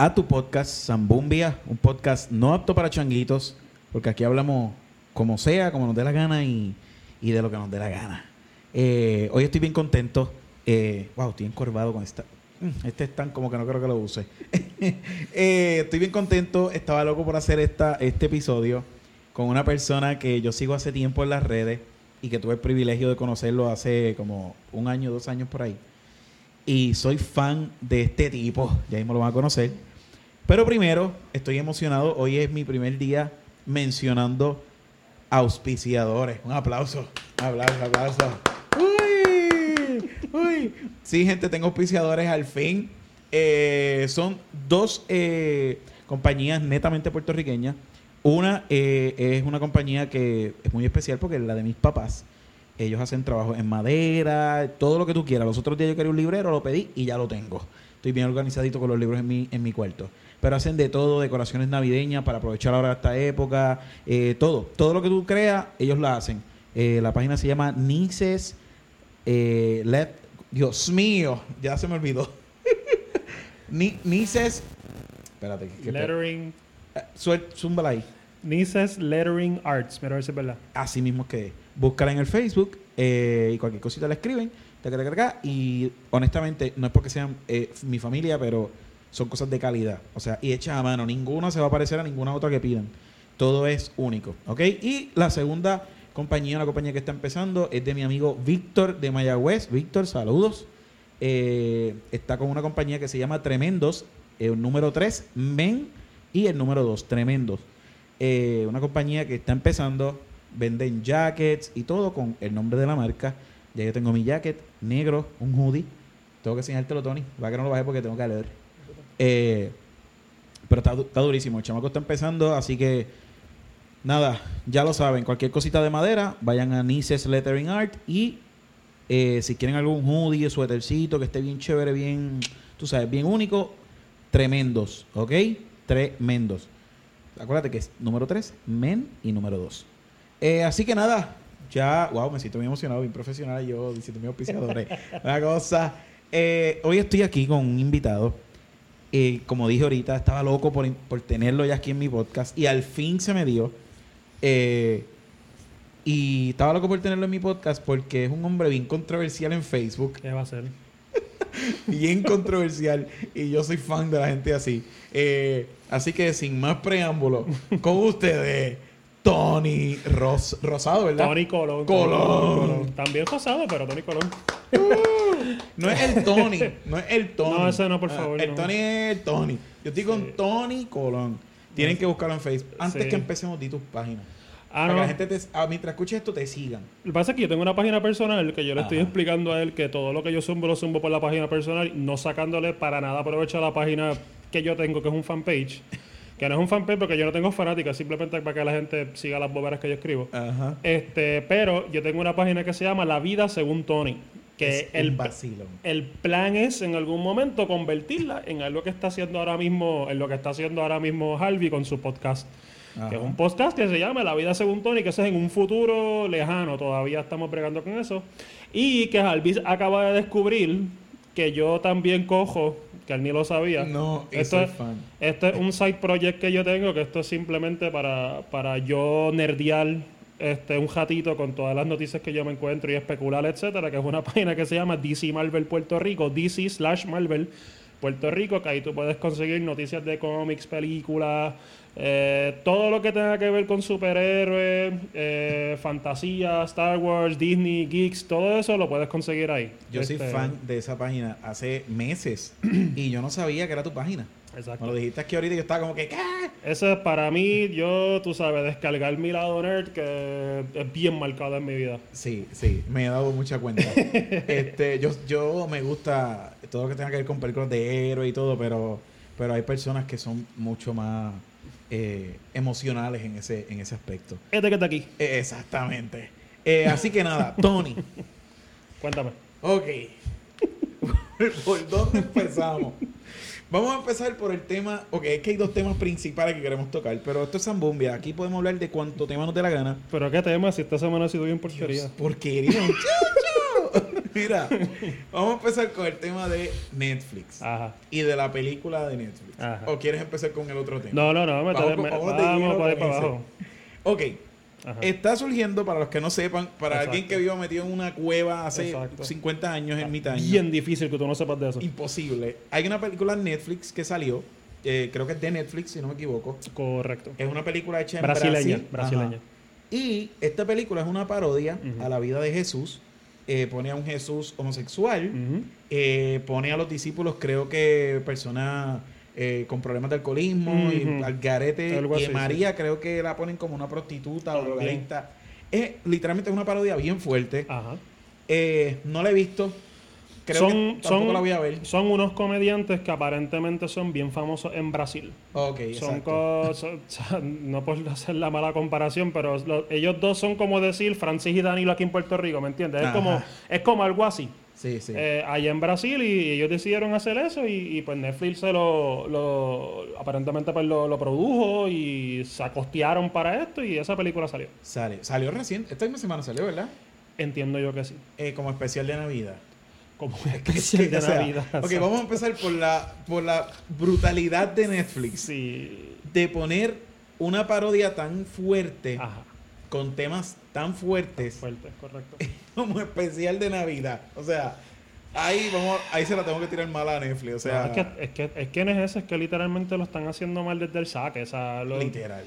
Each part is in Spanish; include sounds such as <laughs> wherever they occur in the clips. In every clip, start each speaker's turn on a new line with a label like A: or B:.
A: A tu podcast Zambumbia, un podcast no apto para changuitos, porque aquí hablamos como sea, como nos dé la gana y, y de lo que nos dé la gana. Eh, hoy estoy bien contento. Eh, wow, estoy encorvado con esta. Mm, Este es tan como que no creo que lo use. <laughs> Eh, estoy bien contento. Estaba loco por hacer esta, este episodio con una persona que yo sigo hace tiempo en las redes y que tuve el privilegio de conocerlo hace como un año, dos años por ahí. Y soy fan de este tipo. Ya mismo lo van a conocer. Pero primero, estoy emocionado. Hoy es mi primer día mencionando auspiciadores. Un aplauso. Un aplauso, aplauso. Uy, uy. Sí, gente, tengo auspiciadores al fin. Eh, son dos eh, compañías netamente puertorriqueñas. Una eh, es una compañía que es muy especial porque es la de mis papás. Ellos hacen trabajo en madera, todo lo que tú quieras. Los otros días yo quería un librero, lo pedí y ya lo tengo. Estoy bien organizadito con los libros en mi, en mi cuarto. Pero hacen de todo, decoraciones navideñas para aprovechar ahora esta época, eh, todo. Todo lo que tú creas, ellos lo hacen. Eh, la página se llama Nices eh, Let... Dios mío, ya se me olvidó. <laughs> Ni- Nices... Espérate. que- que-
B: Lettering.
A: eh, suel- zúmbala ahí.
B: Nices Lettering Arts. Mira a ver si es verdad.
A: Así mismo que es. Búscala en el Facebook eh, y cualquier cosita la escriben. y honestamente, no es porque sean eh, mi familia, pero son cosas de calidad. O sea, y hechas a mano. Ninguna se va a parecer a ninguna otra que pidan. Todo es único. ¿Ok? Y la segunda compañía, una compañía que está empezando, es de mi amigo Víctor de Mayagüez. Víctor, saludos. Eh, está con una compañía que se llama Tremendos. El número 3, Men. Y el número 2, Tremendos. Eh, una compañía que está empezando, venden jackets y todo con el nombre de la marca. Ya yo tengo mi jacket negro, un hoodie. Tengo que enseñártelo, Tony. Va que no lo bajé porque tengo que leer. Eh, pero está, du- está durísimo. El chamaco está empezando, así que nada, ya lo saben. Cualquier cosita de madera, vayan a Nices Lettering Art y eh, si quieren algún hoodie, suétercito que esté bien chévere, bien, tú sabes, bien único, tremendos, ¿ok? Tremendos. Acuérdate que es número 3, men y número 2. así que nada, ya, wow, me siento muy emocionado, bien profesional yo diciendo mis auspiciadores. <laughs> Una cosa. eh, hoy estoy aquí con un invitado. Eh, como dije ahorita, estaba loco por, por tenerlo ya aquí en mi podcast y al fin se me dio. Eh, y estaba loco por tenerlo en mi podcast porque es un hombre bien controversial en Facebook
B: ¿Qué va a ser? <laughs>
A: bien controversial y yo soy fan de la gente así. Eh, así que sin más preámbulo, con ustedes, Tony Ros Rosado, ¿verdad?
B: Tony Colón.
A: Colón.
B: También Rosado, pero Tony Colón.
A: No es el Tony, no es el Tony.
B: No, ese no, por
A: Ah,
B: favor,
A: el
B: no.
A: Tony es el Tony. Yo estoy con
B: Sí.
A: Tony Colón. Tienen que buscarlo en Facebook. Antes
B: Sí.
A: que empecemos, di tus páginas.
B: Ah,
A: para
B: no.
A: que la gente te, ah, mientras escuches esto te sigan.
B: Lo que pasa es que yo tengo una página personal que yo le estoy explicando a él que todo lo que yo zumbo lo zumbo por la página personal, no sacándole para nada provecho a la página que yo tengo, que es un fanpage. Que no es un fanpage porque yo no tengo fanáticos, simplemente para que la gente siga las boberas que yo escribo.
A: Ajá.
B: Este, pero yo tengo una página que se llama La Vida Según Tony. Que
A: Es
B: el,
A: un vacilo.
B: el plan es en algún momento convertirla en algo que está haciendo ahora mismo, en lo que está haciendo ahora mismo Harvey con su podcast.
A: Ajá.
B: Que es un podcast que se llama La Vida Según Tony, que eso es en un futuro lejano, todavía estamos bregando con eso. Y que Harvey acaba de descubrir que yo también cojo, que él ni lo sabía.
A: No,
B: esto es,
A: fan.
B: esto es un side project que yo tengo, que esto es simplemente para, para yo nerdear este, un ratito con todas las noticias que yo me encuentro y especular, etcétera, que es una <laughs> página que se llama DC Marvel Puerto Rico, DC slash Marvel Puerto Rico, que ahí tú puedes conseguir noticias de cómics, películas, eh, todo lo que tenga que ver con superhéroes, eh, fantasía, Star Wars, Disney, geeks, todo eso lo puedes conseguir ahí.
A: Yo soy
B: Este,
A: fan de esa página hace meses <clears throat> y yo no sabía que era tu página.
B: Exacto.
A: Me lo dijiste aquí ahorita y yo estaba como que, ¿qué?
B: Ese es para mí, yo, tú sabes, descargar mi lado nerd que es bien marcado en mi vida.
A: Sí, sí, me he dado mucha cuenta. <laughs> este, yo, yo me gusta todo lo que tenga que ver con películas de héroes y todo, pero, pero hay personas que son mucho más eh, emocionales en ese, en ese aspecto.
B: Este que está aquí,
A: Eh, exactamente. Eh, así que nada, <laughs> Tony.
B: cuéntame.
A: Ok. <laughs> ¿Por dónde empezamos? Vamos a empezar por el tema. Ok, es que hay dos temas principales que queremos tocar, pero esto es Zambumbia. Aquí podemos hablar de cuánto tema nos dé la gana.
B: Pero qué tema, si esta semana ha sido bien porquería.
A: Dios, porquería. <laughs> Mira, vamos a empezar con el tema de Netflix
B: Ajá.
A: y de la película de Netflix.
B: Ajá.
A: ¿O quieres empezar con el otro tema?
B: No, no, no,
A: Vamos
B: me-
A: con- vamos
B: vamos, para abajo.
A: Ok,
B: Ajá.
A: está surgiendo, para los que no sepan, para
B: Exacto.
A: alguien que viva metido en una cueva hace
B: Exacto.
A: 50 años, en mitad año.
B: Bien difícil que tú no sepas de eso.
A: Imposible. Hay una película en Netflix que salió, eh, creo que es de Netflix, si no me equivoco.
B: Correcto.
A: Es una película hecha en
B: Brasileña,
A: Brasil.
B: brasileña.
A: Ajá. Y esta película es una parodia a la vida de Jesús. Eh, pone a un Jesús homosexual. Eh, pone a los discípulos, creo que personas eh, con problemas de alcoholismo y al garete.
B: Algo
A: y
B: así,
A: María creo que la ponen como una prostituta o drogadicta. Es literalmente una parodia bien fuerte.
B: Ajá.
A: Eh, no la he visto. Creo que
B: son,
A: tampoco
B: son,
A: la voy a ver.
B: son unos comediantes que aparentemente son bien famosos en Brasil.
A: Ok,
B: Son
A: exacto.
B: no por hacer la mala comparación, pero lo- ellos dos son como decir Francis y Danilo aquí en Puerto Rico, ¿me entiendes? Es
A: Ajá.
B: como, es como algo así.
A: Sí, sí.
B: Eh, allá en Brasil y ellos decidieron hacer eso y, y, pues Netflix se lo, lo- aparentemente pues lo, lo produjo y se acostearon para esto y esa película salió.
A: Sale. Salió recién. Esta misma semana salió, ¿verdad?
B: Entiendo yo que sí.
A: Eh, como especial de Navidad.
B: Como <laughs> una especie de
A: O sea,
B: Navidad.
A: ok,
B: exacto.
A: vamos a empezar por la, por la brutalidad de Netflix.
B: Sí.
A: De poner una parodia tan fuerte,
B: Ajá.
A: Con temas tan fuertes,
B: Fuerte, correcto. <laughs>
A: como especial de Navidad. O sea, ahí vamos, ahí se la tengo que tirar mal a Netflix. O sea,
B: No, es, que, es, que, es que no es eso, es que literalmente lo están haciendo mal desde el saque. O sea, lo-
A: literal.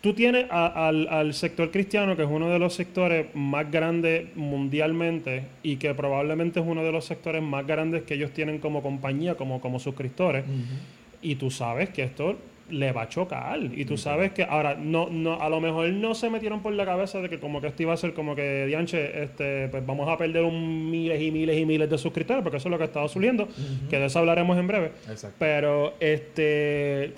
B: Tú tienes a- al, al sector cristiano, que es uno de los sectores más grandes mundialmente y que probablemente es uno de los sectores más grandes que ellos tienen como compañía, como, como suscriptores. Y tú sabes que esto le va a chocar. Y tú sabes que, ahora, no, no, a lo mejor no se metieron por la cabeza de que como que esto iba a ser como que, dianche, este, pues vamos a perder un miles y miles y miles de suscriptores, porque eso es lo que ha estado subiendo, que de eso hablaremos en breve.
A: Exacto.
B: Pero este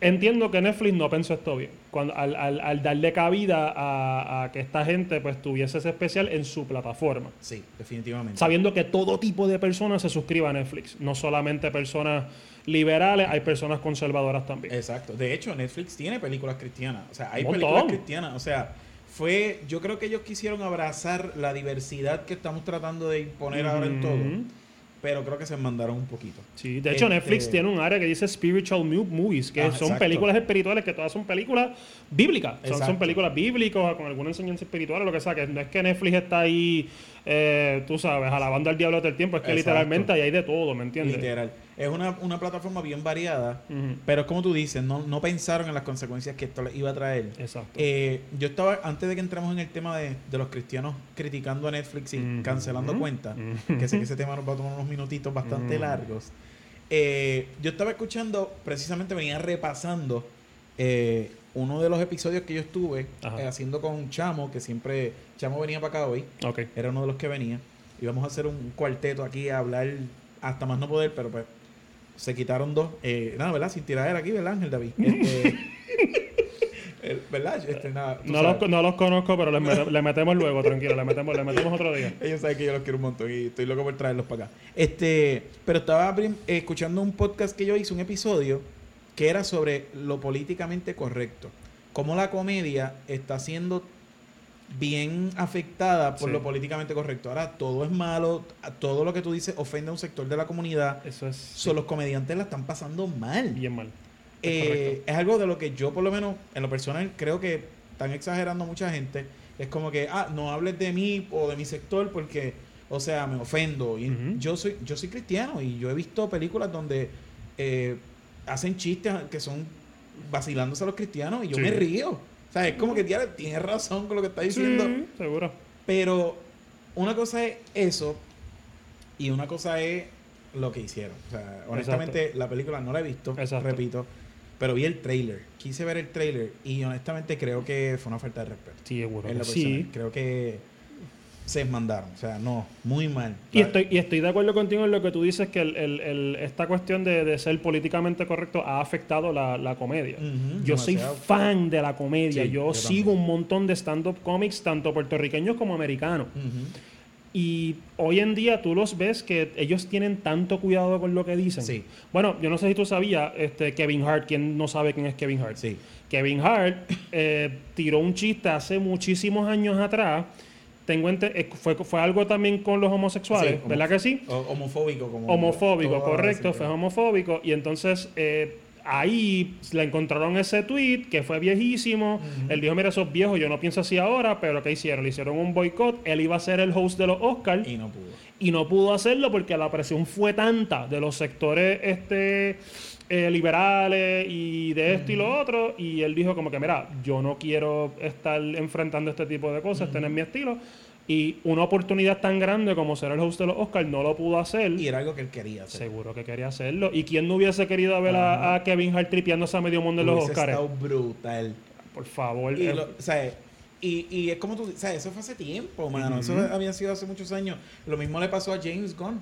B: entiendo que Netflix no pensó esto bien. Cuando, al, al- al darle cabida a, a que esta gente pues tuviese ese especial en su plataforma.
A: Sí, definitivamente.
B: Sabiendo que todo tipo de personas se suscriban a Netflix. No solamente personas liberales, hay personas conservadoras también.
A: Exacto. De hecho, Netflix tiene películas cristianas. O sea, hay películas cristianas. O sea, fue. Yo creo que ellos quisieron abrazar la diversidad que estamos tratando de imponer ahora en todo. Pero creo que se mandaron un poquito.
B: Sí, de hecho
A: Este-
B: Netflix tiene un área que dice Spiritual Movies, que
A: Ah,
B: son
A: exacto.
B: películas espirituales que todas son películas bíblicas. Son, son películas bíblicas con alguna enseñanza espiritual o lo que sea. Que no es que Netflix está ahí, eh, tú sabes, alabando al diablo todo el tiempo. Es que
A: Exacto.
B: literalmente ahí hay de todo, ¿me entiendes?
A: Literal. Es una, una plataforma bien variada. Pero es como tú dices, no, no pensaron en las consecuencias que esto les iba a traer.
B: Exacto.
A: Eh, yo estaba, antes de que entremos en el tema de, de los cristianos criticando a Netflix y cancelando cuentas, que sé que <laughs> ese tema nos va a tomar unos minutitos bastante largos, eh, yo estaba escuchando, precisamente venía repasando eh, uno de los episodios que yo estuve eh, haciendo con Chamo, que siempre, Chamo venía para acá hoy,
B: ok.
A: era uno de los que venía, íbamos a hacer un cuarteto aquí a hablar hasta más no poder, pero pues se quitaron dos. Eh, nada, ¿verdad? Sin tiradera aquí, ¿verdad, Ángel David? <laughs> Este, el- ¿Verdad? Este, nada,
B: No los, no los conozco, pero les mete- le metemos luego, tranquilo, le metemos, le metemos otro día. <laughs>
A: Ellos saben que yo los quiero un montón y estoy loco por traerlos para acá. Este, pero estaba eh, escuchando un podcast que yo hice, un episodio, que era sobre lo políticamente correcto. Cómo la comedia está siendo bien afectada por
B: Sí.
A: lo políticamente correcto. Ahora todo es malo, todo lo que tú dices ofende a un sector de la comunidad.
B: Eso es
A: So, los comediantes la están pasando mal.
B: bien mal. Es
A: Eh, es algo de lo que yo, por lo menos, en lo personal, creo que están exagerando mucha gente. Es como que, ah, no hables de mí o de mi sector porque, o sea, me ofendo. Y yo soy yo soy cristiano y yo he visto películas donde eh, hacen chistes que son vacilándose a los cristianos y yo
B: Sí.
A: me río. O sea, es como que tía, tienes razón con lo que está diciendo.
B: Sí, seguro.
A: Pero una cosa es eso y una cosa es lo que hicieron. O sea, honestamente, la película no la he visto,
B: Exacto.
A: repito, pero vi el trailer. Quise ver el trailer y honestamente creo que fue una falta de respeto.
B: Sí, seguro.
A: En lo
B: sí.
A: Creo que se desmandaron. O sea, no, muy mal.
B: Y estoy, y estoy de acuerdo contigo en lo que tú dices, que el- el- el- esta cuestión de, de ser políticamente correcto ha afectado la, la comedia. Yo soy fan de la comedia.
A: Sí,
B: yo,
A: yo
B: sigo
A: también.
B: un montón de stand-up comics, tanto puertorriqueños como americanos. Y hoy en día tú los ves que ellos tienen tanto cuidado con lo que dicen.
A: Sí.
B: Bueno, yo no sé si tú sabías, este, Kevin Hart, ¿quién no sabe quién es Kevin Hart?
A: Sí.
B: Kevin Hart eh, tiró un chiste hace muchísimos años atrás. Tengo ente- eh, fue, fue algo también con los homosexuales,
A: Sí,
B: ¿verdad que sí?
A: Homofóbico. Como
B: Homofóbico, correcto, fue homofóbico. Y entonces eh, ahí le encontraron ese tweet que fue viejísimo. Él dijo, mira, esos viejos, yo no pienso así ahora, pero ¿qué hicieron? Le hicieron un boicot. Él iba a ser el host de los Oscars
A: Y no pudo.
B: y no pudo hacerlo porque la presión fue tanta de los sectores este eh, liberales y de esto y lo otro y él dijo como que mira yo no quiero estar enfrentando este tipo de cosas este no es mi estilo y una oportunidad tan grande como ser el host de los Oscars no lo pudo hacer
A: Y era algo que él quería hacer.
B: seguro que quería hacerlo y quién no hubiese querido ver a, a Kevin Hart tripeándose a medio mundo en los Oscars
A: estado brutal.
B: por favor
A: Y,
B: eh,
A: lo- o sea, y, y es como tú dices, eso fue hace tiempo, mano. Eso había sido hace muchos años. Lo mismo le pasó a James Gunn.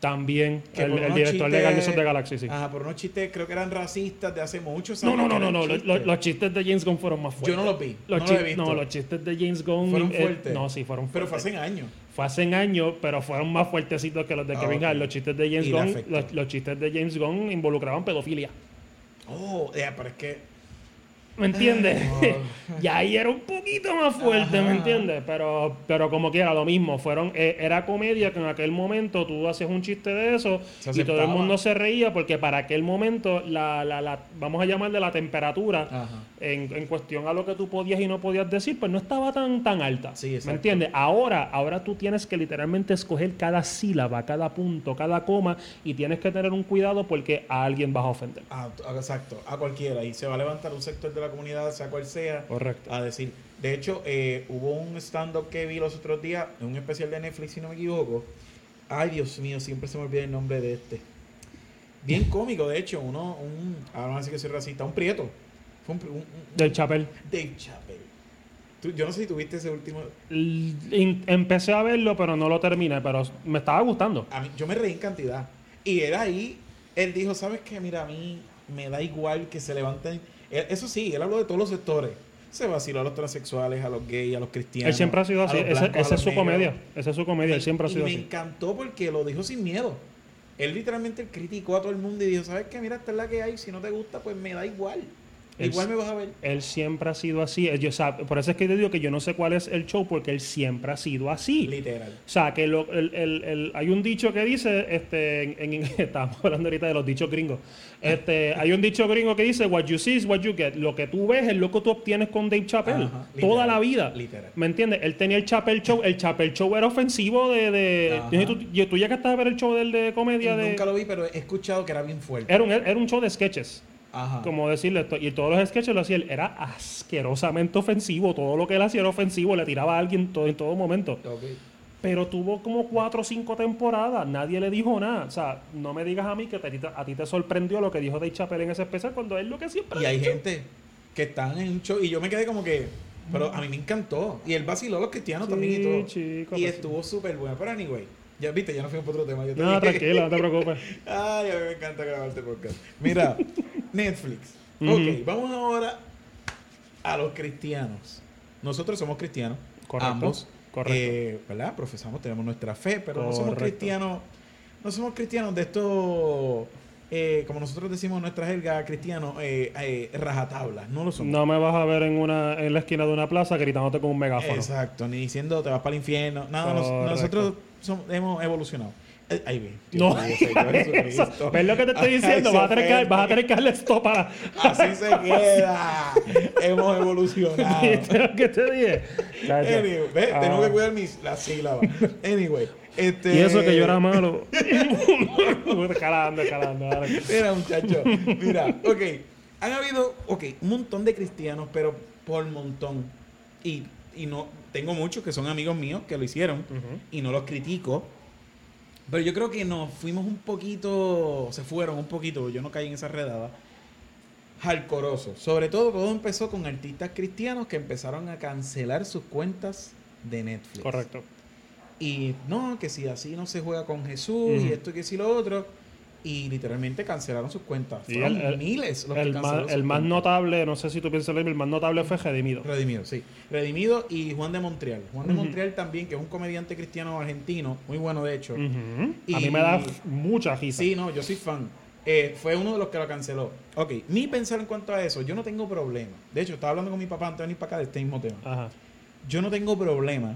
B: También
A: que
B: el, director de of the Galaxy sí.
A: Ajá, por unos chistes, creo que eran racistas de hace muchos
B: no
A: años.
B: no no no no los,
A: chistes.
B: los- los chistes de James Gunn fueron más fuertes
A: Yo no los vi,
B: Los
A: no los he visto.
B: no, los chistes de James Gunn.
A: Fueron
B: eh,
A: fuertes.
B: no, sí, fueron
A: Pero
B: fuertes.
A: fue hace años.
B: Fue hace años, pero fueron más fuertecitos que los de
A: Ah,
B: Kevin. Hart. Los chistes de James Gunn, los, los chistes de James Gunn involucraban pedofilia.
A: Oh, ya, pero es que.
B: ¿Me entiendes? <laughs>
A: Oh.
B: y ahí era un poquito más fuerte, ¿me entiendes? Pero, pero como quiera, lo mismo. Fueron, eh, era comedia que en aquel momento tú hacías un chiste de eso y todo el mundo se reía porque para aquel momento, la, la, la, vamos a llamarle la temperatura en, en cuestión a lo que tú podías y no podías decir, pues no estaba tan, tan alta.
A: Sí,
B: ¿Me entiendes? Ahora, ahora tú tienes que literalmente escoger cada sílaba, cada punto, cada coma y tienes que tener un cuidado porque a alguien vas a ofender.
A: Exacto, a cualquiera. Y se va a levantar un sector de la comunidad, sea cual sea,
B: Correcto.
A: a decir. De hecho, eh, hubo un stand-up que vi los otros días, en un especial de Netflix, si no me equivoco. Ay, Dios mío, siempre se me olvida el nombre de este. Bien <laughs> cómico, de hecho, uno, un, ahora no sé que soy racista, un prieto. Fue un, un- un-
B: Del Chapel.
A: Dave Chappelle. Tú- yo no sé si tuviste ese último.
B: Empecé a verlo, pero no lo terminé, pero me estaba gustando.
A: A mí, yo me reí en cantidad. Y era ahí, él dijo, ¿sabes qué? Mira, a mí me da igual que se levanten. Él- eso sí, él habló de todos los sectores. Se vaciló a los transexuales, a los gays, a los cristianos.
B: Él siempre ha sido así.
A: blancos,
B: Esa es su
A: negros.
B: comedia. Esa es su comedia. Él siempre ha
A: Y
B: sido
A: me
B: así.
A: encantó porque lo dijo sin miedo. Él literalmente criticó a todo el mundo y dijo, ¿sabes qué? Mira, esta es la que hay. Si no te gusta, pues me da igual.
B: Él-
A: igual me vas a ver.
B: Él siempre ha sido así. Yo, o sea, por eso es que te digo que yo no sé cuál es el show, porque él siempre ha sido así.
A: Literal.
B: O sea, que lo- el- el- el- hay un dicho que dice, este, en, en- <laughs> estábamos hablando ahorita de los dichos gringos. Este, hay un dicho gringo que dice, what you see is what you get. Lo que tú ves es lo que tú obtienes con Dave Chappelle.
A: Ajá,
B: Toda la vida.
A: literal.
B: ¿Me entiendes? Él tenía el Chappelle Show. El Chappelle Show era ofensivo de... de yo tú, yo- tú llegaste a ver el show del de comedia de...
A: Nunca lo vi, pero he escuchado que era bien fuerte.
B: Era un, era un show de sketches.
A: Ajá.
B: Como decirle esto. Y todos los sketches lo hacía él. Era asquerosamente ofensivo. Todo lo que él hacía era ofensivo. Le tiraba a alguien todo, en todo momento. Pero tuvo como cuatro o cinco temporadas. Nadie le dijo nada. O sea, no me digas a mí que te- a ti te, sorprendió lo que dijo Dave Chappelle en ese especial cuando es lo que siempre
A: Y
B: ha
A: hay
B: dicho.
A: gente que están en un show y yo me quedé como que, pero a mí me encantó. Y él vaciló a los cristianos
B: Sí,
A: también y todo.
B: chico,
A: y
B: pues
A: estuvo súper bueno. Pero anyway, ya viste, ya no fuimos por otro tema. Yo te
B: No,
A: dije.
B: tranquilo, no te preocupes. <laughs>
A: Ay, a mí me encanta grabar este podcast. Mira, <laughs> Netflix. Ok, vamos ahora a los cristianos. Nosotros somos cristianos.
B: Correcto,
A: Ambos.
B: correcto.
A: Eh, ¿Verdad? Profesamos, tenemos nuestra fe, pero no somos cristianos. No somos cristianos de estos. Eh, como nosotros decimos en nuestra jerga cristiano, eh, eh, rajatablas. No lo somos.
B: No me vas a ver en una en la esquina de una plaza gritándote con un megáfono.
A: Exacto, ni diciendo te vas para el infierno. Nada, nos- nosotros somos- hemos evolucionado. Eh, ahí vi.
B: No. <laughs> ¿ves lo que te estoy diciendo? Vas a, tener que, vas a tener que darle stop para...
A: Así se <laughs> queda. hemos evolucionado.
B: ¿Viste lo que te dije?
A: Anyway, ve,
B: Ah.
A: tengo que cuidar mis, las sílabas. Anyway, este.
B: Y eso que yo era malo. <laughs> escalando, escalando. dale.
A: Mira, muchacho. Mira, ok. Han habido, ok, un montón de cristianos, pero por montón. Y, y no, tengo muchos que son amigos míos que lo hicieron y no los critico. Pero yo creo que nos fuimos un poquito, se fueron un poquito, yo no caí en esa redada, hardcoreoso. Sobre todo, todo empezó con artistas cristianos que empezaron a cancelar sus cuentas de Netflix.
B: Correcto.
A: Y no, que si así no se juega con Jesús y esto que si lo otro. Y literalmente cancelaron sus cuentas.
B: Y
A: Fueron
B: el- el-
A: miles los que
B: El
A: cancelaron
B: más, el más notable, no sé si tú piensas lo mismo, el más notable fue Redimido.
A: Redimido, sí. Redimido y Juan de Montreal. Juan de. Montreal también, que es un comediante cristiano argentino, muy bueno de hecho. Y-
B: A mí me da mucha risa.
A: Sí, no, yo soy fan. Eh, fue uno de los que lo canceló. Ok, mi pensar en cuanto a eso, yo no tengo problema. De hecho, estaba hablando con mi papá antes de venir para acá de este mismo tema.
B: Ajá.
A: Yo no tengo problema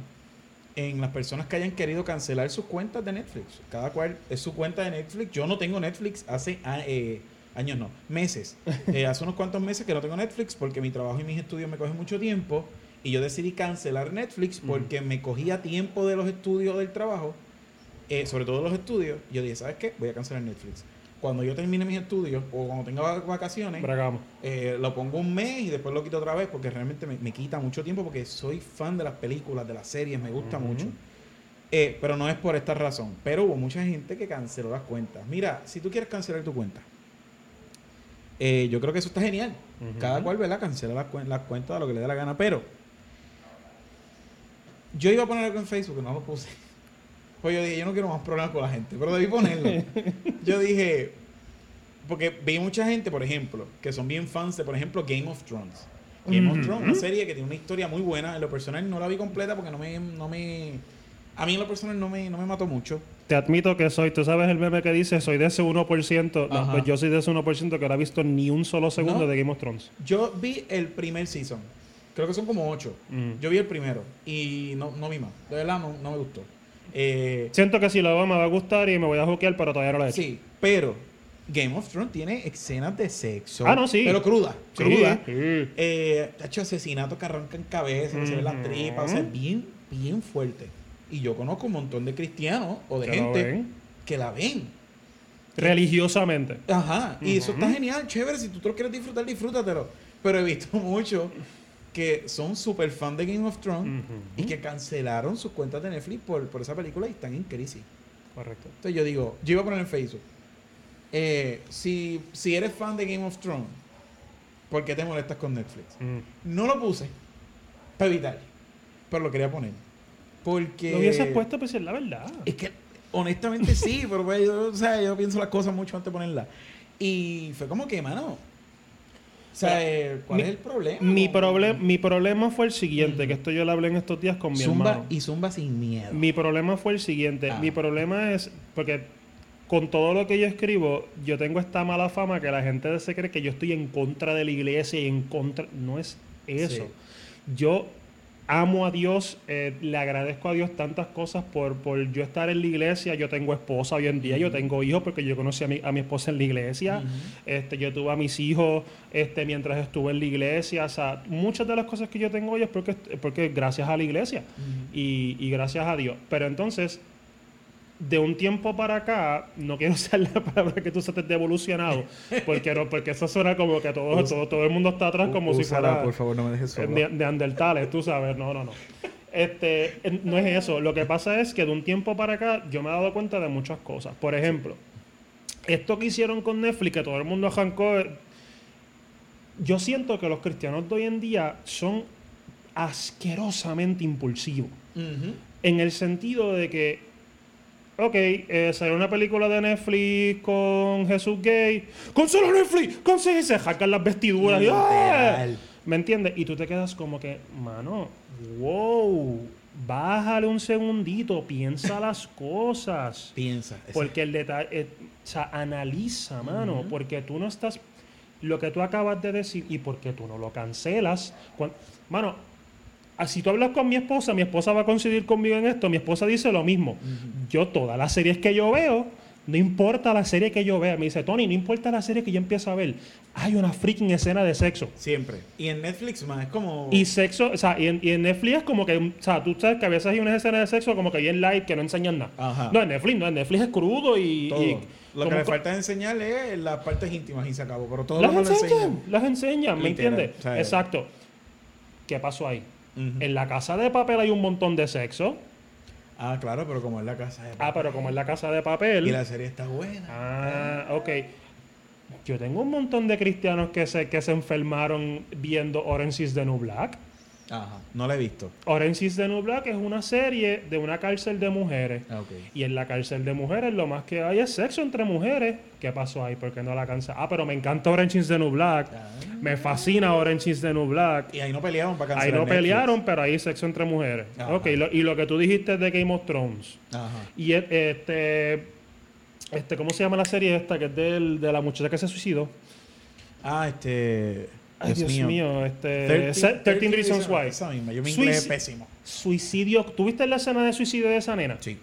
A: en las personas que hayan querido cancelar sus cuentas de Netflix. Cada cual es su cuenta de Netflix. Yo no tengo Netflix hace eh, años, no, meses. <laughs> Eh, hace unos cuantos meses que no tengo Netflix porque mi trabajo y mis estudios me cogen mucho tiempo. Y yo decidí cancelar Netflix porque me cogía tiempo de los estudios del trabajo, eh, sobre todo de los estudios. Yo dije, ¿sabes qué? Voy a cancelar Netflix. Cuando yo termine mis estudios o cuando tenga vac- vacaciones, eh, lo pongo un mes y después lo quito otra vez porque realmente me, me quita mucho tiempo porque soy fan de las películas, de las series, me gusta mucho. Eh, pero no es por esta razón. Pero hubo mucha gente que canceló las cuentas. Mira, si tú quieres cancelar tu cuenta, eh, yo creo que eso está genial. Cada cual, ¿verdad? Cancela las las cuentas de lo que le dé la gana. Pero yo iba a poner algo en Facebook no lo puse. Pues yo dije, yo no quiero más problemas con la gente, pero debí ponerlo. <laughs> yo dije, porque vi mucha gente, por ejemplo, que son bien fans de, por ejemplo, Game of Thrones. Game of
B: Ujú.
A: Thrones, una serie que tiene una historia muy buena. En lo personal no la vi completa porque no me... No me a mí en lo personal no me, no me mató mucho.
B: Te admito que soy, tú sabes el meme que dice, soy de ese 1%. No, pues yo soy de ese 1% que no ha visto ni un solo segundo
A: ¿No?
B: de Game of Thrones.
A: Yo vi el primer season. Creo que son como ocho.
B: Mm.
A: Yo vi el primero y no, no vi más. De verdad no, no me gustó. Eh,
B: Siento que si lo veo me va a gustar y me voy a juquear, pero todavía no lo he hecho.
A: sí, pero Game of Thrones tiene escenas de sexo.
B: Ah, no, sí.
A: Pero cruda.
B: Sí,
A: Cruda.
B: sí.
A: Eh, ha hecho asesinatos que arrancan cabeza, que se ven las tripas, o sea, bien, bien fuerte. Y yo conozco un montón de cristianos o de gente que la ven.
B: Religiosamente.
A: Ajá, y eso está genial, chévere. Si tú te lo quieres disfrutar, disfrútatelo. Pero he visto <laughs> muchos que son súper fan de Game of Thrones y que cancelaron sus cuentas de Netflix por, por esa película y están en crisis.
B: Correcto.
A: Entonces yo digo, yo iba a poner en Facebook, eh, si, si eres fan de Game of Thrones, ¿por qué te molestas con Netflix?
B: Mm.
A: No lo puse para evitar, pero lo quería poner. Porque...
B: Lo hubieses puesto, pues es la verdad.
A: Es que honestamente sí, <laughs> pero pues, yo, o sea, yo pienso las cosas mucho antes de ponerlas. Y fue como que, mano, o sea,
B: Pero,
A: eh, ¿cuál
B: mi-
A: es el problema?
B: Mi,
A: No,
B: problem- mi problema fue el siguiente, que esto yo lo hablé en estos días con mi
A: Zumba
B: hermano.
A: y zumba sin miedo.
B: Mi problema fue el siguiente.
A: Ah.
B: Mi problema es porque con todo lo que yo escribo, yo tengo esta mala fama que la gente se cree que yo estoy en contra de la iglesia y en contra. No es eso. Yo amo a Dios, eh, le agradezco a Dios tantas cosas por, por yo estar en la iglesia. Yo tengo esposa hoy en día, yo tengo hijos porque yo conocí a mi, a mi esposa en la iglesia. Este, yo tuve a mis hijos este, mientras estuve en la iglesia. O sea, muchas de las cosas que yo tengo hoy es porque, porque gracias a la iglesia y, y gracias a Dios. Pero entonces, de un tiempo para acá, no quiero <laughs> usar la palabra que tú usaste de evolucionado, porque no, porque eso suena como que todo, todo, todo el mundo está atrás como si fuera
A: por favor, no me dejes solo.
B: de, neandertales, tú sabes, no, no, no. Este, no es eso. Lo que pasa es que de un tiempo para acá yo me he dado cuenta de muchas cosas. Por ejemplo, esto que hicieron con Netflix, que todo el mundo arrancó. Yo siento que los cristianos de hoy en día son asquerosamente impulsivos. En el sentido de que, ok, eh, salió una película de Netflix con Jesús Gay. ¡Con solo Netflix! ¡Con seis! Se jacan las vestiduras. y, ¡ah! ¿Me entiendes? Y tú te quedas como que, mano, wow, bájale un segundito, piensa las <laughs> cosas.
A: Piensa.
B: Porque el detalle, eh, o sea, analiza, mano, porque tú no estás, lo que tú acabas de decir y porque tú no lo cancelas. Mano, si tú hablas con mi esposa, mi esposa va a coincidir conmigo en esto, mi esposa dice lo mismo. Yo todas las series que yo veo, no importa la serie que yo vea, me dice, Tony, no importa la serie que yo empiezo a ver, hay una freaking escena de sexo.
A: Siempre. Y en Netflix más, es como...
B: Y sexo, o sea, y en, y en Netflix es como que, o sea, tú sabes que a veces hay unas escenas de sexo como que bien light que no enseñan nada.
A: Ajá.
B: No, en Netflix, no, en Netflix es crudo y...
A: todo.
B: y
A: Lo que le falta enseñarle es las partes íntimas y se acabó. Pero todo
B: las
A: lo
B: enseñan,
A: enseñan.
B: las enseñan, ¿me entiendes?
A: o sea,
B: Exacto. ¿Qué pasó ahí? En la casa de papel hay un montón de sexo.
A: Ah, claro, pero como es la casa de
B: Ah, pero como es la casa de papel.
A: Y la serie está buena.
B: Ah, ok. Yo tengo un montón de cristianos que se, que se enfermaron viendo Orange is the New Black.
A: Ajá. No la he visto.
B: Orange is the New Black es una serie de una cárcel de mujeres.
A: Ah, ok.
B: Y en la cárcel de mujeres lo más que hay es sexo entre mujeres. ¿Qué pasó ahí? ¿Por qué no la cansa? Ah, pero me encanta Orange is the New Black.
A: Ah.
B: Me fascina Orange is the New Black.
A: Y ahí no pelearon para
B: Ahí
A: cancelar
B: no
A: Netflix.
B: pelearon, pero ahí sexo entre mujeres.
A: Ajá.
B: Ok, lo- y lo que tú dijiste de Game of Thrones.
A: Ajá.
B: Y e- este, este, ¿cómo se llama la serie esta? Que es del, de la muchacha que se suicidó.
A: Ah, este.
B: Ay, Dios, mío, este.
A: 13
B: se- 13 Reasons Why.
A: Esa misma. Yo mi inglés es pésimo.
B: Suicidio. ¿Tuviste la escena de suicidio de esa nena?
A: Sí.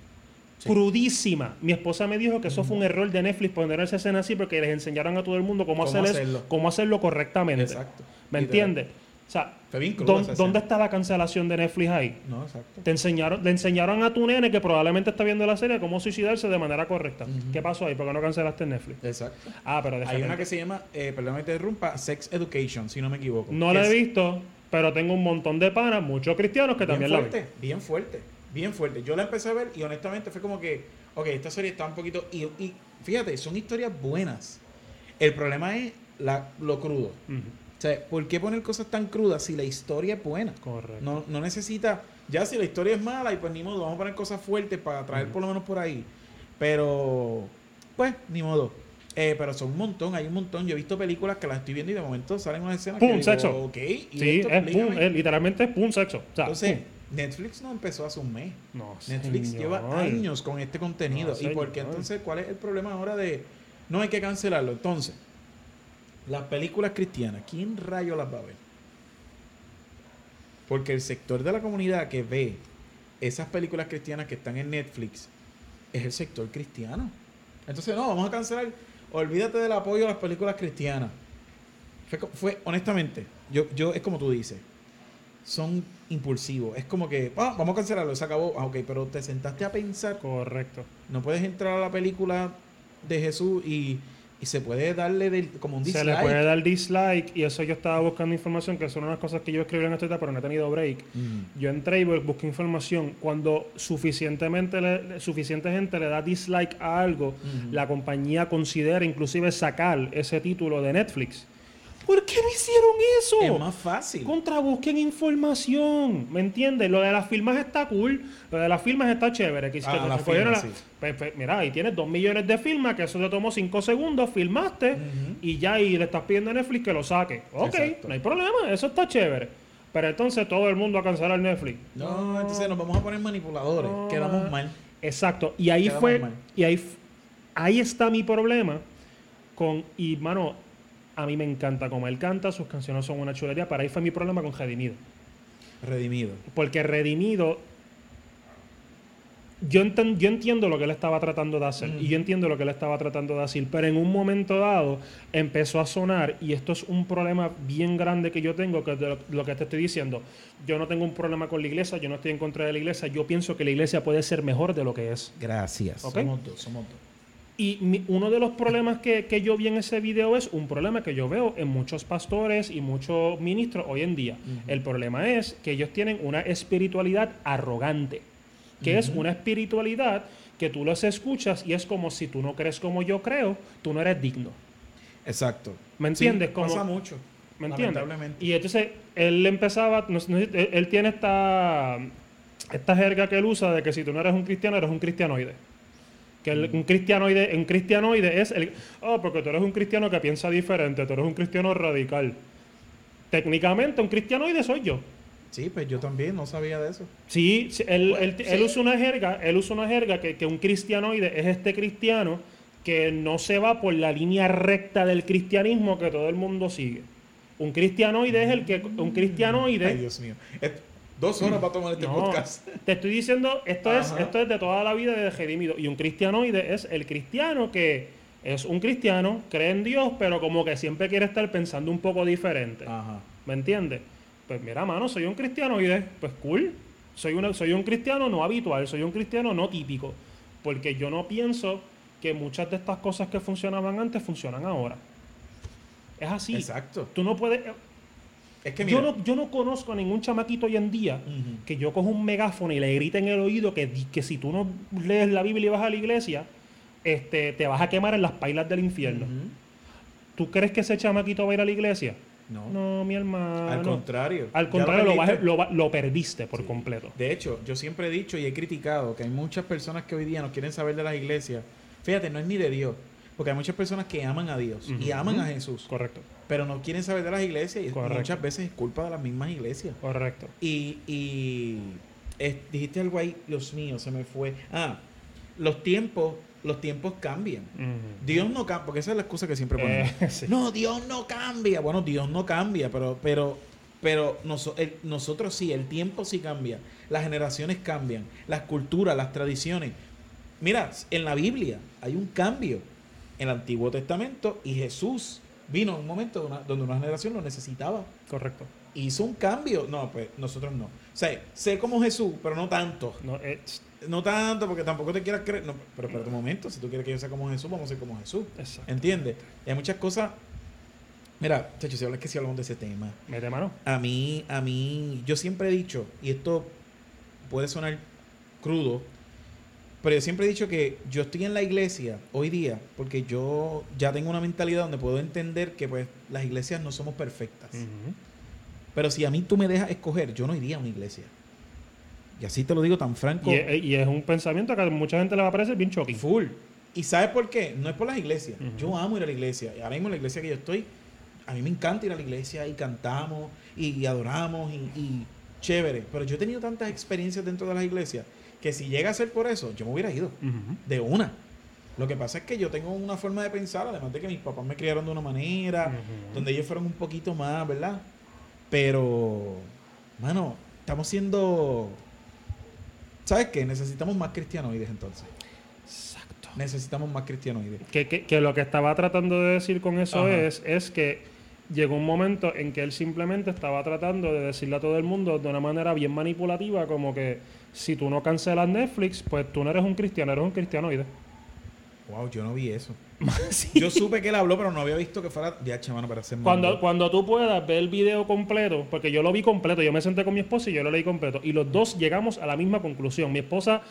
A: Sí.
B: Crudísima. Mi esposa me dijo que eso fue un error de Netflix poner esa escena así porque les enseñaron a todo el mundo cómo,
A: Cómo
B: hacer eso-
A: hacerlo.
B: cómo hacerlo correctamente.
A: Exacto.
B: ¿Me entiendes? O sea,
A: Fue bien cruda
B: ¿dó-
A: esa
B: ¿dónde está la cancelación de Netflix ahí?
A: No, exacto.
B: Te enseñaron, le enseñaron a tu nene que probablemente está viendo la serie cómo suicidarse de manera correcta. ¿Qué pasó ahí? ¿Por qué no cancelaste Netflix?
A: Exacto.
B: Ah, pero
A: Hay una que se llama, eh, perdón te interrumpa, Sex Education, si no me equivoco.
B: No la
A: Es
B: he visto, pero tengo un montón de panas, muchos cristianos que
A: Bien
B: también la ven.
A: bien fuerte, bien fuerte. Yo la empecé a ver y honestamente fue como que, ok, esta serie está un poquito... Y, y fíjate, son historias buenas. El problema es la, lo crudo. O sea, ¿por qué poner cosas tan crudas si la historia es buena?
B: Correcto.
A: No, no necesita. Ya si la historia es mala, y pues ni modo, vamos a poner cosas fuertes para traer por lo menos por ahí. Pero, pues, ni modo. Eh, pero son un montón, hay un montón. Yo he visto películas que las estoy viendo y de momento salen unas escenas
B: ¡Pum!
A: que digo,
B: Sexo.
A: Ok, y
B: Sí,
A: esto,
B: es pum, es- literalmente es pum sexo. O sea,
A: Entonces,
B: pum.
A: Netflix no empezó hace un mes.
B: No,
A: Netflix
B: señor.
A: lleva años con este contenido.
B: No,
A: ¿Y por qué entonces cuál es el problema ahora de no hay que cancelarlo? Entonces, las películas cristianas, ¿quién rayo las va a ver? Porque el sector de la comunidad que ve esas películas cristianas que están en Netflix es el sector cristiano. Entonces, no, vamos a cancelar. Olvídate del apoyo a las películas cristianas. Fue, fue honestamente, yo, yo es como tú dices, son impulsivos. Es como que, ah, vamos a cancelarlo, se acabó. Ah, ok, pero te sentaste a pensar.
B: Correcto.
A: No puedes entrar a la película de Jesús y, y se puede darle del- como un
B: Se
A: dislike.
B: le puede dar dislike y eso yo estaba buscando información, que son unas cosas que yo escribí en esta pero no he tenido break.
A: Mm.
B: Yo entré y bu- busqué información. Cuando suficientemente le- suficiente gente le da dislike a algo,
A: Ujú.
B: la compañía considera inclusive sacar ese título de Netflix. ¿Por qué no hicieron eso?
A: Es más fácil.
B: Contra busquen información, ¿me entiendes? Lo de las firmas está cool, lo de las firmas está chévere. Que, que
A: Ah,
B: te
A: las firmas,
B: la-
A: sí.
B: Pues, pues, mira, ahí tienes dos millones de firmas, que eso te tomó cinco segundos, filmaste
A: Ujú.
B: y ya y le estás pidiendo a Netflix que lo saque. Ok,
A: Exacto.
B: no hay problema, eso está chévere. Pero entonces todo el mundo a cancelar Netflix.
A: No, entonces nos vamos a poner manipuladores.
B: No.
A: Quedamos mal.
B: Exacto. Y ahí
A: Quedamos
B: fue,
A: mal.
B: y ahí, ahí está mi problema con, y mano, a mí me encanta como él canta, sus canciones son una chulería, pero ahí fue mi problema con Redimido.
A: Redimido.
B: Porque Redimido, yo, enten- yo entiendo lo que él estaba tratando de hacer y yo entiendo lo que él estaba tratando de decir, pero en un momento dado empezó a sonar y esto es un problema bien grande que yo tengo, que es de lo, lo que te estoy diciendo. Yo no tengo un problema con la iglesia, yo no estoy en contra de la iglesia, yo pienso que la iglesia puede ser mejor de lo que es.
A: Gracias.
B: Ok.
A: Somos dos, somos dos.
B: Y mi- uno de los problemas que, que yo vi en ese video es un problema que yo veo en muchos pastores y muchos ministros hoy en día. El problema es que ellos tienen una espiritualidad arrogante, que es una espiritualidad que tú los escuchas y es como si tú no crees como yo creo, tú no eres digno.
A: Exacto.
B: ¿Me entiendes?
A: Sí,
B: Como-
A: pasa mucho.
B: ¿Me entiendes? Y entonces él empezaba, no sé, él, él tiene esta, esta jerga que él usa de que si tú no eres un cristiano, eres un cristianoide. Que el- un cristianoide, un cristianoide es el, oh, porque tú eres un cristiano que piensa diferente, tú eres un cristiano radical. Técnicamente, un cristianoide soy yo.
A: Sí, pues yo también no sabía de eso.
B: Sí, él, él-
A: sí.
B: él usa una jerga, él usa una jerga que, que un cristianoide es este cristiano que no se va por la línea recta del cristianismo que todo el mundo sigue. Un cristianoide es el que un cristianoide
A: Ay, Dios mío. Dos horas para tomar este
B: No,
A: podcast.
B: Te estoy diciendo, esto es, esto es de toda la vida de redimido. Y un cristianoide es el cristiano que es un cristiano, cree en Dios, pero como que siempre quiere estar pensando un poco diferente.
A: Ajá.
B: ¿Me entiendes? Pues mira, mano, soy un cristianoide. Pues cool. Soy, una, soy un cristiano no habitual, soy un cristiano no típico. Porque yo no pienso que muchas de estas cosas que funcionaban antes funcionan ahora. Es así.
A: Exacto.
B: Tú no puedes.
A: Es que
B: yo, no, yo no conozco a ningún chamaquito hoy en día que yo cojo un megáfono y le grite en el oído que, que si tú no lees la Biblia y vas a la iglesia, este, te vas a quemar en las pailas del infierno. ¿Tú crees que ese chamaquito va a ir a la iglesia?
A: No.
B: No, mi hermano.
A: Al contrario.
B: Al contrario, lo,
A: perdiste.
B: lo va- lo perdiste por
A: Sí.
B: completo.
A: De hecho, yo siempre he dicho y he criticado que hay muchas personas que hoy día no quieren saber de las iglesias. Fíjate, no es ni de Dios. Porque hay muchas personas que aman a Dios y aman a Jesús.
B: Correcto,
A: Pero no quieren saber de las iglesias y
B: Correcto.
A: muchas veces es culpa de las mismas iglesias.
B: correcto.
A: Y, y dijiste algo ahí, Dios mío, se me fue. Ah, los tiempos, los tiempos cambian. Dios no cambia, porque esa es la excusa que siempre ponemos.
B: Eh, <laughs> sí.
A: No, Dios no cambia. Bueno, Dios no cambia, pero, pero, pero noso- el- nosotros sí, el tiempo sí cambia. Las generaciones cambian, las culturas, las tradiciones. Mira, en la Biblia hay un cambio el Antiguo Testamento y Jesús vino en un momento una- donde una generación lo necesitaba.
B: Correcto.
A: Hizo un cambio. No, pues nosotros no. O sea, sé como Jesús, pero no tanto.
B: No, es-
A: No tanto, porque tampoco te quieras creer. No, pero espérate un momento, si tú quieres que yo sea como Jesús, vamos a ser como Jesús.
B: exacto.
A: ¿Entiendes? Y hay muchas cosas. Mira, chacho, si hablas que si hablamos de ese tema.
B: Mete mano.
A: A mí, a mí, yo siempre he dicho, y esto puede sonar crudo, pero yo siempre he dicho que yo estoy en la iglesia hoy día porque yo ya tengo una mentalidad donde puedo entender que pues las iglesias no somos perfectas. Pero si a mí tú me dejas escoger, yo no iría a una iglesia. Y así te lo digo tan franco.
B: Y, es- y es un pensamiento que a mucha gente le va a parecer bien shocking.
A: Full. ¿Y sabes por qué? No es por las iglesias. Yo amo ir a la iglesia. Y ahora mismo en la iglesia que yo estoy, a mí me encanta ir a la iglesia y cantamos y, adoramos y, y chévere. Pero yo he tenido tantas experiencias dentro de las iglesias que si llega a ser por eso, yo me hubiera ido. De una. Lo que pasa es que yo tengo una forma de pensar, además de que mis papás me criaron de una manera, donde ellos fueron un poquito más, ¿verdad? Pero, mano, estamos siendo... ¿Sabes qué? Necesitamos más cristianoides entonces.
B: Exacto.
A: Necesitamos más cristianoides.
B: Que, que- que lo que estaba tratando de decir con eso
A: Ajá.
B: es, es que llegó un momento en que él simplemente estaba tratando de decirle a todo el mundo de una manera bien manipulativa, como que si tú no cancelas Netflix, pues tú no eres un cristiano, eres un cristianoide.
A: Wow, yo no vi eso. <laughs>
B: Sí.
A: Yo supe que él habló, pero no había visto que fuera. Ya, chamano, para hacer
B: Cuando, cuando tú puedas ver el video completo, porque yo lo vi completo, yo me senté con mi esposa y yo lo leí completo, y los dos llegamos a la misma conclusión. Mi esposa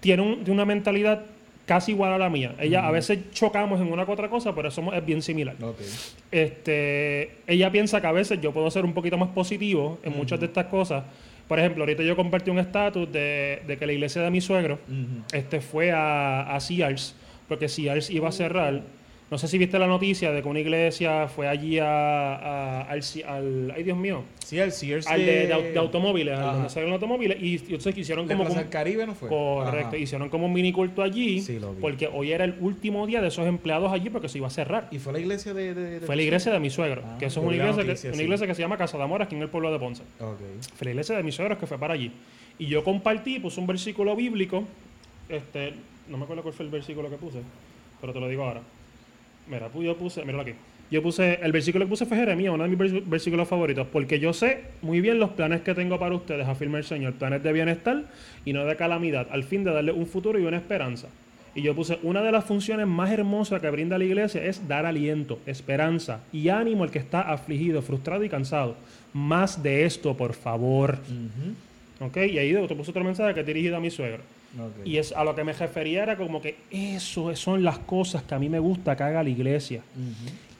B: tiene, un- tiene una mentalidad casi igual a la mía. Ella a veces chocamos en una que otra cosa, pero somos, es bien similar.
A: Ok.
B: Este, ella piensa que a veces yo puedo ser un poquito más positivo en muchas de estas cosas. Por ejemplo, ahorita yo compartí un estatus de, de que la iglesia de mi suegro este, fue a, a Sears, porque Sears iba a cerrar. No sé si viste la noticia de que una iglesia fue allí a, a- al, al- Ay, Dios mío.
A: Sí, el Sears
B: Al de, de de automóviles, al donde salen automóviles. Y, y entonces hicieron
A: ¿De
B: como... Un-
A: del Caribe no fue?
B: correcto.
A: Ajá.
B: Hicieron como un mini culto allí.
A: Sí, lo vi.
B: Porque hoy era el último día de esos empleados allí porque se iba a cerrar.
A: ¿Y fue la iglesia de.? de-
B: Fue la iglesia de mi suegro,
A: Ah,
B: que eso es una iglesia, que,
A: noticia,
B: una
A: sí.
B: iglesia que se llama Casa de Amor aquí en el pueblo de Ponce.
A: Ok.
B: Fue la iglesia de mis suegros que fue para allí. Y yo compartí, puse un versículo bíblico. Este, no me acuerdo cuál fue el versículo que puse, pero te lo digo ahora. Mira, yo puse, míralo aquí. Yo puse, el versículo que puse fue Jeremías, uno de mis vers- versículos favoritos, porque yo sé muy bien los planes que tengo para ustedes, afirma el Señor, planes de bienestar y no de calamidad, al fin de darle un futuro y una esperanza. Y yo puse, una de las funciones más hermosas que brinda la iglesia es dar aliento, esperanza y ánimo al que está afligido, frustrado y cansado. Más de esto, por favor. ¿Ok? Y ahí te puse otro mensaje que es dirigido a mi suegro. Y es a lo que me refería era como que eso son las cosas que a mí me gusta que haga la iglesia.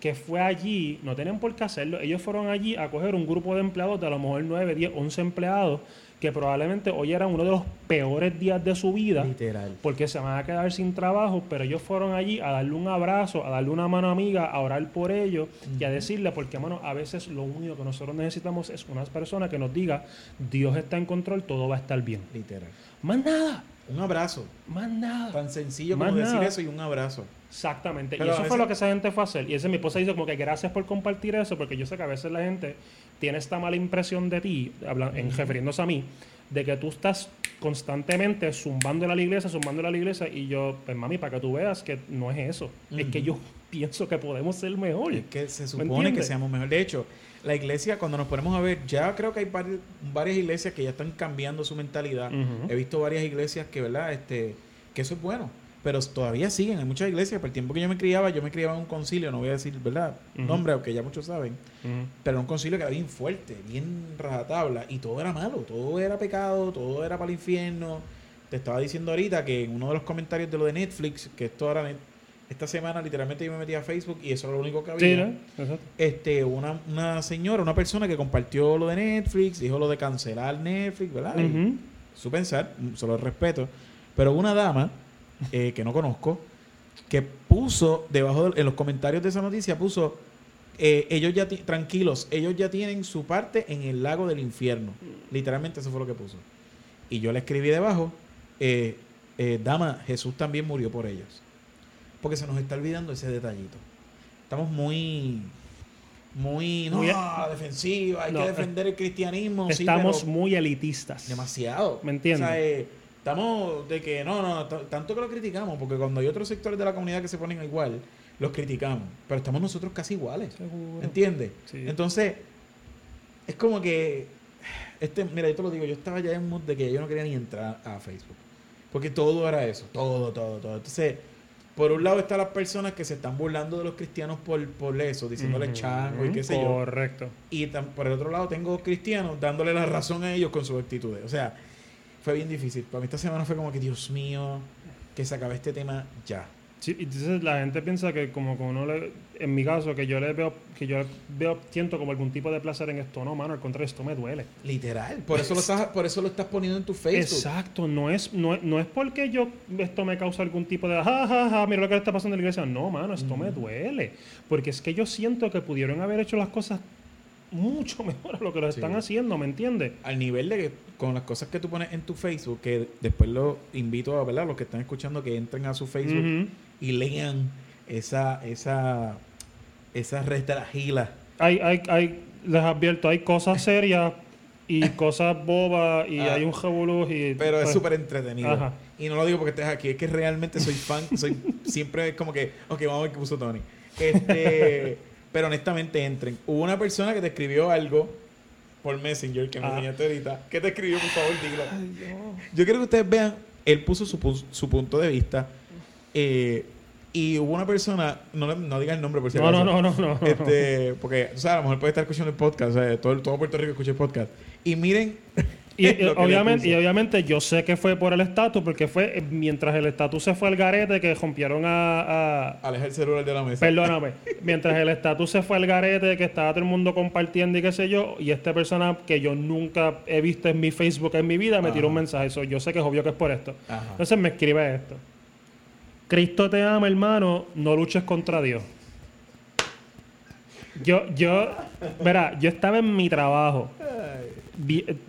B: Que fue allí, no tenían por qué hacerlo, ellos fueron allí a coger un grupo de empleados de a lo mejor 9, 10, 11 empleados que probablemente hoy eran uno de los peores días de su vida
A: Literal.
B: porque se van a quedar sin trabajo, pero ellos fueron allí a darle un abrazo, a darle una mano amiga, a orar por ellos y a decirle, porque mano, a veces lo único que nosotros necesitamos es una persona que nos diga, Dios está en control, todo va a estar bien.
A: Literal.
B: Más nada,
A: Un abrazo.
B: más nada.
A: Tan sencillo
B: Más
A: como decir eso y un abrazo.
B: Exactamente.
A: Pero
B: y eso fue lo que esa gente fue a hacer. Y ese mi esposa dice como que gracias por compartir eso, porque yo sé que a veces la gente tiene esta mala impresión de ti, en, refiriéndose a mí, de que tú estás constantemente zumbando a la iglesia, zumbando a la iglesia, y yo, pues mami, para que tú veas que no es eso. Es que yo <laughs> pienso que podemos ser mejor.
A: Es que se
B: ¿Me
A: supone que seamos mejor. De hecho, la iglesia, cuando nos ponemos a ver, ya creo que hay vari- varias iglesias que ya están cambiando su mentalidad. He visto varias iglesias que, ¿verdad? Este, que eso es bueno. Pero todavía siguen, hay muchas iglesias. Por el tiempo que yo me criaba, yo me criaba en un concilio, no voy a decir, ¿verdad? Nombre, aunque ya muchos saben. Pero un concilio que era bien fuerte, bien rajatabla. Y todo era malo, todo era pecado, todo era para el infierno. Te estaba diciendo ahorita que en uno de los comentarios de lo de Netflix, que esto ahora, esta semana literalmente yo me metí a Facebook y eso era lo único que había.
B: Sí, ¿no? Exacto.
A: Este, una, una señora, una persona que compartió lo de Netflix, dijo lo de cancelar Netflix, ¿verdad? Su pensar, mm, se lo respeto. Pero una dama eh, que no conozco, que puso debajo, de- en los comentarios de esa noticia, puso, eh, ellos ya, tranquilos, ellos ya tienen su parte en el lago del infierno. Literalmente eso fue lo que puso. Y yo le escribí debajo, eh, eh, dama, Jesús también murió por ellos. Porque se nos está olvidando ese detallito. Estamos muy... Muy, no,
B: Muy-
A: defensiva, hay
B: No,
A: que defender el cristianismo.
B: Estamos muy elitistas.
A: Demasiado.
B: ¿Me entiendes?
A: O sea, eh, estamos de que no, no, tanto que lo criticamos, porque cuando hay otros sectores de la comunidad que se ponen igual, los criticamos. Pero estamos nosotros casi iguales.
B: Seguro.
A: ¿Entiendes?
B: Sí.
A: Entonces, es como que. Este, mira, yo te lo digo, yo estaba ya en mood de que yo no quería ni entrar a Facebook. Porque todo era eso, todo, todo, todo. Entonces, por un lado están las personas que se están burlando de los cristianos por, por eso, diciéndoles
B: Ujú.
A: chango y qué sé yo.
B: Correcto.
A: Y por el otro lado tengo cristianos dándole la razón a ellos con sus actitudes. O sea, fue bien difícil. Para mí esta semana fue como que, Dios mío, que se acabe este tema ya.
B: Sí, y entonces la gente piensa que como que uno le, en mi caso, que yo le veo, que yo veo, siento como algún tipo de placer en esto. No, mano, al contrario, esto me duele.
A: Literal. Por eso lo estás, por eso lo estás poniendo en tu Facebook.
B: Exacto, no es, no, no es porque yo esto me causa algún tipo de ja, ja, ja, mira lo que le está pasando en la iglesia. No, mano, esto me duele. Porque es que yo siento que pudieron haber hecho las cosas mucho <laughs> mejor a lo que lo
A: Sí.
B: están haciendo, ¿me entiendes?
A: Al nivel de que con las cosas que tú pones en tu Facebook, que después lo invito a, ¿verdad? Los que están escuchando que entren a su Facebook y lean esa, esa, esa retragila.
B: hay, hay, hay, les advierto, hay cosas <laughs> serias y cosas bobas y
A: Ah.
B: hay un revolú y...
A: Pero es
B: pues,
A: súper entretenido.
B: Ajá.
A: Y no lo digo porque estés aquí, es que realmente soy fan, soy siempre es como que, ok, vamos a ver qué puso Tony. Este, <laughs> pero honestamente entren. Hubo una persona que te escribió algo por Messenger que me
B: Ah.
A: enseñaste ahorita. ¿Qué te escribió, por favor? Dilo. Yo quiero que ustedes vean, él puso su, su punto de vista. eh, y hubo una persona, no, no diga el nombre por si
B: No,
A: acaso.
B: no, no, no, no.
A: Este, porque, o sea, a lo mejor puede estar escuchando el podcast, o sea, todo, todo Puerto Rico escucha el podcast. Y miren. <laughs>
B: Y, <laughs> obviamente, y obviamente yo sé que fue por el estatus, porque fue eh, mientras el estatus se fue al garete que rompieron a, a-
A: Aleja el celular de la mesa.
B: Perdóname, <laughs> mientras el estatus se fue al garete, que estaba todo el mundo compartiendo y qué sé yo, y esta persona que yo nunca he visto en mi Facebook en mi vida me tiró un
A: Ajá.
B: mensaje. Eso, yo sé que es obvio que es por esto.
A: Ajá.
B: Entonces me escribe esto. Cristo te ama, hermano, no luches contra Dios. Yo, yo, verá, yo estaba en mi trabajo.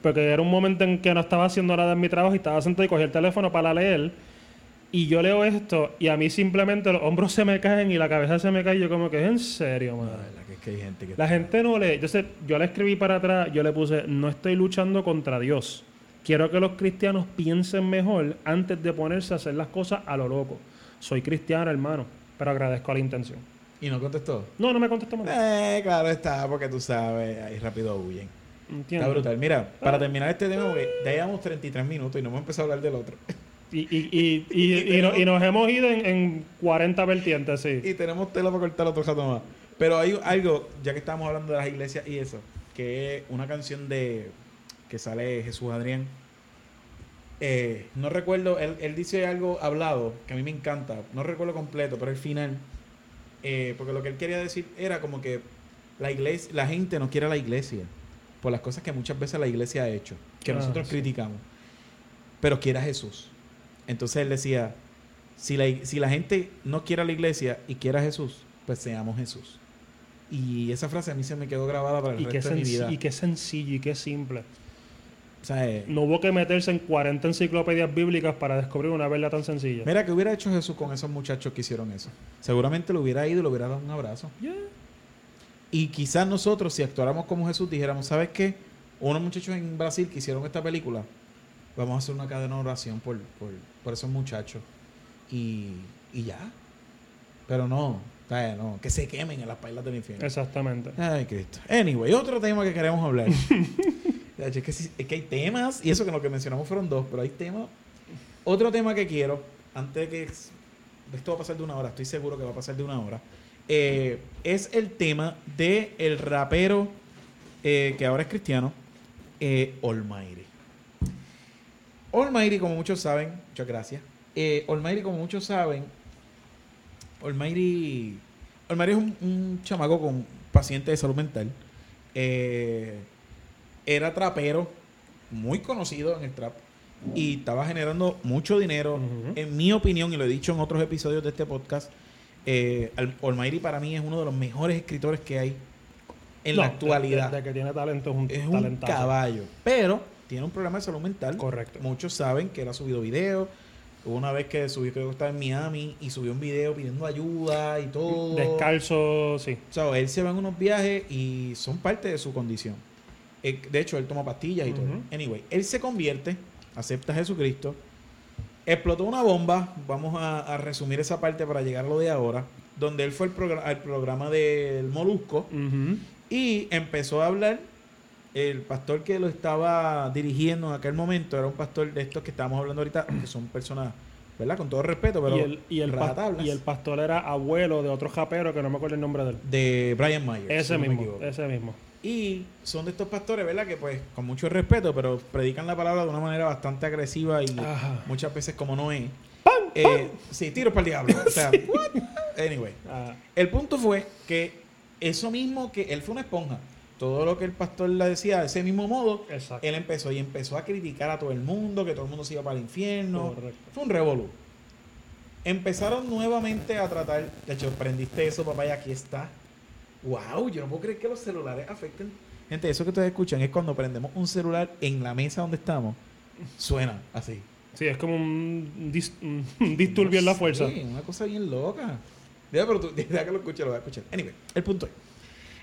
B: Porque era un momento en que no estaba haciendo nada en mi trabajo y estaba sentado y cogí el teléfono para leer. Y yo leo esto y a mí simplemente los hombros se me caen y la cabeza se me cae. Y yo como que es en serio,
A: La
B: mano.
A: verdad que es que hay gente que
B: La gente no lee. Yo, sé, yo le escribí para atrás, yo le puse, no estoy luchando contra Dios. Quiero que los cristianos piensen mejor antes de ponerse a hacer las cosas a lo loco. Soy cristiano, hermano, pero agradezco la intención.
A: ¿Y no contestó?
B: No, no me contestó más.
A: Eh, claro está, porque tú sabes, ahí rápido huyen. Está brutal. Mira, para terminar este tema, porque ya llevamos 33 minutos y no hemos empezado a hablar del otro. <laughs>
B: Y, y, y, y, y no- y nos hemos ido en, en 40 vertientes, sí.
A: y tenemos tela para cortar otro jato más. Pero hay algo, ya que estamos hablando de las iglesias y eso, que es una canción de que sale Jesús Adrián. Eh, no recuerdo, él, él dice algo hablado que a mí me encanta. No recuerdo completo, pero el final. eh, porque lo que él quería decir era como que la iglesia, la gente no quiere a la iglesia por las cosas que muchas veces la iglesia ha hecho, que
B: Ah,
A: nosotros
B: sí.
A: criticamos, pero quiere a Jesús. Entonces él decía, si la, si la gente no quiere a la iglesia y quiere a Jesús, pues seamos Jesús. Y esa frase a mí se me quedó grabada para el
B: Y
A: resto de mi vida.
B: y qué sencillo y qué simple.
A: Eh,
B: No hubo que meterse en 40 enciclopedias bíblicas para descubrir una verdad tan sencilla.
A: Mira, ¿qué hubiera hecho Jesús con esos muchachos que hicieron eso? Seguramente lo hubiera ido y le hubiera dado un abrazo.
B: Yeah.
A: Y quizás nosotros, si actuáramos como Jesús, dijéramos, ¿sabes qué? Unos muchachos en Brasil que hicieron esta película, vamos a hacer una cadena de oración por, por, por esos muchachos. Y, y ya. Pero no, no, que se quemen en las pailas del infierno.
B: Exactamente.
A: Ay, Cristo. Anyway, otro tema que queremos hablar. <laughs> Es, que, es que hay temas, y eso que lo que mencionamos fueron dos, pero hay temas. Otro tema que quiero, antes de que esto va a pasar de una hora, estoy seguro que va a pasar de una hora. Eh, es el tema de el rapero eh, que ahora es cristiano, eh, Almighty. Almighty, como muchos saben, muchas gracias. Eh, Almighty, como muchos saben, Almighty, Almighty es un, un chamaco con paciente de salud mental. Eh, era trapero, muy conocido en el trap, y estaba generando mucho dinero. En mi opinión, y lo he dicho en otros episodios de este podcast, eh, Almighty para mí es uno de los mejores escritores que hay en
B: No,
A: la actualidad.
B: De, de que tiene talento es un
A: es un caballo, pero tiene un problema de salud mental.
B: Correcto.
A: Muchos saben que él ha subido videos. Hubo una vez que subió, creo que estaba en Miami, y subió un video pidiendo ayuda y todo.
B: Descalzo, sí.
A: O sea, él se va en unos viajes y son parte de su condición. Eh, de hecho, él toma pastillas y todo. Anyway, él se convierte, acepta a Jesucristo, explotó una bomba, vamos a, a resumir esa parte para llegar a lo de ahora, donde él fue al, progr- al programa del Molusco y empezó a hablar. El pastor que lo estaba dirigiendo en aquel momento era un pastor de estos que estamos hablando ahorita, que son personas, ¿verdad? Con todo respeto, pero
B: y, el, y, el y el pastor era abuelo de otro japero que no me acuerdo el nombre de él.
A: de Brian Myers.
B: Ese mismo, ese mismo.
A: Y son de estos pastores, ¿verdad? Que pues, con mucho respeto, pero predican la palabra de una manera bastante agresiva y
B: Ajá.
A: muchas veces como no es. Eh, sí, tiros para el diablo. O sea, <laughs> what? Anyway.
B: Ah,
A: El punto fue que eso mismo que él fue una esponja. Todo lo que el pastor le decía de ese mismo modo,
B: exacto.
A: él empezó y empezó a criticar a todo el mundo, que todo el mundo se iba para el infierno.
B: Correcto.
A: Fue un revolú. Empezaron nuevamente a tratar, de hecho, prendiste eso, papá, y aquí está. Wow, yo no puedo creer que los celulares afecten. Gente, eso que ustedes escuchan es cuando prendemos un celular en la mesa donde estamos, suena así.
B: Sí, es como un, dis- un disturbio en la fuerza.
A: Sí, una cosa bien loca. Deja, pero tú, <laughs> deja que lo escuche, lo voy a escuchar. Anyway, el punto es.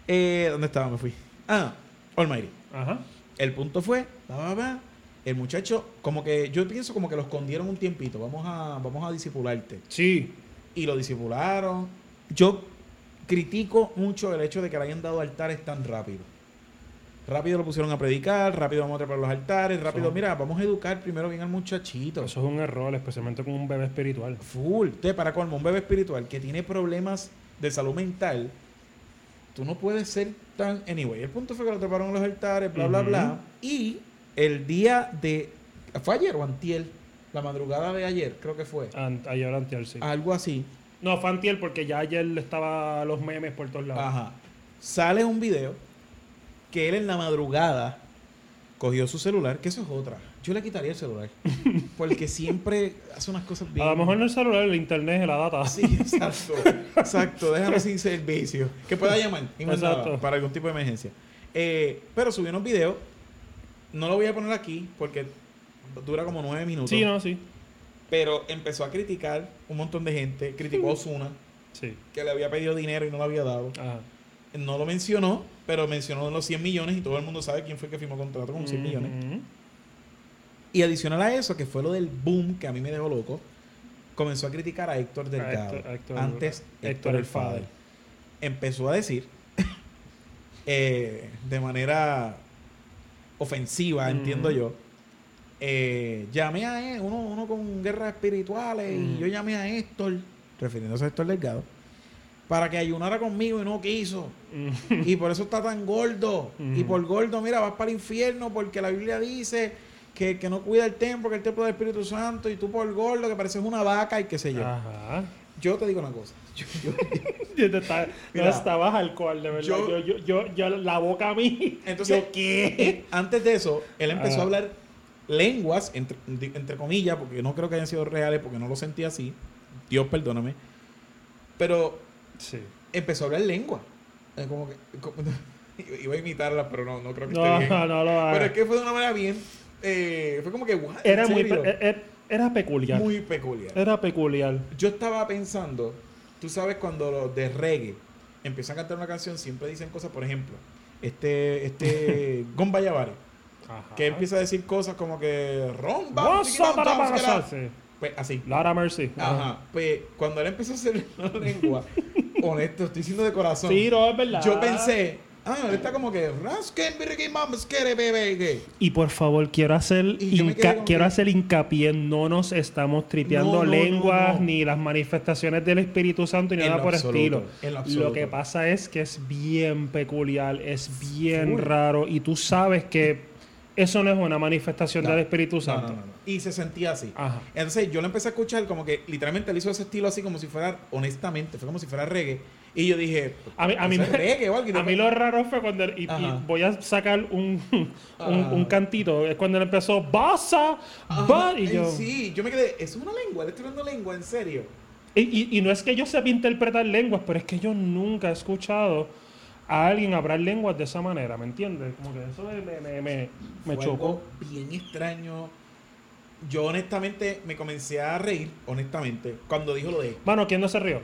A: Eh, ¿Dónde estaba? Me fui. Ah, Almighty.
B: Ajá.
A: El punto fue, pa, pa, pa, el muchacho, como que yo pienso como que lo escondieron un tiempito. Vamos a, vamos a disipularte.
B: Sí.
A: Y lo disipularon. Yo critico mucho el hecho de que le hayan dado altares tan rápido. Rápido lo pusieron a predicar, rápido vamos a trepar los altares, rápido, mira, vamos a educar primero bien al muchachito.
B: Eso es un error, especialmente con un bebé espiritual.
A: Full. Entonces, para colmo, un bebé espiritual que tiene problemas de salud mental, tú no puedes ser tan. Anyway, el punto fue que lo treparon en los altares, bla, bla, bla. Y el día de. ¿Fue ayer o antier? La madrugada de ayer, creo que fue.
B: Ant- ayer antier, sí.
A: Algo así.
B: No, fue antier porque ya ayer estaba los memes por todos lados.
A: Ajá. Sale un video que él en la madrugada cogió su celular, que eso es otra. Yo le quitaría el celular. <laughs> Porque siempre hace unas cosas bien.
B: A lo mejor no el celular, el internet, la data.
A: Sí, exacto. Exacto, déjame sin servicio. Que pueda llamar
B: Exacto.
A: para algún tipo de emergencia. Eh, pero subió unos videos. No lo voy a poner aquí porque dura como nueve minutos.
B: Sí, no, sí.
A: Pero empezó a criticar un montón de gente. Criticó a Osuna,
B: Sí.
A: que le había pedido dinero y no lo había dado.
B: Ajá.
A: No lo mencionó, pero mencionó los 100 millones y todo el mundo sabe quién fue que firmó contrato con 100 millones. Y adicional a eso, que fue lo del boom que a mí me dejó loco, comenzó a criticar a Héctor Delgado.
B: Héctor- Héctor-
A: antes
B: Héctor
A: Héctor
B: el
A: Fader. Empezó a decir <laughs> eh, de manera ofensiva, entiendo yo. Eh, llamé a él, uno, uno con guerras espirituales, y yo llamé a Héctor, refiriéndose a Héctor Delgado, para que ayunara conmigo y no quiso. Y por eso está tan gordo. Y por gordo, mira, vas para el infierno porque la Biblia dice que, que no cuida el templo, que el templo del Espíritu Santo, y tú por gordo, que pareces una vaca y qué sé yo.
B: Ajá.
A: Yo te digo una cosa. Yo, <laughs> yo-
B: Yo te estaba-
A: Mira,
B: no estabas alcohol, de verdad.
A: yo-
B: Yo, yo, yo, la boca a mí.
A: entonces,
B: ¿qué?
A: antes de eso, él empezó a hablar lenguas, entre, entre comillas, porque no creo que hayan sido reales, porque no lo sentí así. Dios perdóname. Pero
B: Sí.
A: empezó a hablar lengua. Como que. como- <laughs> iba a imitarla, pero no, no creo que
B: No,
A: esté bien.
B: no, <laughs> no lo hagas.
A: Pero es que fue de una manera bien. eh, fue como que. "What? ¿En
B: Era muy,
A: serio?".
B: pe- er- era peculiar.
A: Muy peculiar.
B: Era peculiar.
A: Yo estaba pensando, tú sabes, cuando los de reggae empiezan a cantar una canción, siempre dicen cosas, por ejemplo, este, este <laughs> Gon Bayavari,
B: Ajá.
A: que empieza a decir cosas como que ron, bam,
B: Vos
A: tiki, tam,
B: para
A: tam,
B: para
A: skala".
B: sí.
A: Pues así.
B: Lara Mercy.
A: Ajá. Pues cuando él empezó a hacer la <laughs> lengua, <laughs> honesto, estoy diciendo de corazón.
B: Sí, no, es verdad.
A: Yo pensé Ah, él está como que.
B: Y por favor, quiero hacer, hinca- quiero
A: que-
B: hacer hincapié, no nos estamos tripeando
A: No, no,
B: lenguas
A: no,
B: ni las manifestaciones del Espíritu Santo ni
A: En
B: nada por
A: absoluto,
B: estilo.
A: lo
B: que pasa es que es bien peculiar, es bien
A: Full.
B: raro y tú sabes que eso no es una manifestación
A: No,
B: del Espíritu Santo.
A: no, no, no. Y se sentía así.
B: Ajá.
A: Entonces yo lo empecé a escuchar como que literalmente él hizo ese estilo así como si fuera, honestamente, fue como si fuera reggae. Y yo dije,
B: A mí, a mí,
A: ¿eso es
B: me-
A: reggae o algo?
B: A mí lo raro fue cuando... él- y, y
A: Ajá.
B: voy a sacar un, <laughs> un, un cantito. Es cuando él empezó... ¡Basa! Ba-", Y yo...
A: Sí, yo me quedé, ¿es una lengua? ¿Le estoy hablando lengua? ¿En serio?
B: Y, y- y no es que yo sepa interpretar lenguas, pero es que yo nunca he escuchado a alguien hablar lenguas de esa manera, ¿me entiendes? Como que eso me, me, me, me- chocó.
A: bien extraño. Yo honestamente me comencé a reír, honestamente, cuando dijo lo de...
B: Mano, ¿quién no se rió?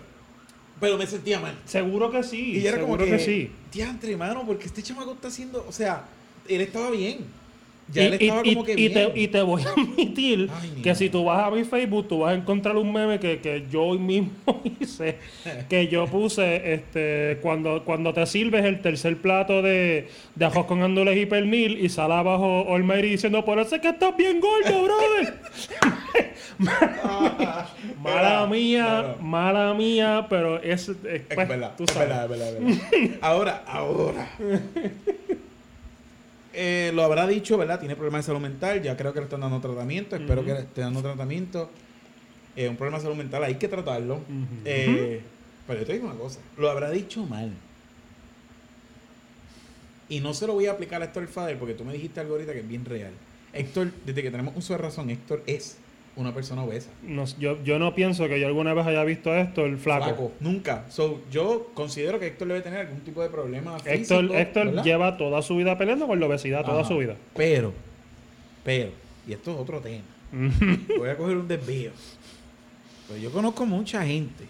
A: Pero me sentía mal.
B: Seguro que sí.
A: Y era como
B: seguro
A: que,
B: que, sí.
A: diantre, mano, porque este chamaco está haciendo, o sea, él estaba bien. Ya
B: y,
A: él estaba
B: y-
A: como que
B: y
A: bien.
B: te, y te voy a <laughs> admitir
A: Ay,
B: que si tú vas a mi Facebook, tú vas a encontrar un meme que, que yo hoy mismo <laughs> hice, que yo puse este cuando, cuando te sirves el tercer plato de, de arroz con ándules y pernil y sale abajo Olmeiri diciendo, por eso es que estás bien gordo, brother. <laughs>
A: Ah,
B: mala mía, mala mía, pero es, es,
A: Es
B: pues,
A: verdad,
B: tú
A: es
B: sabes.
A: verdad, es verdad, es verdad. Ahora, ahora. Eh, lo habrá dicho, ¿verdad? Tiene problemas de salud mental. Ya creo que le están dando tratamiento. Espero que le esté dando tratamiento. Eh, un problema de salud mental, hay que tratarlo. Eh, pero yo te digo una cosa. Lo habrá dicho mal. Y no se lo voy a aplicar a Héctor Fader porque tú me dijiste algo ahorita que es bien real. Héctor, desde que tenemos uso de razón, Héctor es una persona obesa.
B: No, yo, yo no pienso que yo alguna vez haya visto esto, el flaco.
A: Nunca. So, yo considero que Héctor debe tener algún tipo de problema
B: Héctor,
A: físico,
B: Héctor
A: ¿verdad?
B: lleva toda su vida peleando con la obesidad, toda
A: Ajá.
B: su vida.
A: Pero, pero, y esto es otro tema. Voy a coger un desvío. Pero yo conozco mucha gente.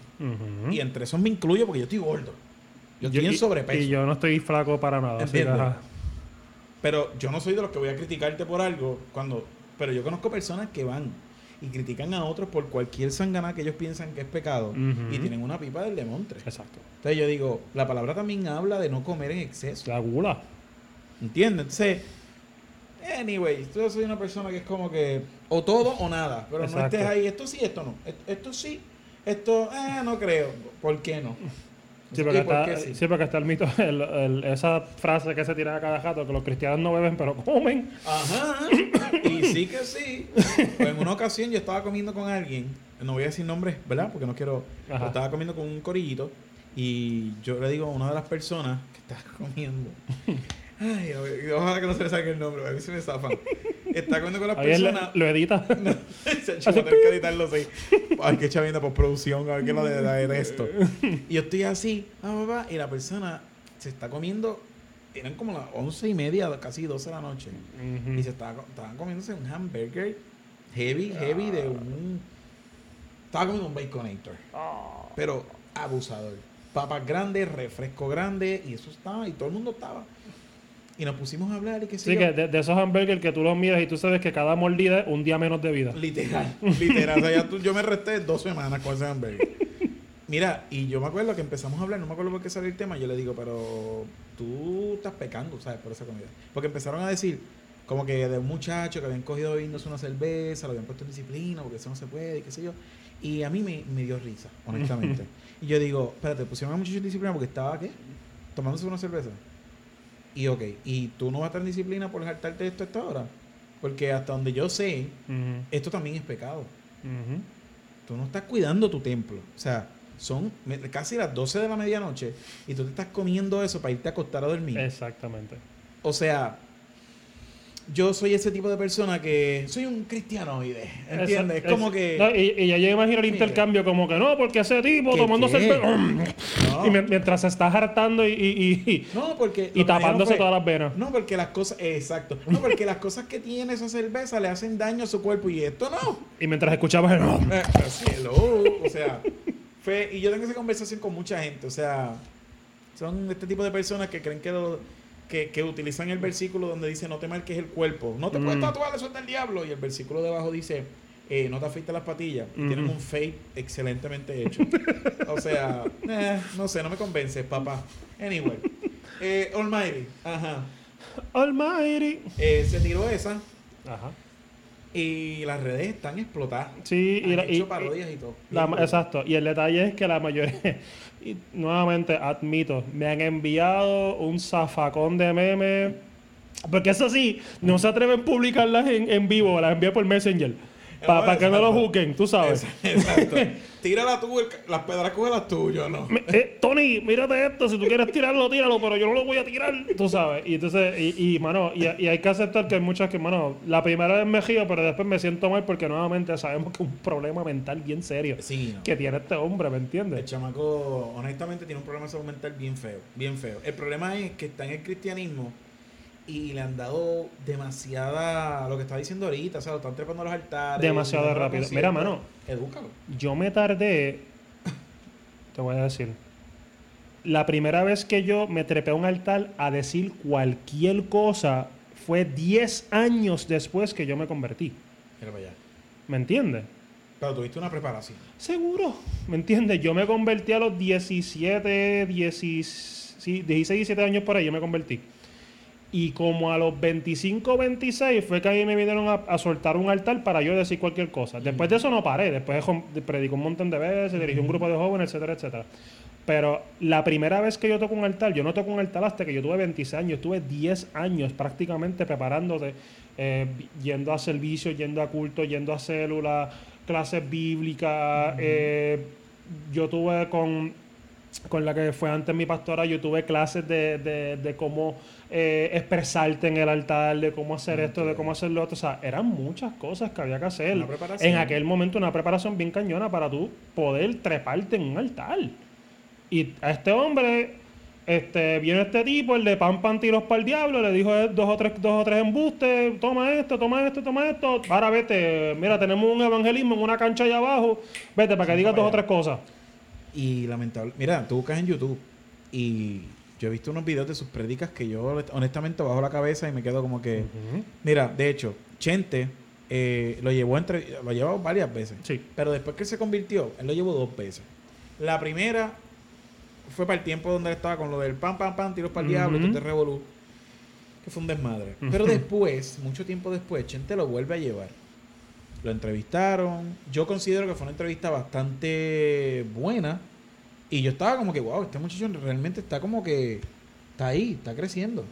A: Y entre esos me incluyo porque yo estoy gordo. Yo estoy en sobrepeso.
B: Y yo no estoy flaco para nada.
A: Pero yo no soy de los que voy a criticarte por algo. cuando Pero yo conozco personas que van y critican a otros por cualquier sangana que ellos piensan que es pecado. Y tienen una pipa del demontre.
B: Exacto.
A: Entonces yo digo, la palabra también habla de no comer en exceso.
B: La gula.
A: ¿Entiendes? Entonces, anyway, yo soy una persona que es como que o todo o nada, pero no estés ahí, esto sí, esto no, esto, esto sí, esto, eh, no creo, ¿por qué no?
B: Sí,
A: ¿Y
B: porque,
A: por
B: está,
A: sí?
B: sí, porque está el mito, el- el- esa frase que se tira a cada jato, que los cristianos no beben, pero comen.
A: Ajá, y sí que sí. Pues en una ocasión yo estaba comiendo con alguien, no voy a decir nombres, ¿verdad? Porque no quiero, pero estaba comiendo con un corillito y yo le digo a una de las personas que está <laughs> comiendo, ay, ver, ojalá que no se le saque el nombre, a mí se me zafan. Está comiendo con las personas.
B: lo edita.
A: No, <laughs> se ha hecho tener que editarlo así. Ay, que chavienda por producción, a ver qué lo de, esto. Y yo estoy así, ah, papá, y la persona se está comiendo, eran como las once y media, casi 12 de la noche. Y se estaba, estaban comiéndose un hamburger heavy, heavy de un. Estaba comiendo un baconator.
B: Ah.
A: Pero abusador. Papas grandes, refresco grande, y eso estaba, y todo el mundo estaba. Y nos pusimos a hablar y qué sé
B: Sí,
A: yo.
B: que de, de esos hamburgers que tú los miras y tú sabes que cada mordida es un día menos de vida.
A: Literal, <laughs> literal. O sea, ya tú- yo me resté dos semanas con ese hamburger. Mira, y yo me acuerdo que empezamos a hablar, no me acuerdo por qué salió el tema. Yo le digo, pero tú estás pecando, ¿sabes? Por esa comida. Porque empezaron a decir, como que de un muchacho que habían cogido bebiéndose una cerveza, lo habían puesto en disciplina, porque eso no se puede, y qué sé yo. Y a mí me, me dio risa, honestamente. <laughs> y yo digo, espérate, pusieron a un muchacho en disciplina porque estaba, ¿qué? Tomándose una cerveza. Y ok, ¿y tú no vas a estar en disciplina por saltarte esto a esta hora? Porque hasta donde yo sé, esto también es pecado.
B: Ujú.
A: Tú no estás cuidando tu templo. O sea, son casi las 12 de la medianoche y tú te estás comiendo eso para irte a acostar a dormir.
B: Exactamente.
A: O sea, yo soy ese tipo de persona que soy un cristianoide. ¿Entiendes? Es como
B: es-
A: que.
B: no, y, y ya yo imagino el intercambio como que no, porque ese tipo
A: ¿Qué
B: tomándose
A: qué?
B: el pe-
A: No.
B: Y mien- mientras se está hartando y, y, y-
A: No, porque.
B: y tapándose
A: fue-
B: todas las venas.
A: No, porque las cosas. Exacto. No, porque las cosas que tiene esa cerveza le hacen daño a su cuerpo y esto no.
B: Y mientras escuchabas el...
A: Eh, cielo, o sea, fue, y yo tengo esa conversación con mucha gente, o sea, son este tipo de personas que creen que, lo- que, que utilizan el versículo donde dice no te marques el cuerpo, no te puedes
B: Mm.
A: tatuar, eso es del diablo, y el versículo debajo dice eh, no te afeites las patillas, y tienen
B: Ujú.
A: un fade excelentemente hecho. o sea, <laughs> eh, no sé, no me convences, papá. Anyway, Eh, Almighty. Ajá.
B: Almighty.
A: Eh, se tiró esa
B: Ajá.
A: y las redes están explotadas.
B: Sí, y,
A: Han
B: la-
A: hecho
B: y-
A: parodias y todo.
B: La- exacto. Y el detalle es que la mayoría, y nuevamente admito, me han enviado un zafacón de memes. Porque eso sí, no se atreven a publicarlas en, en vivo, las envío por Messenger. <laughs> Para
A: bueno,
B: que no lo juzguen, tú sabes.
A: Exacto. <laughs> Tírala tú, el las pedras las tuyas, ¿no?
B: Eh, Tony, mírate esto, si tú quieres tirarlo, tíralo, pero yo no lo voy a tirar, tú sabes. Y entonces, y, y mano, y, y hay que aceptar que hay muchas que, mano, la primera vez me río, pero después me siento mal porque nuevamente sabemos que es un problema mental bien serio
A: Sí, no.
B: que tiene este hombre, ¿me
A: El
B: entiendes?
A: chamaco, honestamente, tiene un problema de salud mental bien feo, bien feo. El problema es que está en el cristianismo y le han dado demasiada, lo que está diciendo ahorita, o sea, lo están trepando a los altares.
B: Demasiado rápido. Mira, mano.
A: Edúcalo.
B: Yo me tardé, te voy a decir, la primera vez que yo me trepé a un altar a decir cualquier cosa fue 10 años después que yo me convertí.
A: Mira para allá.
B: ¿Me entiendes?
A: Pero tuviste una preparación.
B: Seguro, ¿me entiendes? Yo me convertí a los 17, 16, sí, 16, 17 años por ahí, yo me convertí. Y como a los 25, 26 fue que a mí me vinieron a, a soltar un altar para yo decir cualquier cosa. Después de eso no paré, después predicó un montón de veces, dirigí un grupo de jóvenes, etcétera, etcétera. Pero la primera vez que yo toco un altar, yo no toco un altar hasta que yo tuve 26 años, estuve 10 años prácticamente preparándote, eh, yendo a servicios, yendo a culto, yendo a células, clases bíblicas. eh, yo tuve con, con la que fue antes mi pastora, yo tuve clases de, de, de cómo eh, expresarte en el altar, de cómo hacer esto, de cómo hacer lo otro. O sea, eran muchas cosas que había que hacer.
A: Una preparación.
B: En aquel momento, una preparación bien cañona para tú poder treparte en un altar. Y a este hombre, este, viene este tipo, el de pan, pan, tiros para el diablo, le dijo eh, dos o tres, dos o tres embustes, toma esto, toma esto, toma esto, ahora vete, mira, tenemos un evangelismo en una cancha allá abajo, vete para que digas dos o tres cosas.
A: Y lamentable. Mira, tú buscas en YouTube y yo he visto unos videos de sus prédicas que yo honestamente bajo la cabeza y me quedo como que... Mira, de hecho, Chente eh, lo llevó entre, lo llevó varias veces.
B: Sí.
A: Pero después que se convirtió, él lo llevó dos veces. La primera fue para el tiempo donde él estaba con lo del pan, pan, pan, tiros para el diablo,
B: Ujú.
A: todo este revolú. Que fue un desmadre. Pero después, mucho tiempo después, Chente lo vuelve a llevar. Lo entrevistaron. Yo considero que fue una entrevista bastante buena. Y yo estaba como que, wow, este muchacho realmente está como que está ahí, está creciendo.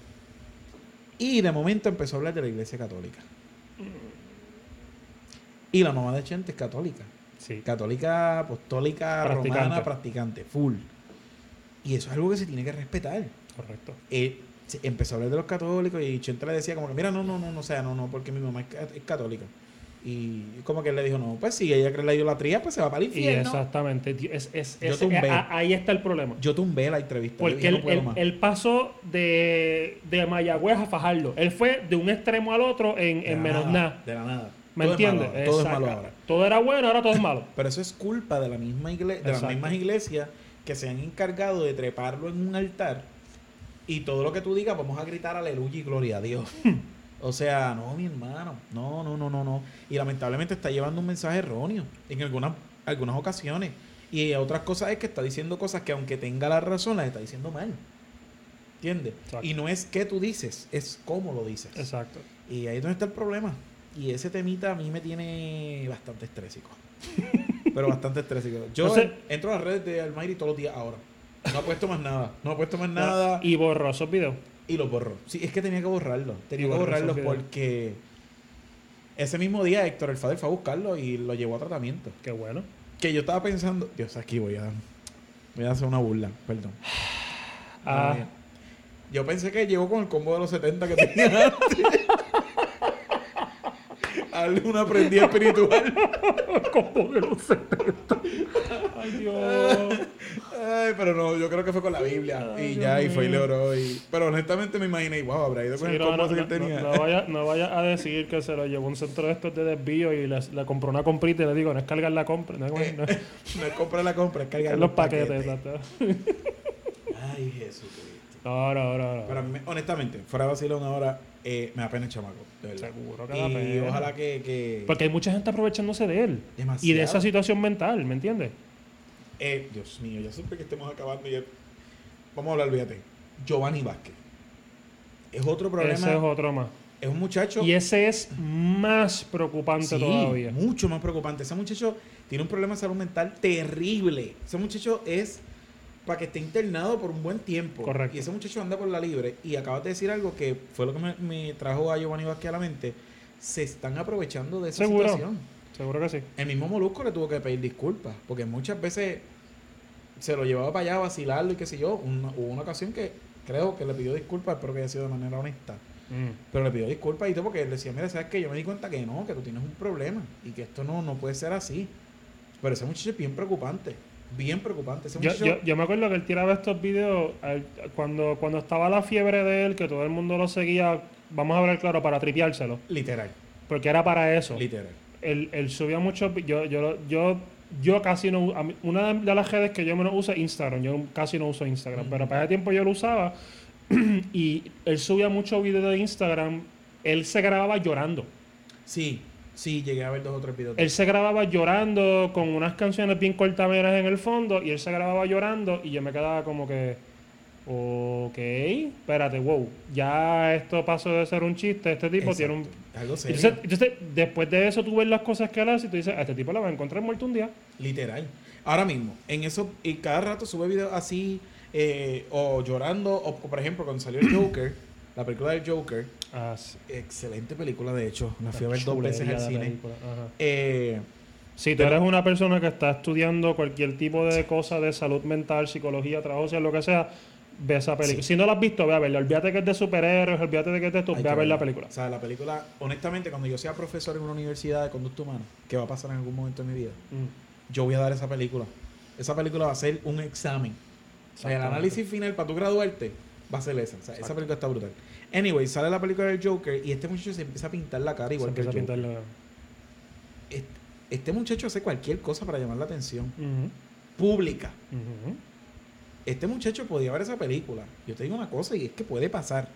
A: Y de momento empezó a hablar de la iglesia católica. Y la mamá de Chente es católica.
B: Sí.
A: Católica, apostólica,
B: Practicante.
A: romana, practicante, full. Y eso es algo que se tiene que respetar.
B: Correcto.
A: Eh, empezó a hablar de los católicos y Chente le decía como que, mira, no, no, no, no, o sea, no, no, porque mi mamá es católica. Y como que él le dijo, no, pues si ella cree la idolatría, pues se va para el
B: Y
A: infierno.
B: exactamente, di- es, es, es-
A: tumbé.
B: a- ahí está el problema.
A: Yo tumbé la entrevista.
B: Porque él,
A: no
B: él- él pasó de, de Mayagüez a Fajardo. Él fue de un extremo al otro en, en menos
A: nada. De la nada.
B: ¿Me
A: Todo es
B: entiendes?
A: ahora, todo es malo ahora.
B: Todo era bueno, ahora todo es malo. <laughs>
A: Pero eso es culpa de la misma iglesia, de las mismas iglesias que se han encargado de treparlo en un altar y todo lo que tú digas vamos a gritar aleluya y gloria a Dios. <laughs> o sea, no, mi hermano, no, no, no, no, no. Y lamentablemente está llevando un mensaje erróneo en algunas, algunas ocasiones. Y otras cosas es que está diciendo cosas que aunque tenga la razón, las está diciendo mal. ¿Entiendes?
B: Exacto.
A: Y no es qué tú dices, es cómo lo dices.
B: Exacto.
A: Y ahí es donde está el problema. Y ese temita a mí me tiene bastante estrésico. <laughs> Pero bastante estrésico. Yo
B: Entonces-
A: entro a las redes de Almighty todos los días ahora. No he puesto más nada. No he puesto más nada. Y,
B: Y borró esos videos.
A: Lo borro. Sí, es que tenía que borrarlo. Tenía
B: Y
A: que
B: borró
A: borrarlo porque ese mismo día Héctor el Fader fue a buscarlo y lo llevó a tratamiento.
B: Qué bueno.
A: Que yo estaba pensando. Dios, aquí voy a. Voy a hacer una burla. Perdón.
B: Ah.
A: Yo pensé que llegó con el combo de los 70 que tenía <laughs> antes. Hazle una prendida espiritual. <laughs>
B: como de los 70. Ay, Dios.
A: Ay, pero no, yo creo que fue con la Biblia.
B: Ay,
A: y
B: Dios
A: ya, y fue y le oró. Y... Pero honestamente me imaginé, wow, habrá ido con
B: Sí,
A: el
B: no,
A: que él tenía.
B: no- no vaya, <laughs> no vaya a decir que se lo llevó un centro de estos de desvío y le, le compró una comprita y le digo, no es cargar la compra, no es, no <laughs>
A: no es comprar la compra, es cargar <laughs>
B: los paquetes, exacto.
A: Ay, Jesucristo.
B: No, no, no, no.
A: Pero honestamente, fuera de vacilón ahora, eh, me da pena el chamaco. De verdad.
B: Seguro que da
A: Y
B: pena.
A: ojalá que. que...
B: Porque hay mucha gente aprovechándose de él. Y de esa situación mental, ¿me entiendes?
A: Eh, Dios mío, ya siempre que estemos acabando ya... Vamos a hablar, fíjate. Giovanni Vázquez. Es otro problema.
B: Ese es otro más.
A: Es un muchacho.
B: Y ese es más preocupante
A: Sí,
B: todavía.
A: mucho más preocupante. Ese muchacho tiene un problema de salud mental terrible. Ese muchacho es para que esté internado por un buen tiempo.
B: Correcto.
A: Y ese muchacho anda por la libre. Y acabas de decir algo que fue lo que me, me trajo a Giovanni Vázquez a la mente. Se están aprovechando de esa
B: Seguro.
A: situación.
B: Seguro que sí.
A: El mismo Molusco le tuvo que pedir disculpas. Porque muchas veces se lo llevaba para allá a vacilarlo y qué sé yo. Una- hubo una ocasión que creo que le pidió disculpas. Espero que haya sido de manera honesta.
B: Mm.
A: Pero le pidió disculpas y todo porque él decía, mira, ¿sabes qué? Yo me di cuenta que no, que tú tienes un problema y que esto no, no puede ser así. Pero ese muchacho es bien preocupante, bien preocupante. Ese
B: Yo,
A: muchacho,
B: yo, yo me acuerdo que él tiraba estos videos eh, cuando, cuando estaba la fiebre de él, que todo el mundo lo seguía, vamos a hablar claro, para tripeárselo.
A: literal,
B: Porque era para eso.
A: literal.
B: Él, él subía muchos... vi- Yo, yo, yo, yo casi no... mí- una de las redes que yo menos uso es Instagram. Yo casi no uso Instagram. Pero para ese tiempo yo lo usaba. <clears throat> y él subía muchos videos de Instagram. Él se grababa llorando.
A: Sí, sí, llegué a ver dos o tres videos.
B: Él se grababa llorando con unas canciones bien cortaveras en el fondo y él se grababa llorando y yo me quedaba como que, ok, espérate, wow, ya esto pasó de ser un chiste, este tipo tiene un...
A: Algo serio,
B: Entonces, entonces, después de eso tú ves las cosas que él hace y tú dices, a este tipo lo va a encontrar muerto un día.
A: literal. Ahora mismo, en eso, y cada rato sube videos así, eh, o llorando, o por ejemplo, cuando salió el Joker, <coughs> la película del Joker,
B: Ah, sí.
A: excelente película de hecho, la fui a ver dos veces al cine.
B: ajá.
A: Eh,
B: Si tú eres una persona que está estudiando cualquier tipo de cosa de salud mental, psicología, trabajo, social, lo que sea, ve esa película.
A: Sí.
B: Si no la has visto, ve a verla. Olvídate que es de superhéroes, olvídate de que es de esto,
A: Hay
B: ve a ver la película.
A: O sea, la película, honestamente, cuando yo sea profesor en una universidad de conducta humana, que va a pasar en algún momento de mi vida,
B: Mm.
A: yo voy a dar esa película. Esa película va a ser un examen. O sea, el análisis final para tú graduarte va a ser esa. O sea, esa película está brutal. Anyway, sale la película del Joker y este muchacho se empieza a pintar la cara igual
B: Se
A: que el Joker.
B: la-
A: Este, este muchacho hace cualquier cosa para llamar la atención pública. Este muchacho podía ver esa película. Yo te digo una cosa y es que puede pasar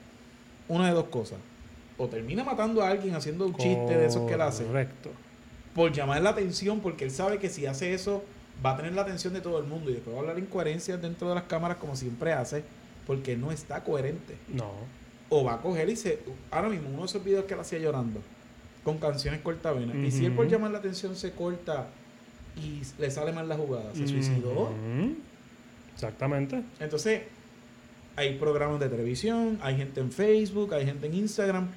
A: una de dos cosas. O termina matando a alguien haciendo un chiste de esos que él hace.
B: Correcto.
A: por llamar la atención, porque él sabe que si hace eso va a tener la atención de todo el mundo y después va a hablar incoherencias dentro de las cámaras como siempre hace, porque no está coherente.
B: No.
A: O va a coger y se... Ahora mismo, uno de esos videos que él hacía llorando, con canciones cortavenas, y si él por llamar la atención se corta y le sale mal la jugada, se suicidó.
B: Exactamente.
A: Entonces, hay programas de televisión, hay gente en Facebook, hay gente en Instagram,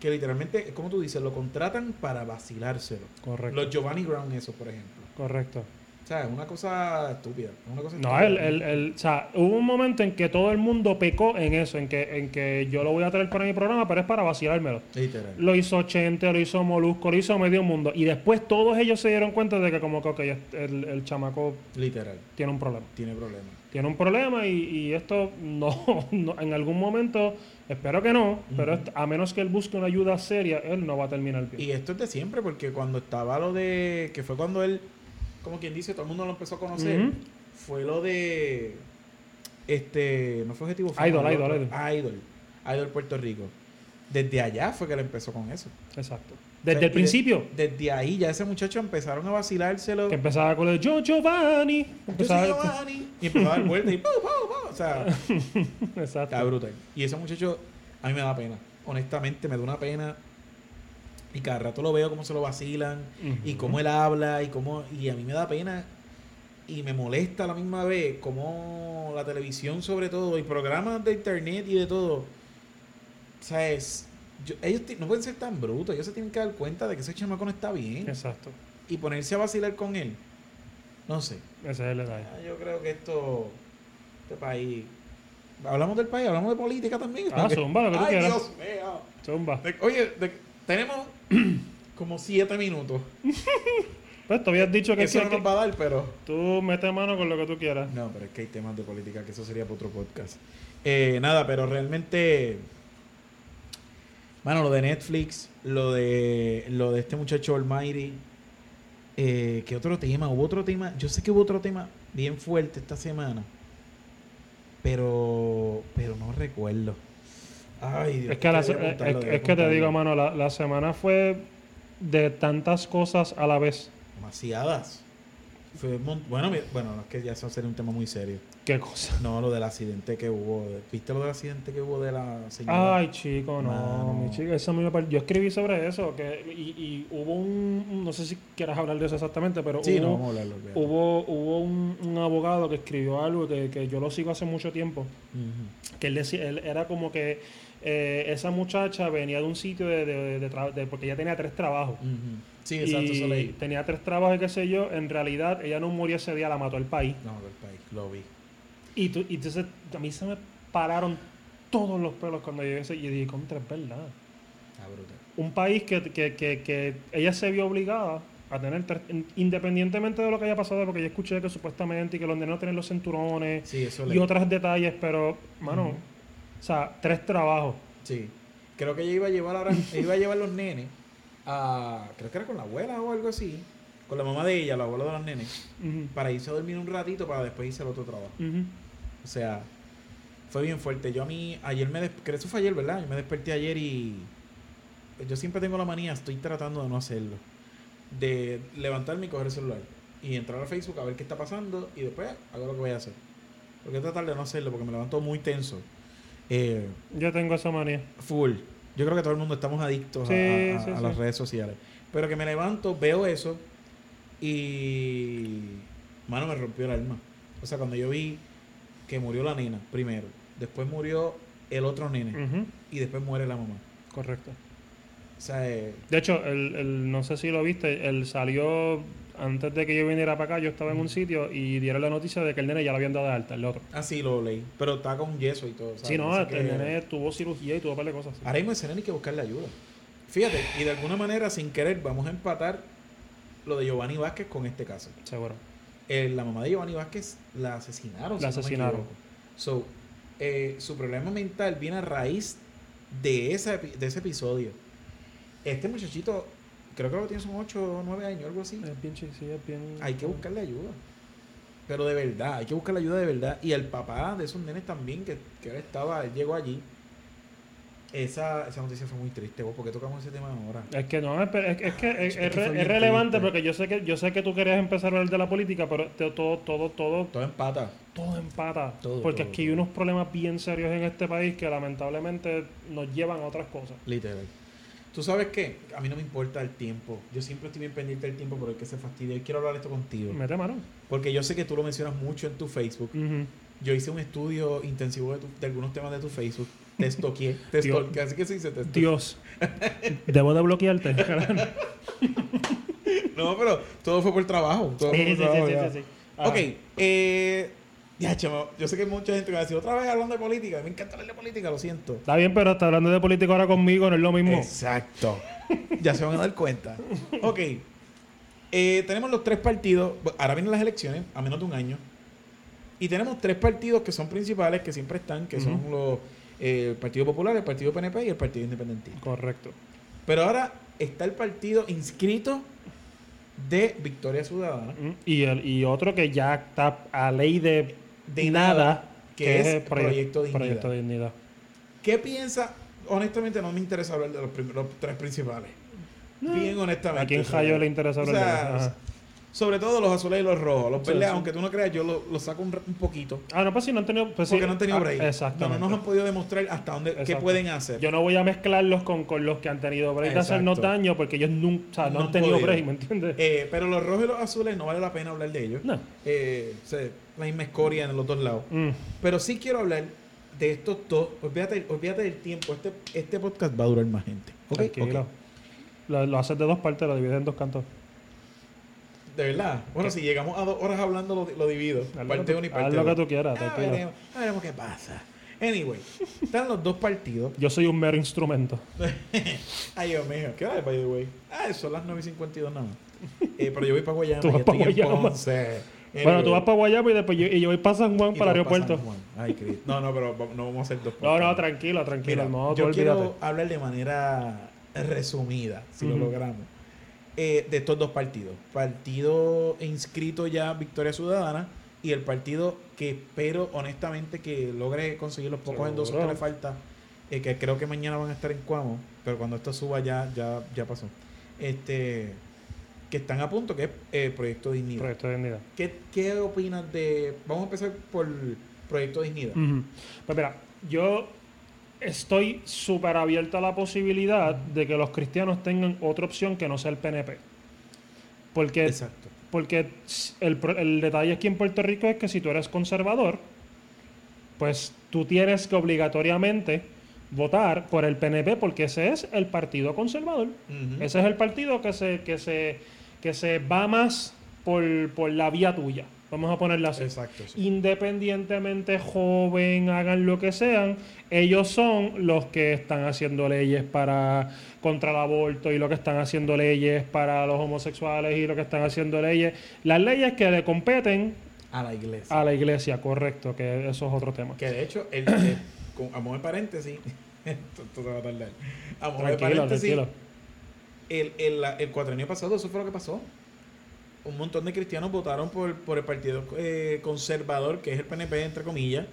A: que literalmente, como tú dices, lo contratan para vacilárselo.
B: Correcto.
A: Los Giovanni Brown, eso, por ejemplo.
B: Correcto.
A: O sea, es una cosa estúpida. es Una cosa
B: No, el, el, el- o sea, hubo un momento en que todo el mundo pecó en eso, en que, en que yo lo voy a traer para mi programa, pero es para vacilármelo.
A: Literal.
B: Lo hizo Chente, lo hizo Molusco, lo hizo medio mundo. Y después todos ellos se dieron cuenta de que como que ok, el, el chamaco
A: Literal.
B: tiene un problema.
A: Tiene problemas.
B: Tiene un problema y, y esto no, <laughs> no- en algún momento, espero que no, pero a menos que él busque una ayuda seria, él no va a terminar bien.
A: Y esto es de siempre, porque cuando estaba lo de. que fue cuando él, como quien dice, todo el mundo lo empezó a conocer, fue lo de. Este. No fue Objetivo Fama,
B: Idol, Idol. Idol.
A: Idol. Idol Puerto Rico. Desde allá fue que él empezó con eso.
B: Exacto.
A: O
B: Desde
A: sea,
B: el
A: de-
B: principio,
A: desde ahí ya ese muchacho empezaron a vacilárselo.
B: que empezaba con el Yo Giovanni.
A: Yo
B: Empezaba
A: Giovanni. Y empezó a dar vueltas y ¡pum, pum, pum! O sea, <laughs>
B: Exacto.
A: está brutal. Y ese muchacho, a mí me da pena. Honestamente, me da una pena. Y cada rato lo veo cómo se lo vacilan. Y cómo él habla. Y cómo y a mí me da pena. Y me molesta a la misma vez cómo la televisión, sobre todo, y programas de internet y de todo. O sea, es. yo- ellos no pueden ser tan brutos. Ellos se tienen que dar cuenta de que ese chamaco no está bien.
B: Exacto.
A: Y ponerse a vacilar con él. No sé.
B: Ese es el detalle.
A: Ah, Yo creo que esto, este país. Hablamos del país, hablamos de política también.
B: Ah, zumba, lo que tú
A: Ay,
B: quieras.
A: Dios mío.
B: Zumba.
A: De- oye, de- tenemos <clears throat> como siete minutos. <laughs>
B: Pues tú habías dicho que,
A: Eso no nos va a dar, pero.
B: tú mete mano con lo que tú quieras.
A: No, pero es que hay temas de política que eso sería para otro podcast. Eh, nada, pero realmente. Mano, lo de Netflix, lo de lo de este muchacho Almighty. Eh, ¿Qué otro tema? Hubo otro tema. Yo sé que hubo otro tema bien fuerte esta semana. Pero. Pero no recuerdo. Ay, Dios.
B: Es que, la- eh, es, que te digo, mano, la, la semana fue de tantas cosas a la vez.
A: Demasiadas. Fue bueno, bueno, es que ya eso sería un tema muy serio.
B: ¿Qué cosa?
A: No, lo del accidente que hubo. ¿Viste lo del accidente que hubo de la señora?
B: Ay, chico, no,
A: Mano.
B: mi chica, eso me Yo escribí sobre eso, que, y, y hubo un, no sé si quieras hablar de eso exactamente, pero
A: sí,
B: hubo,
A: no, vamos a hablarlo.
B: hubo, hubo un, un abogado que escribió algo que, que yo lo sigo hace mucho tiempo, que él decía, él era como que eh, esa muchacha venía de un sitio de, de- de tra- de- porque ella tenía tres trabajos.
A: Sí, exacto, eso
B: y
A: leí.
B: tenía tres trabajos y qué sé yo, en realidad ella no murió ese día, la mató el país.
A: No, del país, lo vi.
B: Y, tú, y entonces a mí se me pararon todos los pelos cuando yo ese y dije, contra, es verdad.
A: Ah, brutal.
B: Un país que, que, que, que ella se vio obligada a tener, tres- independientemente de lo que haya pasado, porque yo escuché que supuestamente y que los nenes no tienen los cinturones
A: Sí, eso
B: y otros detalles, pero, mano. O sea, tres trabajos.
A: Sí. Creo que ella iba a llevar ahora, <laughs> iba a llevar los nenes a. Creo que era con la abuela o algo así. Con la mamá de ella, la abuela de los nenes. Para irse a dormir un ratito para después irse al otro trabajo. O sea, fue bien fuerte. Yo a mí, ayer me. Creo que eso fue ayer, ¿verdad? Yo me desperté ayer y. Yo siempre tengo la manía, estoy tratando de no hacerlo. De levantarme y coger el celular. Y entrar a Facebook a ver qué está pasando y después hago lo que voy a hacer. Porque tratar de no hacerlo porque me levanto muy tenso. Eh,
B: Yo tengo esa manía.
A: full. Yo creo que todo el mundo estamos adictos a-
B: Sí,
A: a, a-
B: sí,
A: a
B: sí.
A: las redes sociales. Pero que me levanto, veo eso y. Mano, me rompió el alma. O sea, cuando yo vi que murió la nena primero, después murió el otro nene y después muere la mamá.
B: Correcto.
A: O sea, eh,
B: De hecho, el, el- no sé si lo viste, él salió antes de que yo viniera para acá, yo estaba en un sitio y dieron la noticia de que el nene ya lo habían dado de alta, el otro.
A: así lo leí. Pero está con yeso y todo. ¿sabes?
B: Sí, no,
A: Así
B: el
A: que-
B: nene tuvo cirugía y tuvo un par de cosas.
A: Ahora mismo ese nene hay que buscarle ayuda. Fíjate, y de alguna manera, sin querer, vamos a empatar lo de Giovanni Vázquez con este caso.
B: Seguro.
A: Eh, la mamá de Giovanni Vázquez la asesinaron.
B: La
A: si
B: asesinaron.
A: So, eh, su problema mental viene a raíz de, esa, de ese episodio. Este muchachito, creo que lo tiene son 8 o 9 años, algo así.
B: Es bien sí, es bien...
A: Hay que buscarle ayuda. Pero de verdad, hay que buscarle ayuda de verdad. Y el papá de esos nenes también, que, que él estaba, él llegó allí. Esa, esa noticia fue muy triste, vos, ¿por qué tocamos ese tema ahora?
B: Es que no, es, es- es que es,
A: Es que
B: es relevante
A: triste.
B: porque yo sé que yo sé que tú querías empezar a hablar de la política, pero te- todo todo todo
A: Todo empata.
B: todo empata,
A: Todo,
B: porque
A: todo,
B: aquí hay
A: todo.
B: unos problemas bien serios en este país que lamentablemente nos llevan a otras cosas.
A: Literal. ¿Tú sabes qué? A mí no me importa el tiempo. Yo siempre estoy bien pendiente del tiempo, pero es que se fastidia. Y quiero hablar esto contigo.
B: Mete mano.
A: Porque yo sé que tú lo mencionas mucho en tu Facebook. Yo hice un estudio intensivo de, tu- de algunos temas de tu Facebook. Te estoqué. <laughs> Te stalkeé. Así que se dice te stalkeé.
B: Dios, debo de bloquearte. <laughs>
A: No, pero todo fue por trabajo. Todo fue
B: Sí,
A: por
B: sí,
A: trabajo,
B: sí,
A: ya.
B: sí, sí. Ah.
A: Ok. Eh, ya, chamo. Yo sé que hay mucha gente que va a decir otra vez hablando de política. Me encanta hablar de política, lo siento.
B: Está bien, pero está hablando de político ahora conmigo, no es lo mismo.
A: Exacto. ya se van a dar cuenta. Ok. Eh, tenemos los tres partidos. Ahora vienen las elecciones, a menos de un año. Y tenemos tres partidos que son principales, que siempre están, que son los eh, el Partido Popular, el Partido PNP y el Partido Independentista.
B: Correcto.
A: Pero ahora está el partido inscrito de Victoria Ciudadana.
B: Y, el, y otro que ya está a ley de,
A: De nada, que es Proyecto.
B: Proyecto Dignidad.
A: ¿Qué piensa? Honestamente no me interesa hablar de los, los tres principales. Bien honestamente.
B: ¿A quién Jayo le interesa hablar de
A: sea?
B: Ajá.
A: Sobre todo los azules y los rojos. Los
B: Sí,
A: verdes,
B: sí.
A: aunque tú no creas, yo los lo saco un, un poquito.
B: Ah, no, pues sí, no han tenido... Pues sí,
A: Porque no han tenido
B: ah,
A: break.
B: Exactamente.
A: no nos han podido demostrar hasta dónde, qué pueden hacer.
B: Yo no voy a mezclarlos con, con los que han tenido break de
A: Exacto.
B: hacernos daño porque ellos nunca, o sea, no,
A: No
B: han tenido
A: podido.
B: break, ¿me entiendes?
A: Eh, pero los rojos y los azules no vale la pena hablar de ellos.
B: No.
A: Eh, o sea, la misma escoria en los dos lados.
B: Mm.
A: Pero sí quiero hablar de estos dos. Olvídate, olvídate del tiempo. Este, este podcast va a durar más gente. ¿Ok?
B: Tranquilo.
A: Ok.
B: Lo, lo haces de dos partes, lo divides en dos cantos.
A: De verdad. Bueno, si llegamos a dos horas hablando, lo, lo divido.
B: Haz
A: Parte
B: que
A: uno y
B: tú-
A: parte
B: haz lo que tú quieras,
A: Ah, veremos, veremos qué pasa. Anyway, están los dos partidos.
B: Yo soy un mero instrumento. <laughs>
A: Ay, Dios mío. ¿Qué hora es, by the way? Ah, son las 9 y 52 nada más. Eh, pero yo voy para Guayama. <laughs>
B: Tú vas
A: y
B: pa'
A: estoy en
B: Guayama.
A: Ponce.
B: Bueno,
A: Anyway.
B: tú vas para Guayama y después yo, y yo voy para San Juan,
A: Y
B: para el aeropuerto.
A: San Juan. Ay, Cristo. No, no, pero no vamos a hacer dos
B: No, no,
A: podcasts.
B: tranquilo, tranquilo.
A: Mira,
B: no,
A: yo
B: olvídate.
A: quiero hablar de manera resumida, si lo logramos, eh, de estos dos partidos. Partido inscrito ya Victoria Ciudadana y el partido que espero honestamente que logre conseguir los pocos endosos que le falta, eh, que creo que mañana van a estar en Cuamo, pero cuando esto suba ya, ya, ya pasó. Este, que están a punto, que es eh, Proyecto Dignidad.
B: Proyecto de dignidad.
A: ¿Qué, ¿Qué opinas de...? Vamos a empezar por Proyecto Dignidad.
B: Ujú. Pues mira, yo estoy súper abierto a la posibilidad de que los cristianos tengan otra opción que no sea el PNP. Porque,
A: Exacto.
B: porque el, el detalle aquí en Puerto Rico es que si tú eres conservador, pues tú tienes que obligatoriamente votar por el PNP porque ese es el partido conservador. Ese es el partido que se, que se, que se va más por, por la vía tuya. Vamos a ponerla así.
A: Exacto, sí.
B: Independientemente joven, hagan lo que sean, ellos son los que están haciendo leyes para contra el aborto y lo que están haciendo leyes para los homosexuales y lo que están haciendo leyes, las leyes que le competen
A: A la iglesia.
B: a la iglesia, correcto, que eso es otro tema.
A: Que de hecho, el, el- con, a modo de paréntesis, <laughs> esto, va a tardar. A modo de paréntesis, el, el, la- el cuatrenio pasado, eso fue lo que pasó. Un montón de cristianos votaron por, por el partido eh, conservador, que es el PNP, entre comillas,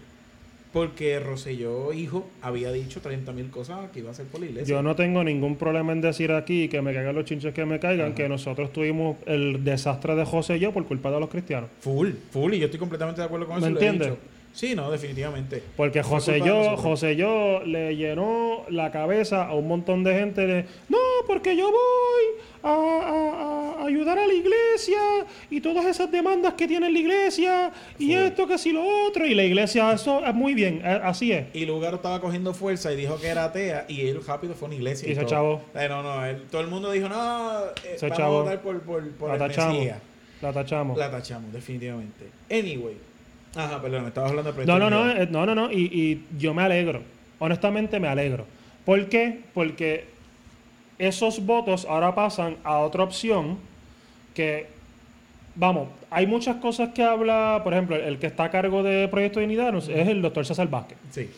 A: porque Rosselló, hijo, había dicho 30 mil cosas que iba a hacer por la iglesia.
B: Yo no tengo ningún problema en decir aquí que me caigan los chinches que me caigan,
A: Ajá.
B: que nosotros tuvimos el desastre de José y yo por culpa de los cristianos.
A: Full, full, y yo estoy completamente de acuerdo con
B: ¿Me
A: eso. lo he
B: entiendes?
A: dicho. Sí, no, definitivamente.
B: Porque
A: Fue
B: José yo. José yo le llenó la cabeza a un montón de gente de no, porque yo voy a, a- a ayudar a la iglesia y todas esas demandas que tiene la iglesia y
A: Full.
B: esto que si lo otro y la iglesia eso es muy bien, eh, así es.
A: Y Lugaro estaba cogiendo fuerza y dijo que era atea y él rápido fue a una iglesia.
B: Y ese
A: todo.
B: chavo.
A: Eh, no, no, él- todo el mundo dijo, no, eh,
B: Ese
A: vamos
B: chavo.
A: a votar por, por, por
B: La
A: el
B: tachamos.
A: Mesías.
B: La tachamos.
A: La tachamos, definitivamente. Anyway. Ajá, perdón, estabas hablando de Proyecto
B: No, no, no, eh, no, no, no, y, y yo me alegro. Honestamente me alegro. ¿Por qué? Porque esos votos ahora pasan a otra opción que, vamos, hay muchas cosas que habla, por ejemplo, el que está a cargo de Proyecto de sé, es el doctor César Vázquez.
A: Sí.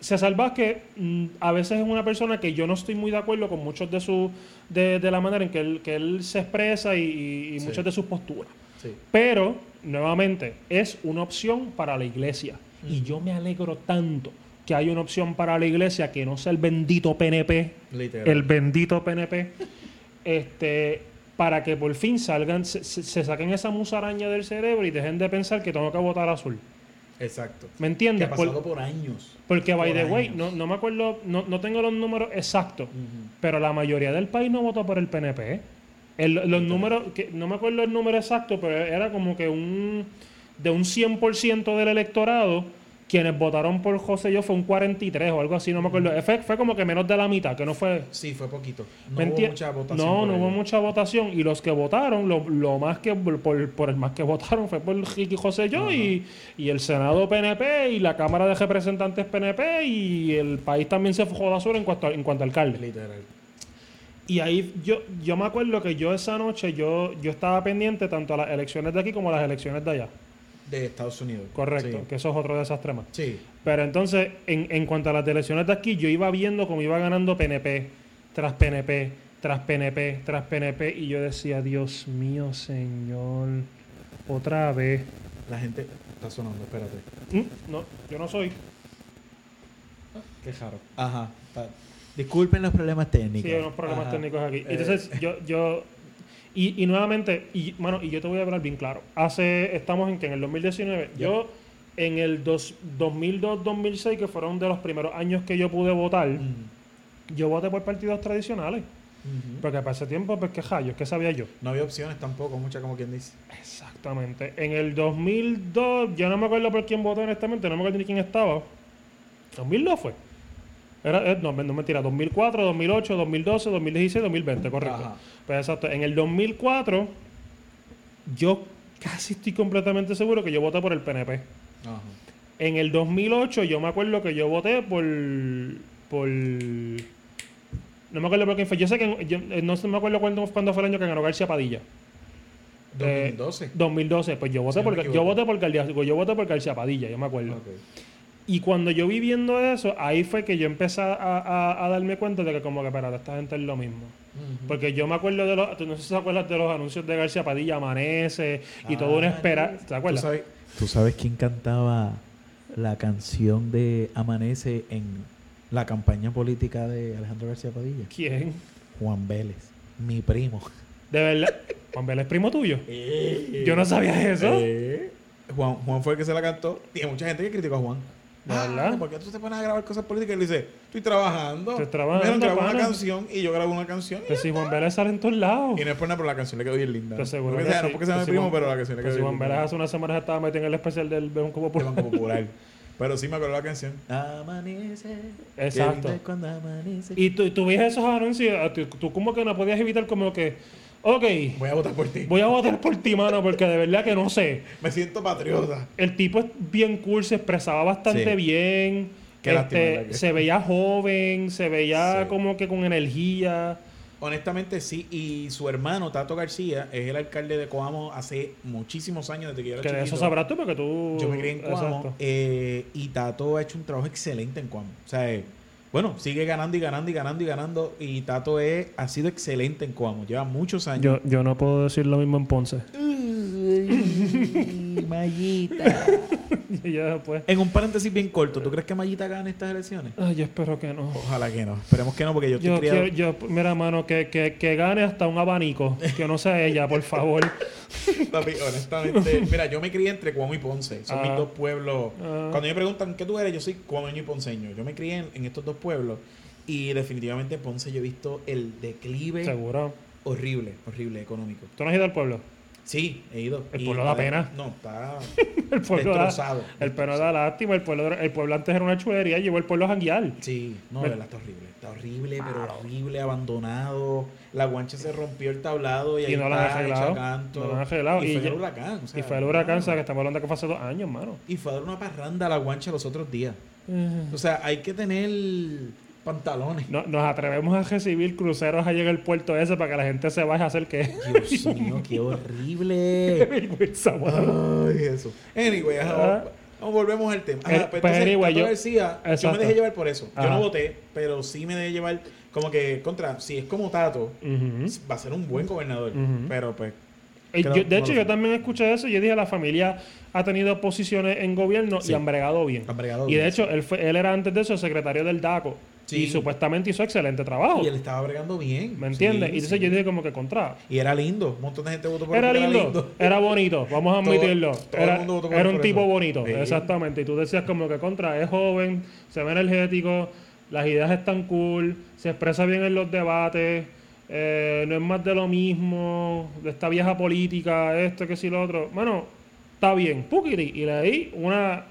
B: César Vázquez mm, a veces es una persona que yo no estoy muy de acuerdo con muchos de sus de, de la manera en que él, que él se expresa y, y- y
A: Sí.
B: muchas de sus posturas.
A: Sí.
B: Pero, nuevamente, es una opción para la iglesia. Y yo me alegro tanto que hay una opción para la iglesia que no sea el bendito PNP,
A: Literal.
B: el bendito PNP, este, para que por fin salgan, se, saquen esa musaraña del cerebro y dejen de pensar que tengo que votar azul.
A: Exacto.
B: ¿Me
A: Que
B: entiendes?
A: ha
B: Por-
A: pasado por años.
B: porque, by
A: por
B: the way, no, no me acuerdo, no, no tengo los números exactos, pero la mayoría del país no votó por el PNP. El- los números, que, no me acuerdo el número exacto, pero era como que un de un 100% del electorado, quienes votaron por José yo fue un 43 o algo así, no me acuerdo. Fue, fue como que menos de la mitad, que no fue...
A: Sí, fue poquito. No
B: ¿me
A: hubo mucha votación.
B: No, no hubo mucha votación. Y los que votaron, lo, lo más que por, por el más que <laughs> votaron fue por Ricky José yo y, y el Senado PNP y la Cámara de Representantes PNP y el país también se fue a sur en cuanto, a- en cuanto a alcalde.
A: Literal.
B: Y ahí yo, yo me acuerdo que yo esa noche yo, yo estaba pendiente tanto a las elecciones de aquí como a las elecciones de allá.
A: De Estados Unidos.
B: Correcto,
A: Sí.
B: que eso es otro desastre más.
A: Sí.
B: Pero entonces, en, en cuanto a las elecciones de aquí, yo iba viendo cómo iba ganando PNP, tras PNP, tras PNP, tras PNP, y yo decía, Dios mío, señor, otra vez.
A: La gente está sonando, espérate.
B: Mm, No, yo no soy.
A: Qué jaro. Ajá. Disculpen los problemas técnicos.
B: Sí, unos problemas
A: Ajá.
B: técnicos aquí.
A: Eh,
B: Entonces, yo, yo y, y nuevamente, y bueno, y yo te voy a hablar bien claro. Hace, estamos en que en el 2019,
A: Ya.
B: yo en el dos- 2002-2006, que fueron de los primeros años que yo pude votar, yo voté por partidos tradicionales. Porque para ese tiempo, pues qué rayos, ¿qué sabía yo?
A: No había opciones tampoco, mucha como quien dice.
B: Exactamente. En el 2002, yo no me acuerdo por quién voté honestamente, no me acuerdo ni quién estaba. 2002 fue. Era, eh, no, no, mentira, 2004, 2008, 2012, 2016, 2020, correcto.
A: Ajá.
B: Pues exacto. En el 2004, yo casi estoy completamente seguro que yo voté por el PNP.
A: Ajá.
B: En el 2008, yo me acuerdo que yo voté por. por no me acuerdo por quién fue. Yo sé que. yo, eh, no me acuerdo cuándo, cuándo fue el año que ganó García Padilla. Eh,
A: 2012.
B: 2012, pues yo voté
A: no
B: por yo voté por García, yo voté por García Padilla, yo me acuerdo.
A: Ok.
B: Y cuando yo vi viendo eso, ahí fue que yo empecé a, a- a darme cuenta de que como que espérate, esta gente es lo mismo. Porque yo me acuerdo de los, tú no sé si te acuerdas de los anuncios de García Padilla, Amanece, y toda una espera, ¿te
A: ¿Tú
B: acuerdas?
A: sabes?
C: ¿Tú sabes quién cantaba la canción de Amanece en la campaña política de Alejandro García Padilla?
B: ¿Quién?
C: Juan Vélez, mi primo.
B: De verdad. Juan Vélez es primo tuyo. <laughs> Yo no sabía eso.
A: Eh, Juan, Juan fue el que se la cantó. Y hay mucha gente que criticó a Juan.
B: ¿De
A: Ah,
B: verdad?
A: ¿Por qué tú te pones a grabar cosas políticas? Y él dice, estoy trabajando.
B: Estoy trabajando,
A: Me dijeron, graba una canción y yo grabo una canción. y
B: Que si Juan Vélez sale en todos lados.
A: Y no es por nada, pero la canción le quedó bien linda.
B: Pues seguro
A: Porque
B: que
A: sea, no
B: sí.
A: porque sea mi
B: si
A: primo,
B: Juan-
A: pero la canción le quedó
B: si
A: bien
B: Juan Vélez
A: linda.
B: hace unas semanas estaba metido en el especial del Banco Popular.
A: Banco Popular. <laughs> Pero sí me acuerdo la canción.
C: Amanece.
B: Exacto.
C: cuando amanece.
B: Y tú, tú ves esos anuncios, ah, tú, tú como que no podías evitar como que, ok,
A: Voy a votar por ti.
B: voy a votar por ti, mano, porque de verdad que no sé.
A: Me siento patriota.
B: El tipo es bien cool, se expresaba bastante
A: Sí.
B: bien.
A: Qué
B: este, se veía joven, se veía
A: Sí.
B: como que con energía.
A: Honestamente sí, y su hermano Tato García es el alcalde de Coamo hace muchísimos años desde que yo era
B: Que eso sabrás tú porque tú...
A: Yo me crié en Coamo eh, y Tato ha hecho un trabajo excelente en Coamo. O sea, eh, bueno, sigue ganando y ganando y ganando y ganando y Tato es, ha sido excelente en Coamo. Lleva muchos años.
B: Yo, yo no puedo decir lo mismo en Ponce. <laughs>
C: Uy, Mayita.
B: Y <laughs> ya después...
A: En un paréntesis bien corto, ¿tú crees que Mayita gane estas elecciones?
B: Ay, yo espero que no.
A: Ojalá que no. Esperemos que no, porque yo estoy
B: Yo
A: criado.
B: quiero, yo, mira, mano, que, que, que gane hasta un abanico. Que no sea ella, por favor. <laughs>
A: Papi, honestamente, mira, yo me crié entre Cuamo y Ponce. Son
B: Ah.
A: mis dos pueblos.
B: Ah.
A: Cuando me preguntan qué tú eres, yo soy cuameño y ponceño. Yo me crié en, en estos dos pueblos y definitivamente Ponce yo he visto el declive
B: Seguro.
A: horrible, horrible económico.
B: ¿Tú no has ido al pueblo?
A: Sí, he ido.
B: El pueblo da pena.
A: No, está <laughs>
B: El pueblo da,
A: destrozado.
B: el pueblo da lástima. El pueblo, el pueblo antes era una chulería y llevó el pueblo a janguear.
A: Sí, no, de verdad está horrible. Está horrible, pero horrible, abandonado. La guancha se rompió el tablado y,
B: Y
A: ahí
B: no la han
A: está,
B: arreglado.
A: canto.
B: No la han arreglado.
A: Y,
B: Y
A: fue
B: ya-
A: el huracán. o sea,
B: y fue el huracán, o sea, que estamos hablando que fue hace dos años, mano.
A: Y fue a dar una parranda a la guancha los otros días. O sea, hay que tener pantalones.
B: No- nos atrevemos a recibir cruceros allá en el puerto ese para que la gente se vaya a hacer que...
A: Dios mío, qué horrible. <laughs> Ay, eso. Anyway, ajá,
B: Ah.
A: volvemos al tema.
B: Eh,
A: Ajá,
B: pues,
A: pues, entonces,
B: anyway, yo-
A: García, yo me dejé llevar por eso. Yo no voté, pero sí me dejé llevar como que contra, si es como Tato, va a ser un buen gobernador. Pero pues,
B: Eh,
A: Creo-
B: yo- de
A: no
B: hecho, yo también escuché eso. Yo dije, la familia ha tenido posiciones en gobierno
A: Sí.
B: y han bregado bien.
A: Han bregado
B: y
A: bien,
B: de hecho, él, fue, él era antes de eso secretario del DACO.
A: Sí.
B: Y supuestamente hizo excelente trabajo.
A: y él estaba bregando bien.
B: ¿Me entiendes?
A: Sí,
B: y entonces
A: sí.
B: yo dije como que contra.
A: Y era lindo. Un montón de gente votó por él
B: Era
A: porque
B: lindo, era bonito, vamos a admitirlo.
A: todo el
B: era
A: mundo votó por
B: era un tipo
A: eso.
B: bonito, exactamente. Y tú decías como que contra, es joven, se ve energético, las ideas están cool, se expresa bien en los debates, eh, no es más de lo mismo, de esta vieja política, esto, que si lo otro. Bueno, está bien, Pukiri. Y le di una,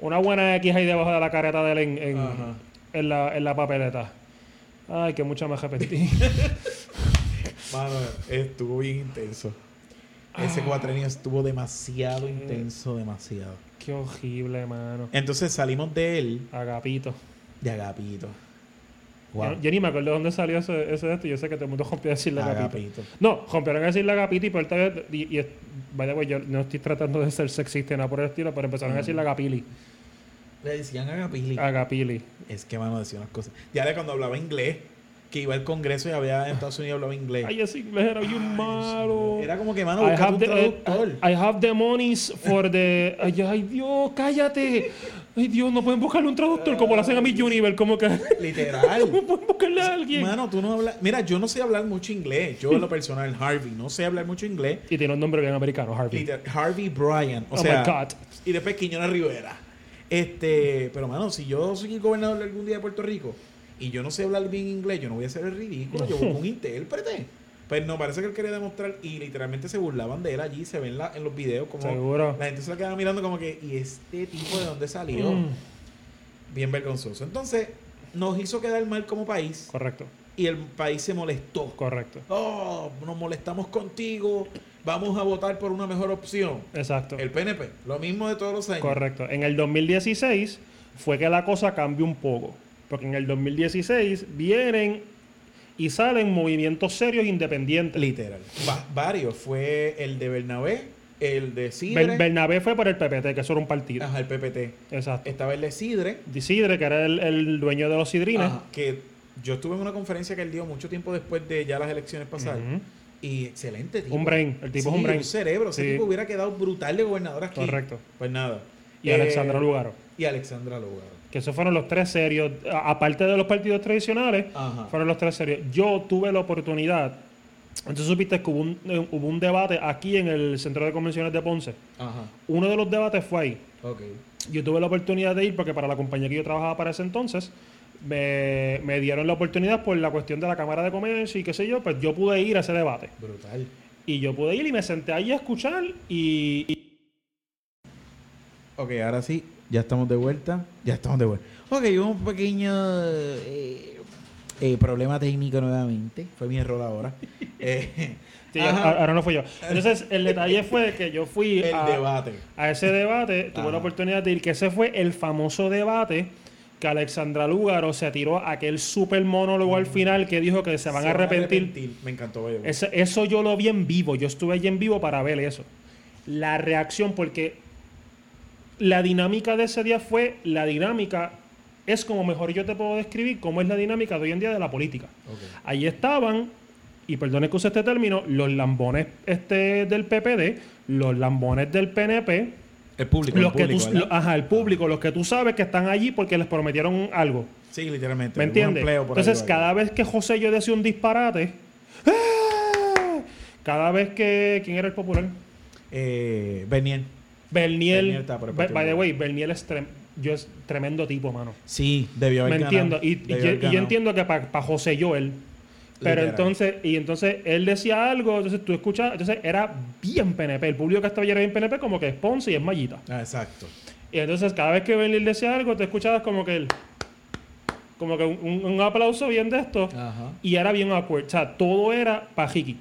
B: una buena X ahí debajo de la careta de él en, en. En la, en la papeleta. Ay, que mucha me arrepentí. <laughs>
A: Mano, estuvo bien intenso. Ese
B: Ah.
A: cuatrenio estuvo demasiado intenso, demasiado.
B: Qué horrible, mano.
A: Entonces salimos de él,
B: Agapito.
A: de Agapito. Wow.
B: yo ni me acuerdo de dónde salió ese, ese de esto. Yo sé que todo el mundo rompió a decirle Agapito.
A: Agapito.
B: No, rompieron a decirle Agapito y por esta vez. Y, y es- by the way, yo no estoy tratando de ser sexista nada por el estilo, pero empezaron a decirle Agapili.
A: Le decían Agapili.
B: Agapili.
A: Es que, mano, decía unas cosas. Ya de cuando hablaba inglés, que iba al Congreso y había en Estados Unidos hablaba inglés.
B: Ay, ese inglés era bien malo.
A: Era como que, mano,
B: I have,
A: un
B: the,
A: traductor.
B: eh, I have the monies for the. Ay, ay, Dios, cállate. Ay, Dios, no pueden buscarle un traductor como lo hacen a mi Univer, como que.
A: Literal. <laughs>
B: No pueden buscarle a alguien.
A: Mano, tú no hablas. Mira, yo no sé hablar mucho inglés. Yo, en lo personal, Harvey, no sé hablar mucho inglés.
B: Y tiene un nombre bien americano, Harvey.
A: Liter- Harvey Bryan. O
B: Oh
A: sea,
B: my God.
A: Y después Quiñones Rivera. Este, pero mano, si yo soy el gobernador de algún día de Puerto Rico y yo no sé hablar bien inglés, yo no voy a hacer el ridículo. Yo busco un <laughs> intérprete. Pues no, parece que él quería demostrar y literalmente se burlaban de él allí. Se ven la- en los videos como
B: Seguro.
A: la gente se la quedaba mirando como que, ¿y este tipo de dónde salió?
B: Mm,
A: Bien vergonzoso. Entonces, nos hizo quedar mal como país
B: correcto,
A: y el país se molestó.
B: correcto.
A: Oh, nos molestamos contigo. Vamos a votar por una mejor opción.
B: Exacto.
A: El PNP, lo mismo de todos los años.
B: Correcto. En el 2016 fue que la cosa cambió un poco. Porque en el 2016 vienen y salen movimientos serios independientes.
A: Literal. Va- varios. Fue el de Bernabé, el de Sidre.
B: Ber- Bernabé fue por el PPT, que eso era un partido.
A: ajá, el PPT.
B: Exacto.
A: Estaba el de Sidre.
B: Sidre, que era el, el dueño de los sidrines.
A: ajá, que yo estuve en una conferencia que él dio mucho tiempo después de ya las elecciones pasadas. Y excelente tipo.
B: Un brain. El tipo
A: Sí,
B: es un brain.
A: un cerebro. Ese
B: Sí.
A: tipo hubiera quedado brutal de gobernador aquí.
B: Correcto.
A: Pues nada.
B: Y
A: Eh,
B: Alexandra Lugaro.
A: Y Alexandra Lugaro.
B: Que esos fueron los tres serios. Aparte de los partidos tradicionales,
A: Ajá.
B: fueron los tres serios. Yo tuve la oportunidad Entonces supiste que hubo un, eh, hubo un debate aquí en el Centro de Convenciones de Ponce.
A: Ajá.
B: Uno de los debates fue ahí.
A: Ok.
B: Yo tuve la oportunidad de ir porque para la compañía que yo trabajaba para ese entonces, me, me dieron la oportunidad por la cuestión de la Cámara de Comercio y qué sé yo, pues yo pude ir a ese debate.
A: Brutal.
B: Y yo pude ir y me senté allí a escuchar y, y-
A: Ok, ahora sí, ya estamos de vuelta. Ya estamos de vuelta. Ok, hubo un pequeño eh, eh, problema técnico nuevamente. Fue mi error ahora. <laughs> Eh,
B: sí, ahora no fui yo. Entonces el detalle fue que yo fui <laughs>
A: el
B: a,
A: debate.
B: a ese debate, tuve
A: Ajá.
B: la oportunidad de ir, que ese fue el famoso debate que Alexandra Lúgaro se tiró aquel super monólogo al final que dijo que se van a arrepentir.
A: Me encantó.
B: Ese- eso yo lo vi en vivo. Yo estuve allí en vivo para ver eso. La reacción, porque la dinámica de ese día fue la dinámica. Es como mejor yo te puedo describir cómo es la dinámica de hoy en día de la política.
A: Ok.
B: Allí estaban, y perdone que use este término, los lambones este del PPD, los lambones del PNP,
A: El público.
B: los
A: el
B: que
A: público,
B: tú, ajá, el público, los que tú sabes que están allí porque les prometieron algo.
A: Sí, literalmente.
B: ¿Me entiendes?
A: ahí
B: Entonces, cada vez que José yo decía un disparate, ¡ah! cada vez que. ¿Quién era el popular?
A: Eh, Bernier.
B: Berniel.
A: Berniel está por el
B: By, the way, Berniel es, trem- yo es tremendo tipo, mano.
A: Sí, debió haber
B: Me
A: ganado.
B: entiendo. Y, y yo, y yo entiendo que para José Joel. Pero
A: Literal.
B: entonces, y entonces él decía algo, entonces tú escuchabas, entonces era bien PNP. El público que estaba allí era bien PNP, como que es Ponce y es Mallita.
A: Ah, exacto.
B: Y entonces cada vez que Berniel decía algo, te escuchabas como que él. Como que un, aplauso bien de esto.
A: Ajá.
B: Y era bien awkward. O sea, todo era Ricky.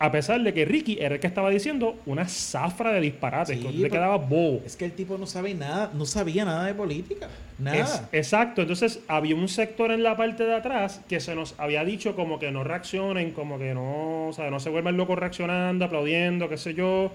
B: A pesar de que Ricky era el que estaba diciendo una zafra de disparates.
A: Sí,
B: que le quedaba bobo.
A: Es que el tipo no sabe nada, no sabía nada de política.
B: Es-
A: Nada.
B: exacto. Entonces había un sector en la parte de atrás que se nos había dicho como que no reaccionen, como que no, o sea, no se vuelvan locos reaccionando, aplaudiendo, qué sé yo.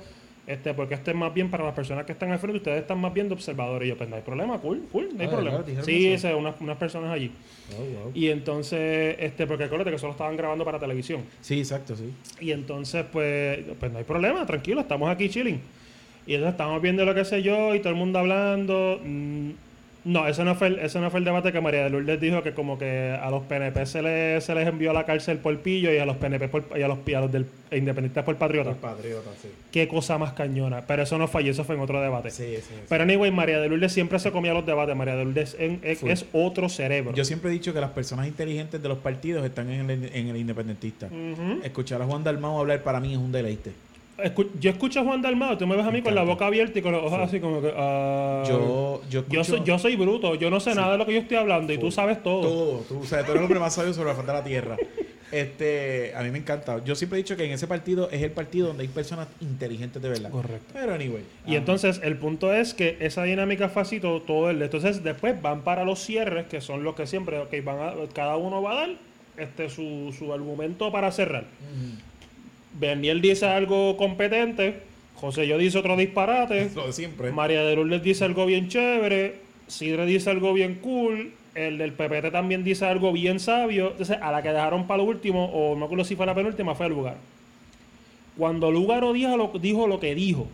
B: Este, porque este es más bien para las personas que están al frente, ustedes están más bien de observadores. Y yo, pues no hay problema, cool, cool, no hay
A: Ah,
B: problema.
A: ¿verdad? ¿Dijeron
B: Sí, ese, unas, unas personas allí.
A: Oh, wow.
B: Y entonces, este, porque acuérdate que solo estaban grabando para televisión.
A: Sí, exacto, sí.
B: Y entonces, pues, pues no hay problema, tranquilo, estamos aquí chilling. Y entonces estamos viendo lo que sé yo y todo el mundo hablando. Mm, no, ese no, fue el, ese no fue el debate que María de Lourdes dijo que como que a los PNP se les, se les envió a la cárcel por pillo y a los PNP por, y a los, y a los del independentistas por patriota.
A: Los patriotas, sí.
B: Qué cosa más cañona. Pero eso no fue allí, eso fue en otro debate.
A: Sí, sí, sí.
B: Pero anyway, María de Lourdes siempre se comía los debates. María de Lourdes en- es, otro cerebro.
A: Yo siempre he dicho que las personas inteligentes de los partidos están en el, en el independentista. Escuchar a Juan Dalmau hablar para mí es un deleite.
B: Escu- yo escucho a Juan Dalmado, tú me ves a mí
A: Me
B: con la boca abierta y con los ojos así como que... ah,
A: Yo, yo escucho
B: Yo soy, yo soy bruto, yo no sé nada de lo que yo estoy hablando y tú sabes todo.
A: todo. Tú, o sea, tú eres el hombre más sabio sobre la faz de la tierra. Este, a mí me encanta. Yo siempre he dicho que en ese partido es el partido donde hay personas inteligentes de verdad.
B: Correcto.
A: Pero anyway.
B: Y entonces el punto es que esa dinámica fue así todo, todo el... Entonces después van para los cierres, que son los que siempre, ok, van a- cada uno va a dar este, su, su argumento para cerrar. Berniel dice algo competente, José yo dice otro disparate, <laughs>
A: Lo de siempre.
B: María de Lourdes dice algo bien chévere, Sidre dice algo bien cool, el del PPT también dice algo bien sabio. Entonces, a la que dejaron para lo último, o no acuerdo si fue la penúltima, fue el lugar. Cuando Lugaro dijo lo, dijo lo que dijo,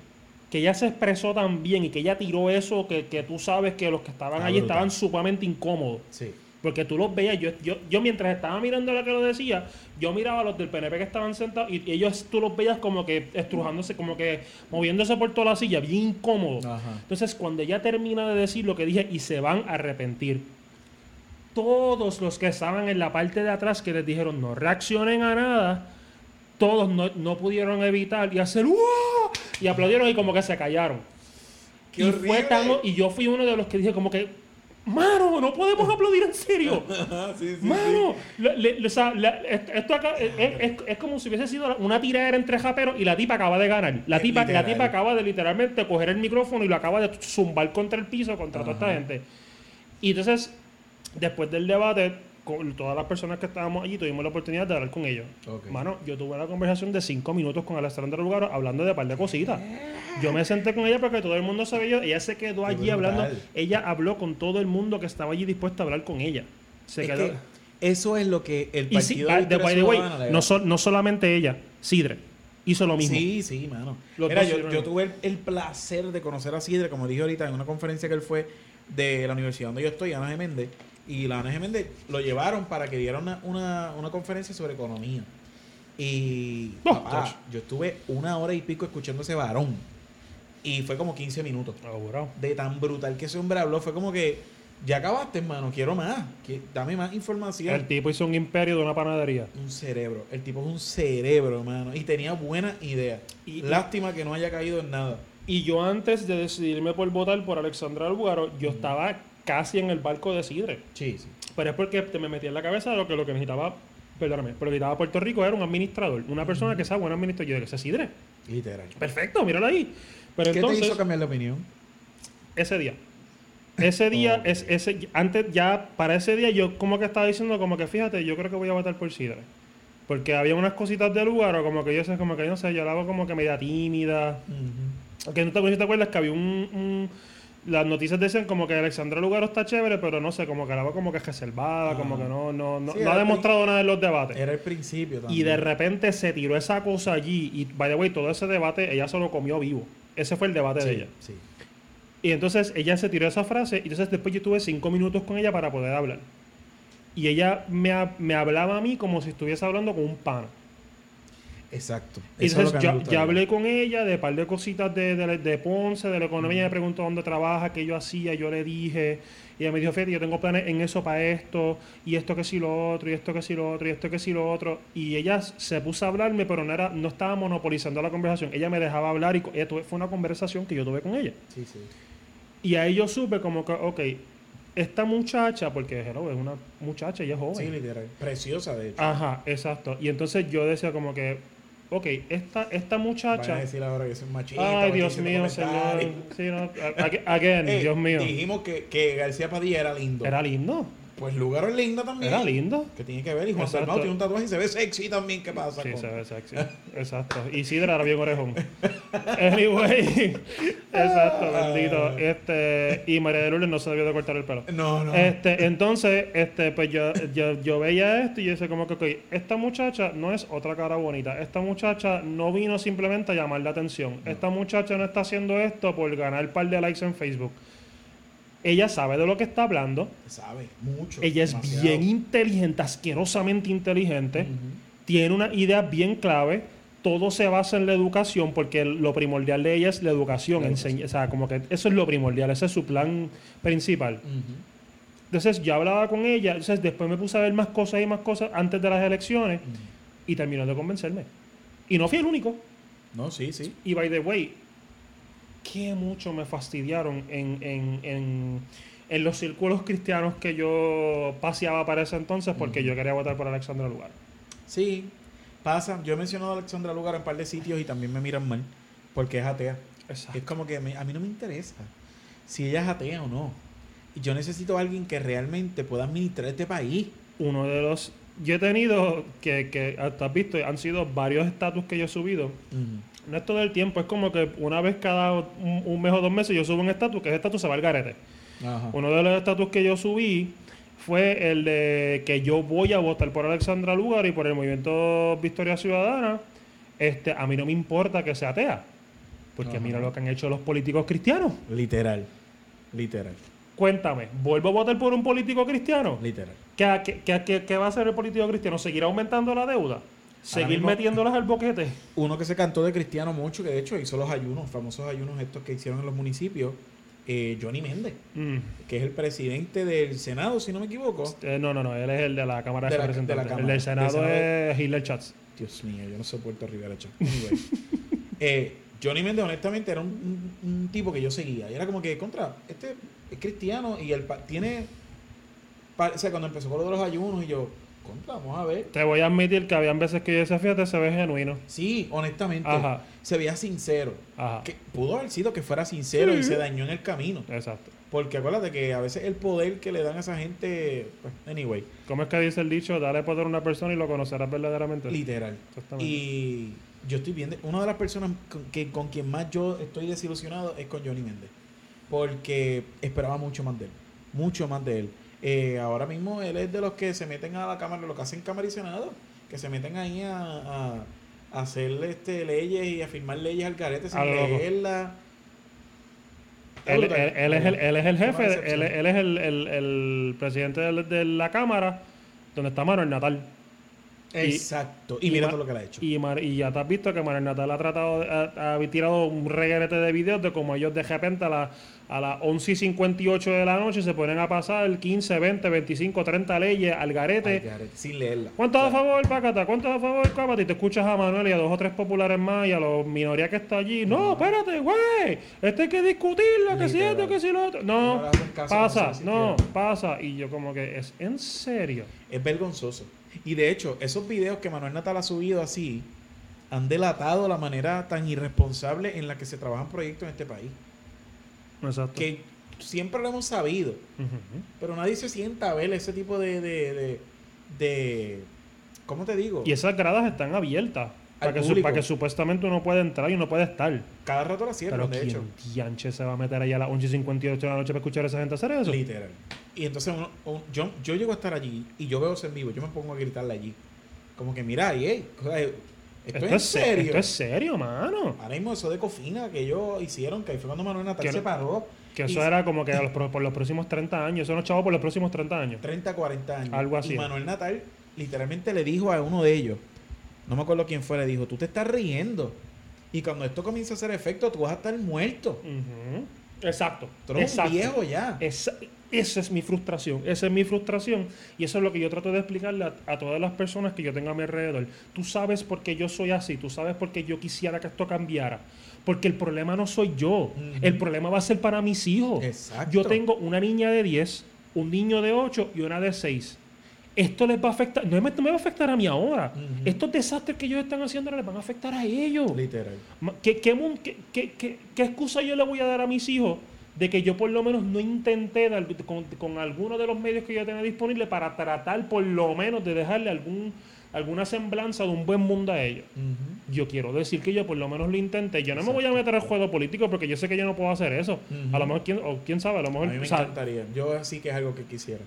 B: que ella se expresó tan bien y que ella tiró eso, que, que tú sabes que los que estaban
A: Está
B: allí
A: brutal.
B: estaban sumamente incómodos.
A: Sí.
B: Porque tú los veías, yo, yo, yo mientras estaba mirando lo que lo decía, yo miraba a los del PNP que estaban sentados y ellos tú los veías como que estrujándose, como que moviéndose por toda la silla, bien incómodo.
A: Ajá.
B: Entonces, cuando ella termina de decir lo que dije y se van a arrepentir, todos los que estaban en la parte de atrás que les dijeron no reaccionen a nada, todos no, no pudieron evitar y hacer ¡Wow! y aplaudieron y como que se callaron.
A: ¡Qué
B: y, fue tan, y yo fui uno de los que dije como que, mano, no podemos <laughs> aplaudir en serio. <laughs>
A: sí, sí,
B: Mano, le- le- o sea, la- esto acá es, es- es como si hubiese sido una tiradera entre japeros y la tipa acaba de ganar. La tipa, la tipa acaba de literalmente coger el micrófono y lo acaba de zumbar contra el piso, contra toda esta gente. Y entonces, después del debate, con todas las personas que estábamos allí tuvimos la oportunidad de hablar con ellos.
A: Ok.
B: Mano, yo tuve una conversación de cinco minutos con Alessandra Lugaro hablando de un par de cositas. Yo me senté con ella porque todo el mundo sabía, ella se quedó
A: Qué
B: allí hablando,
A: brutal.
B: ella habló con todo el mundo que estaba allí dispuesto a hablar con ella. Se
A: Es
B: quedó.
A: que eso es lo que el
B: Y sí,
A: partido
B: by,
A: de
B: by the way, no, sol- no solamente ella, Sidre hizo lo mismo.
A: Sí, sí, mano.
B: Los
A: Mira, yo, yo tuve el, el placer de conocer a Sidre, como dije ahorita, en una conferencia que él fue de la universidad donde yo estoy, Ana Geméndez. Y la Ana Geméndez lo llevaron para que diera una, una, una conferencia sobre economía. Y
B: Oh,
A: papá, yo estuve una hora y pico escuchando ese varón. Y fue como 15 minutos.
B: Seguro.
A: De tan brutal que ese hombre habló, fue como que ya acabaste, hermano, quiero más. que- Dame más información.
B: El tipo hizo un imperio de una panadería.
A: un cerebro. El tipo es un cerebro, hermano. Y tenía buenas ideas.
B: Y-
A: Lástima que no haya caído en nada.
B: Y yo antes de decidirme por votar por Alexandra Lugaro, yo estaba casi en el barco de Sidre.
A: Sí, sí.
B: Pero es porque te me metí en la cabeza de lo que, lo que necesitaba, perdóname, pero lo que necesitaba Puerto Rico era un administrador, una persona que sea buen administrador. Yo dije, ese es Sidre.
A: Literal.
B: Perfecto, míralo ahí. Pero
A: ¿Qué
B: entonces,
A: te hizo cambiar de opinión?
B: ese día. Ese día, es, ese, antes ya, para ese día, yo como que estaba diciendo, como que fíjate, yo creo que voy a votar por Sidre. Porque había unas cositas de lugar, o como que yo sé, como que yo no sé, yo la hago como que media tímida. Que no te, no te acuerdas que había un, un- Las noticias decían como que Alexandra Lugaro está chévere, pero no sé, como que la hago como que es reservada, como que no, no, no,
A: Sí,
B: no ha demostrado nada en los debates.
A: Era el principio también.
B: Y de repente se tiró esa cosa allí. Y, by the way, todo ese debate ella se lo comió vivo. Ese fue el debate de ella.
A: sí.
B: Y entonces ella se tiró esa frase. Y entonces después yo tuve cinco minutos con ella para poder hablar. Y ella me, me hablaba a mí como si estuviese hablando con un pana.
A: Exacto.
B: Y
A: Eso
B: entonces ya, ya hablé con ella de un par de cositas de, de, de Ponce, de la economía. Me preguntó dónde trabaja, qué yo hacía. Yo le dije. Y ella me dijo, fíjate, yo tengo planes en eso para esto. Y esto que sí lo otro. Y esto que sí lo otro. Y esto que sí lo otro. Y ella se puso a hablarme, pero no, era, no estaba monopolizando la conversación. Ella me dejaba hablar y co- ella tuve- fue una conversación que yo tuve con ella.
A: Sí, sí.
B: Y ahí yo supe como que, ok, esta muchacha, porque hello, es una muchacha, ella es joven.
A: Sí, literal. Preciosa, de hecho.
B: Ajá, exacto. Y entonces yo decía como que, ok, esta, esta
A: Van
B: muchacha...
A: a decir ahora que soy machista.
B: Ay,
A: van
B: Dios mío, señor. Sí, no, ag- again,
A: Eh,
B: Dios mío.
A: Dijimos que, que García Padilla era lindo.
B: Era lindo.
A: Pues Lugaro es linda también.
B: Era lindo.
A: Que tiene que ver. Y Juan
B: Exacto.
A: Dalmau tiene un tatuaje y se ve sexy también. ¿Qué pasa?
B: Sí,
A: con-
B: se ve sexy. <laughs> Exacto. Y Sidra era bien orejón. Anyway. <laughs> Exacto, bendito. Este, y María de Lourdes no se debió de cortar el pelo.
A: No, no.
B: Este, entonces, este, pues yo, yo, yo veía esto y yo decía como que, esta muchacha no es otra cara bonita. Esta muchacha no vino simplemente a llamar la atención. Esta muchacha no está haciendo esto por ganar un par de likes en Facebook. Ella sabe de lo que está hablando.
A: Sabe mucho.
B: Ella es
A: demasiado.
B: bien inteligente, asquerosamente inteligente. Tiene una idea bien clave. Todo se basa en la educación porque lo primordial de ella es la educación.
A: La
B: enseña- o sea, como que eso es lo primordial. Ese es su plan principal. Entonces yo hablaba con ella, entonces después me puse a ver más cosas y más cosas antes de las elecciones y terminó de convencerme. Y no fui el único.
A: No, sí, sí.
B: Y by the way, qué mucho me fastidiaron en, en, en, en los círculos cristianos que yo paseaba para ese entonces porque yo quería votar por Alexandra Lugar.
A: Sí, pasa. Yo he mencionado a Alexandra Lugar en un par de sitios y también me miran mal porque es atea.
B: Exacto.
A: Es como que me- a mí no me interesa si ella es atea o no. Y yo necesito a alguien que realmente pueda administrar este país.
B: Uno de los... Yo he tenido, que, que hasta has visto, han sido varios estatus que yo he subido. No es todo el tiempo, es como que una vez cada un, un mes o dos meses yo subo un estatus, que ese estatus se va al garete.
A: Ajá.
B: Uno de los estatus que yo subí fue el de que yo voy a votar por Alexandra Lugar y por el movimiento Victoria Ciudadana. Este, a mí no me importa que sea atea. Porque
A: Ajá.
B: mira lo que han hecho los políticos cristianos.
A: Literal. Literal.
B: Cuéntame, ¿vuelvo a votar por un político cristiano?
A: Literal.
B: ¿Qué, qué, qué- qué- va a hacer el político cristiano? ¿Seguir aumentando la deuda? ¿Seguir metiéndolas al boquete?
A: Uno que se cantó de cristiano mucho, que de hecho hizo los ayunos, famosos ayunos estos que hicieron en los municipios, eh, Johnny Méndez,
B: Mm.
A: que es el presidente del Senado, si no me equivoco.
B: Eh, no, no, no, él es el de la Cámara de,
A: De la- de la
B: Representantes. el del Senado, es Hitler Chats.
A: Dios mío, yo no soporto a Rivera Chat. Anyway. <laughs> Eh, Johnny Méndez, honestamente, era un, un- un tipo que yo seguía. Y era como que, contra, este es cristiano y pa- tiene. o sea, cuando empezó con lo de los ayunos, y yo, contra, vamos a ver.
B: Te voy a admitir que habían veces que yo decía, fíjate, se ve genuino.
A: Sí, honestamente,
B: Ajá.
A: se veía sincero.
B: Ajá.
A: Que pudo haber sido que fuera sincero y se dañó en el camino.
B: Exacto.
A: Porque acuérdate que a veces el poder que le dan a esa gente. Pues, anyway,
B: ¿Cómo es que dice el dicho? Dale poder a una persona y lo conocerás verdaderamente.
A: literal.
B: Exactamente.
A: Y yo estoy viendo, una de las personas con, que, con quien más yo estoy desilusionado es con Johnny Méndez. Porque esperaba mucho más de él. Mucho más de él. Eh, ahora mismo él es de los que se meten a la cámara, lo que hacen Cámara y Senado, que se meten ahí a, a- a hacer este, leyes y a firmar leyes al carete sin leerlas.
B: Él, él- él es el, él es el jefe, él, él es el, el- el presidente del- de, la Cámara, donde está Manuel Natal.
A: Exacto. Y,
B: y
A: mira todo lo que le ha hecho.
B: Y, Mar- y ya te has visto que Manuel Natal ha tratado, ha, ha tirado un reguerete de videos de cómo ellos de repente a, la- a las 11 y 58 de la noche se ponen a pasar 15, 20, 25, 30 leyes al garete.
A: Ay, Gareth, sin leerla.
B: ¿Cuántos
A: O
B: a favor, Pacata? ¿Cuántos a favor, Cápate? Y te escuchas a Manuel y a dos o tres populares más y a la minoría que está allí. No, espérate, güey. Esto hay que discutirlo, que si esto, que si lo otro.
A: No
B: No,
A: caso
B: pasa,
A: si
B: no, pasa. Y yo como que es en serio.
A: Es vergonzoso. Y de hecho, esos videos que Manuel Natal ha subido así han delatado la manera tan irresponsable en la que se trabajan proyectos en este país.
B: Exacto.
A: Que siempre lo hemos sabido, pero nadie se sienta a ver ese tipo de... de, de, de- ¿Cómo te digo?
B: Y esas gradas están abiertas. Para que, su-
A: público.
B: para que supuestamente uno pueda entrar y uno puede estar.
A: Cada rato la cierran,
B: Pero
A: de
B: ¿quién
A: hecho.
B: dianche se va a meter ahí a las 11 y 58 de la noche para escuchar a esa gente hacer eso?
A: Literal. Y entonces uno- un- yo, yo llego a estar allí y yo veo eso en vivo, yo me pongo a gritarle allí. Como que, mira, y hey, o sea, esto,
B: Esto,
A: es serio.
B: esto es serio, mano.
A: Ahora mismo eso de cofina que ellos hicieron, que ahí fue cuando Manuel Natal
B: Que
A: se paró.
B: Que
A: y
B: eso era como que los por los próximos 30 años. Eso no chavos por los próximos 30 años.
A: 30, 40 años.
B: Algo así.
A: Y Manuel Natal literalmente le dijo a uno de ellos, no me acuerdo quién fue, le dijo, tú te estás riendo. Y cuando esto comienza a hacer efecto, tú vas a estar muerto.
B: Exacto.
A: Tú eres un
B: exacto.
A: viejo ya.
B: Esa, esa es mi frustración, esa es mi frustración y eso es lo que yo trato de explicarle a, a todas las personas que yo tengo a mi alrededor. Tú sabes por qué yo soy así, tú sabes por qué yo quisiera que esto cambiara, porque el problema no soy yo, el problema va a ser para mis hijos.
A: Exacto.
B: Yo tengo una niña de 10, un niño de 8 y una de 6. Esto les va a afectar, no me, no me va a afectar a mí ahora. Estos desastres que ellos están haciendo les van a afectar a ellos.
A: Literal.
B: ¿Qué, qué, qué- qué- excusa yo le voy a dar a mis hijos de que yo por lo menos no intenté dar- con, con alguno de los medios que yo tenía disponible para tratar por lo menos de dejarle algún, alguna semblanza de un buen mundo a ellos? Yo quiero decir que yo por lo menos lo intenté. Yo no me voy a meter al juego político porque yo sé que yo no puedo hacer eso. A lo mejor, quién, o quién sabe, a lo
A: A
B: mejor...
A: mí me encantaría. Yo sí que es algo que quisiera.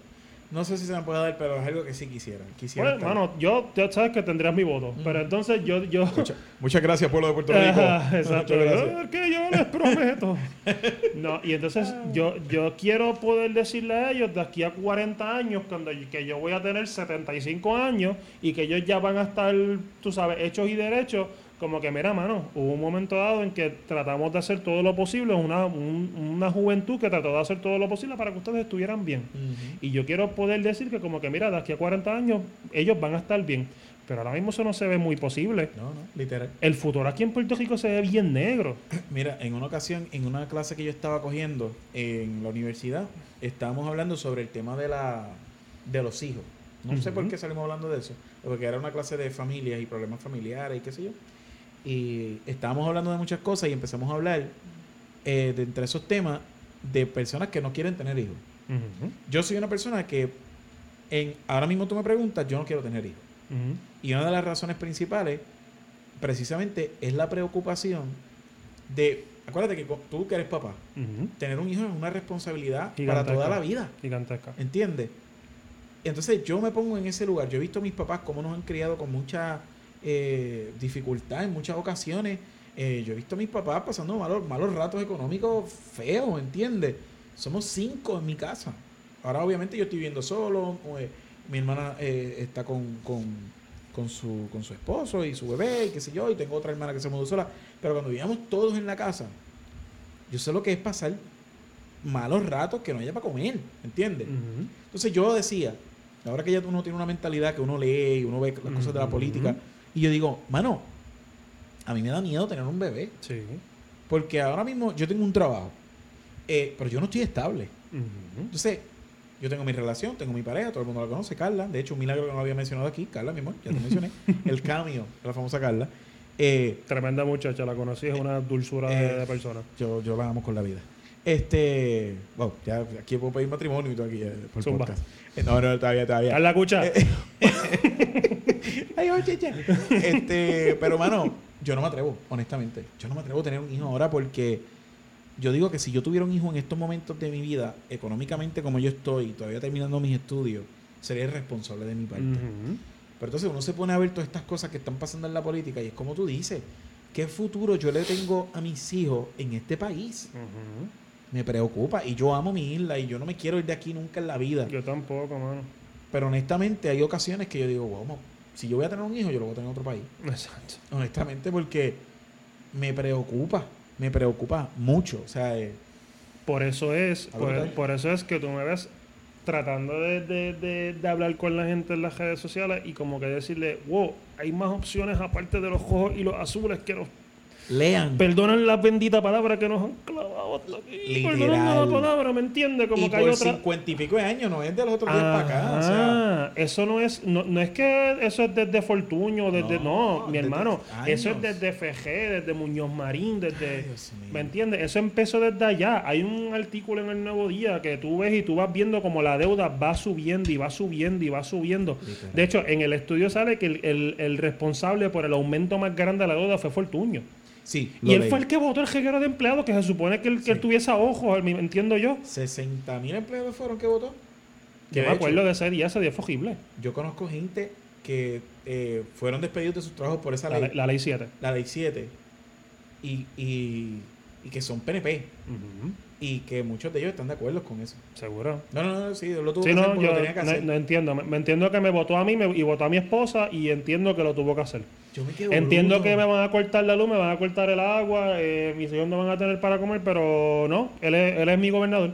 A: No sé si se me puede dar, pero es algo que sí quisiera. Quisiera
B: bueno,
A: estar.
B: yo, ya sabes que tendrías mi voto. Pero entonces yo... yo
A: Mucha- muchas gracias, pueblo de Puerto Rico.
B: Ajá, <laughs> exacto.
A: Muchas gracias.
B: Que yo les prometo. No, y entonces yo, yo quiero poder decirle a ellos de aquí a 40 años, cuando yo- que yo voy a tener 75 años y que ellos ya van a estar, tú sabes, hechos y derechos, como que, mira, mano, hubo un momento dado en que tratamos de hacer todo lo posible, una, un- una juventud que trató de hacer todo lo posible para que ustedes estuvieran bien. Y yo quiero poder decir que como que, mira, de aquí a 40 años ellos van a estar bien. Pero ahora mismo eso no se ve muy posible.
A: No, no, literal.
B: El futuro aquí en Puerto Rico se ve bien negro. <coughs>
A: Mira, en una ocasión, en una clase que yo estaba cogiendo en la universidad, estábamos hablando sobre el tema de la de los hijos. No sé por qué salimos hablando de eso, porque era una clase de familias y problemas familiares y qué sé yo. Y estábamos hablando de muchas cosas y empezamos a hablar eh, de entre esos temas de personas que no quieren tener hijos. Yo soy una persona que en, ahora mismo tú me preguntas, yo no quiero tener hijos. Y una de las razones principales, precisamente, es la preocupación de, acuérdate que tú que eres papá, tener un hijo es una responsabilidad para toda la vida,
B: Gigantesca.
A: ¿entiendes? Entonces yo me pongo en ese lugar, yo he visto a mis papás cómo nos han criado con mucha eh, dificultad en muchas ocasiones, Eh, yo he visto a mis papás pasando malos, malos ratos económicos feos, ¿entiendes? Somos cinco en mi casa. Ahora obviamente yo estoy viviendo solo, eh, mi hermana eh, está con, con, con su, con su esposo y su bebé, y qué sé yo, y tengo otra hermana que se mudó sola. Pero cuando vivíamos todos en la casa, yo sé lo que es pasar malos ratos que no haya para comer, ¿entiendes? Entonces yo decía, ahora que ya uno tiene una mentalidad que uno lee y uno ve las cosas de la política, y yo digo, mano, a mí me da miedo tener un bebé,
B: Sí.
A: porque ahora mismo yo tengo un trabajo, eh, pero yo no estoy estable. Entonces, yo tengo mi relación, tengo mi pareja, todo el mundo la conoce, Carla. De hecho, un milagro que no había mencionado aquí, Carla, mi amor, ya te <laughs> mencioné. el de la famosa Carla. Eh,
B: Tremenda muchacha, la conocí, es una dulzura de,
A: Eh,
B: de persona.
A: yo, yo la amo con la vida. Este, wow, ya aquí puedo pedir matrimonio y todo aquí eh, por
B: Zumba.
A: podcast. Eh, no, no, todavía, todavía.
B: Carla, escucha.
A: Eh, <laughs> Ay, oye, ya. Este, pero mano, yo no me atrevo, honestamente. Yo no me atrevo a tener un hijo ahora porque yo digo que si yo tuviera un hijo en estos momentos de mi vida, económicamente como yo estoy, todavía terminando mis estudios, sería irresponsable de mi parte. Pero entonces uno se pone a ver todas estas cosas que están pasando en la política y es como tú dices, ¿qué futuro yo le tengo a mis hijos en este país?
B: Ujú.
A: Me preocupa y yo amo mi isla y yo no me quiero ir de aquí nunca en la vida.
B: Yo tampoco, mano.
A: Pero honestamente hay ocasiones que yo digo, vamos, si yo voy a tener un hijo, yo lo voy a tener en otro país.
B: Exacto.
A: Honestamente, porque me preocupa, me preocupa mucho. O sea, eh,
B: Por eso es, por, por eso es que tú me ves tratando de, de- de- de hablar con la gente en las redes sociales y como que decirle, wow, hay más opciones aparte de los rojos y los azules que nos
A: lean.
B: perdonan la bendita palabra que nos han clavado hasta aquí. Perdonan la palabra, ¿me entiendes? Como
A: y
B: que hay
A: por
B: otra.
A: cincuenta y pico de años, no es de los otros días para acá. O sea,
B: Ah, eso no es, no, no es que eso es desde Fortuño, desde, no,
A: No,
B: mi hermano, eso es desde FG, desde Muñoz Marín, desde,
A: Ay.
B: ¿me entiendes? Eso empezó desde allá. Hay un artículo en el Nuevo Día que tú ves y tú vas viendo como la deuda va subiendo y va subiendo y va subiendo. De hecho, en el estudio sale que el, el- el responsable por el aumento más grande de la deuda fue Fortuño.
A: Sí,
B: Y él
A: leí.
B: fue el que votó el jeguero de empleados, que se supone que él, que él tuviese ojos, entiendo yo.
A: 60 mil empleados fueron que votó. Que
B: Yo me
A: hecho,
B: acuerdo de ese día, ese día fue horrible.
A: Yo conozco gente que eh, fueron despedidos de sus trabajos por esa
B: La,
A: ley,
B: la ley 7.
A: la ley 7, y, y, y que son PNP, y que muchos de ellos están de acuerdo con eso.
B: Seguro.
A: No, no, no, sí, lo tuvo
B: Sí,
A: que hacer
B: no,
A: porque
B: yo
A: lo tenía que
B: no,
A: hacer.
B: no entiendo. Me, me entiendo que me votó a mí me- y votó a mi esposa y entiendo que lo tuvo que hacer.
A: Yo me quedo
B: Entiendo
A: bruto.
B: que me van a cortar la luz, me van a cortar el agua, eh, mis hijos no van a tener para comer, pero no, él es, él es mi gobernador.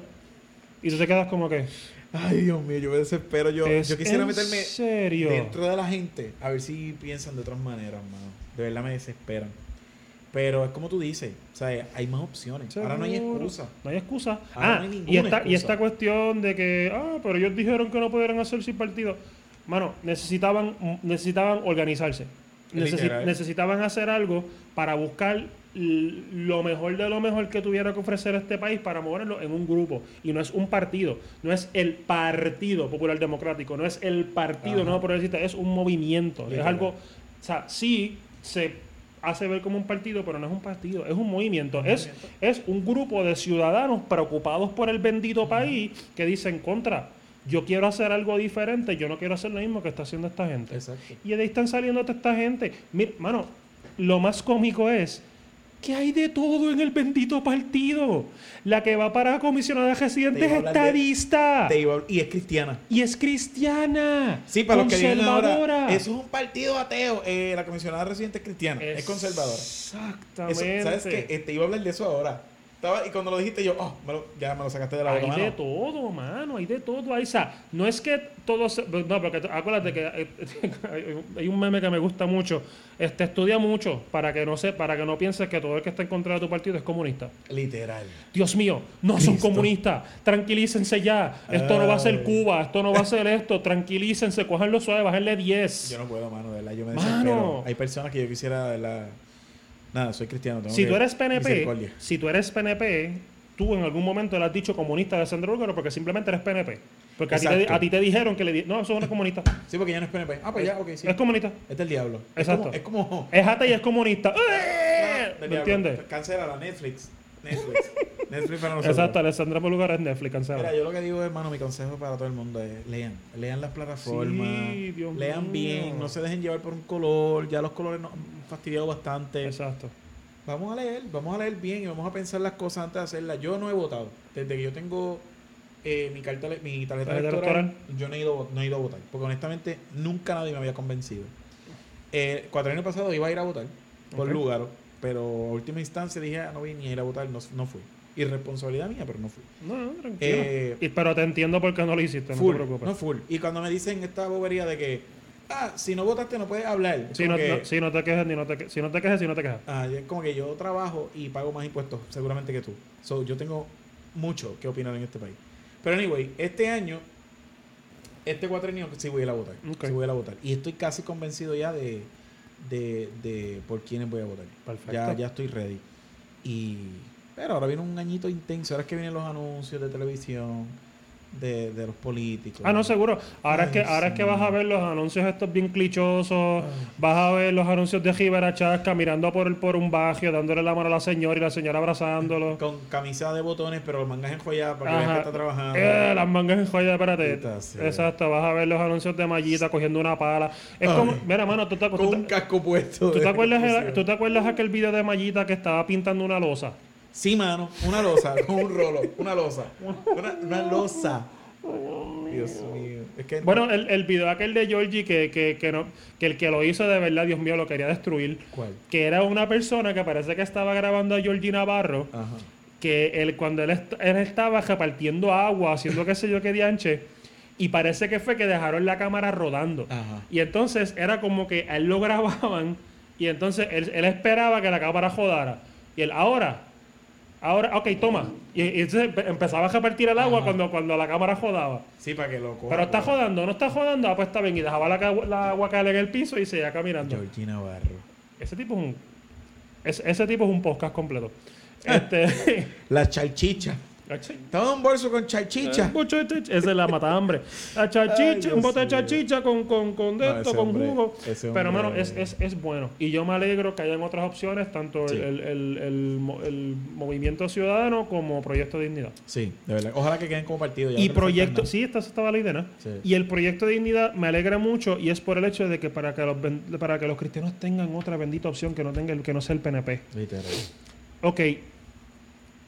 B: Y tú te quedas como que...
A: Ay, Dios mío, yo me desespero. Yo,
B: ¿Es
A: yo quisiera meterme
B: serio?
A: dentro de la gente a ver si piensan de otras maneras, mano. De verdad me desesperan. Pero es como tú dices, o sea, hay más opciones. Ahora no hay excusa.
B: No hay excusa.
A: Ahora
B: ah,
A: no hay
B: y,
A: ninguna
B: esta, y esta cuestión de que, ah, pero ellos dijeron que no pudieran hacer sin partido. Mano, necesitaban, necesitaban organizarse. Necesi-
A: Literal.
B: necesitaban hacer algo para buscar lo mejor de lo mejor que tuviera que ofrecer este país para moverlo en un grupo. Y no es un partido, no es el Partido Popular Democrático, no es el Partido. Nuevo Progresista, es un movimiento. Es algo, o sea, sí se hace ver como un partido, pero no es un partido, es un movimiento. Es, es un grupo de ciudadanos preocupados por el bendito país que dicen contra. Yo quiero hacer algo diferente, yo no quiero hacer lo mismo que está haciendo esta gente.
A: Exacto.
B: Y de ahí están saliendo toda esta gente. Mira, mano, lo más cómico es que hay de todo en el bendito partido. La que va para comisionada residente
A: Te
B: es
A: de-
B: estadista.
A: Iba- y es cristiana.
B: Y es cristiana.
A: Sí, para los que ahora,
B: conservadora.
A: eso es un partido ateo. Eh, la comisionada residente es cristiana, es, conservadora. Eso,
B: Exactamente.
A: ¿Sabes qué? Eh, te iba a hablar de eso ahora. Estaba, y cuando lo dijiste yo, oh, me lo- ya me lo sacaste de la boca,
B: Hay
A: mano.
B: de todo, mano, hay de todo. Ahí, o sea, no es que todo se- No, porque acuérdate que eh, <laughs> hay- un meme que me gusta mucho. Este, estudia mucho para que no se, para que no pienses que todo el que está en contra de tu partido es comunista.
A: Literal.
B: Dios mío, no son comunistas. Tranquilícense ya. Esto no va a ser. Cuba, esto no va a ser esto. Tranquilícense, cojanlo suave, bájenle 10.
A: Yo no puedo, mano, de verdad. Yo me
B: Mano.
A: Hay personas que yo quisiera, de verdad. Nada, soy cristiano. tengo
B: si
A: que-
B: tú eres PNP, si tú eres PNP, tú en algún momento le has dicho comunista de Sandro Lúgaro porque simplemente eres PNP. Porque a ti, te,
A: Exacto.
B: a ti te dijeron que le di no, eso no es comunista.
A: Sí, porque ya no es PNP. Ah, pues ya, ok, sí.
B: Es comunista.
A: Es del diablo.
B: Exacto.
A: Es como. Es como
B: Es ata y es comunista. <laughs> ¿Me
A: diablo.
B: entiendes?
A: Cancela la Netflix. Netflix. Netflix para nosotros.
B: Exacto, Alessandra Polugar es Netflix, cancela.
A: Mira, yo lo que digo, hermano, mi consejo para todo el mundo es lean. Lean las plataformas.
B: Sí, Dios
A: lean
B: mío.
A: bien. No se dejen llevar por un color. Ya los colores nos han fastidiado bastante.
B: Exacto.
A: Vamos a leer, vamos a leer bien y vamos a pensar las cosas antes de hacerlas. Yo no he votado. Desde que yo tengo eh, mi, carta, mi tarjeta
B: Tarjeta
A: electoral,
B: electoral.
A: yo no he, ido, no he ido a votar. Porque honestamente nunca nadie me había convencido. Eh, cuatro años pasados iba a ir a votar por
B: Ok.
A: lugar, pero a última instancia dije, ah, no voy ni a ir a votar, no, no fui. Irresponsabilidad mía, pero no fui.
B: No, no, tranquilo.
A: Eh,
B: Y- pero te entiendo por qué no lo hiciste, no te preocupes.
A: no full. Y cuando me dicen esta bobería de que, ah, si no votaste no puedes hablar.
B: si, no,
A: que-
B: no- si no te quejes, ni no te, si no te quejes, si no te quejas.
A: Ah, es como que yo trabajo y pago más impuestos seguramente que tú. So, yo tengo mucho que opinar en este país. Pero anyway, este año, este cuatrenio sí voy a ir a votar. Sí voy a ir a votar. Y estoy casi convencido ya de, de, de por quiénes voy a votar.
B: Perfecto.
A: Ya, ya estoy ready. Y pero ahora viene un añito intenso. Ahora es que vienen los anuncios de televisión, de, de los políticos.
B: Ah, no, seguro. Ahora es que ahora es que vas a ver los anuncios estos bien clichosos, vas a ver los anuncios de Rivera Chasca mirando por el por un barrio, dándole la mano a la señora y la señora abrazándolo.
A: Con camisa de botones, pero mangas enjolladas para que veas que está trabajando.
B: Eh, las mangas en joya, espérate.
A: Sea.
B: Exacto, vas a ver los anuncios de Mallita cogiendo una pala. Es como, mira, mano, tú te,
A: Con
B: tú te-
A: un casco puesto.
B: ¿tú te acuerdas. ¿tú te acuerdas aquel video de Mallita que estaba pintando una losa?
A: Sí, mano. Una losa, con <laughs> un rolo. Una losa. Una, una losa. Dios mío. Es que
B: Bueno, el, el video aquel de Georgie que, que, que, no, que el que lo hizo de verdad, Dios mío, lo quería destruir.
A: ¿Cuál?
B: Que era una persona que parece que estaba grabando a Georgie Navarro.
A: Ajá.
B: que él, cuando él, est- él estaba repartiendo agua, haciendo qué sé yo qué dianche, y parece que fue que dejaron la cámara rodando.
A: Ajá.
B: Y entonces era como que a él lo <laughs> grababan, y entonces él, él esperaba que la cámara rodara. Y él, ahora, ahora, ok, toma. Y, y entonces empe- empezaba a repartir el agua
A: Ajá.
B: cuando, cuando la cámara rodaba.
A: Sí, para que lo coja.
B: Pero está
A: pues.
B: jodando, no está jodando, ah, pues está bien. Y dejaba la, la agua caer en el piso y seguía caminando.
A: Georgina Navarro.
B: Ese tipo es un. es- ese tipo es un podcast completo. <laughs> este. <laughs>
A: La chalchicha. En un bolso con chalchicha.
B: Mucho de es la mata hambre. La chachicha,
A: Ay,
B: un bote de chachicha con, con, con de esto, con
A: hombre-
B: jugo. Pero, mano, es, es, es bueno. Y yo me alegro que hayan otras opciones, tanto el-
A: Sí.
B: el, el, el mo- el Movimiento Ciudadano como Proyecto Dignidad.
A: Sí, de verdad. Ojalá que queden como partido. ya
B: Y
A: no
B: proyecto, sí, esta estaba la idea, ¿no?
A: Sí.
B: Y el proyecto de dignidad me alegra mucho y es por el hecho de que para que los para que los cristianos tengan otra bendita opción que no tenga que no sea el PNP.
A: Literal.
B: Ok,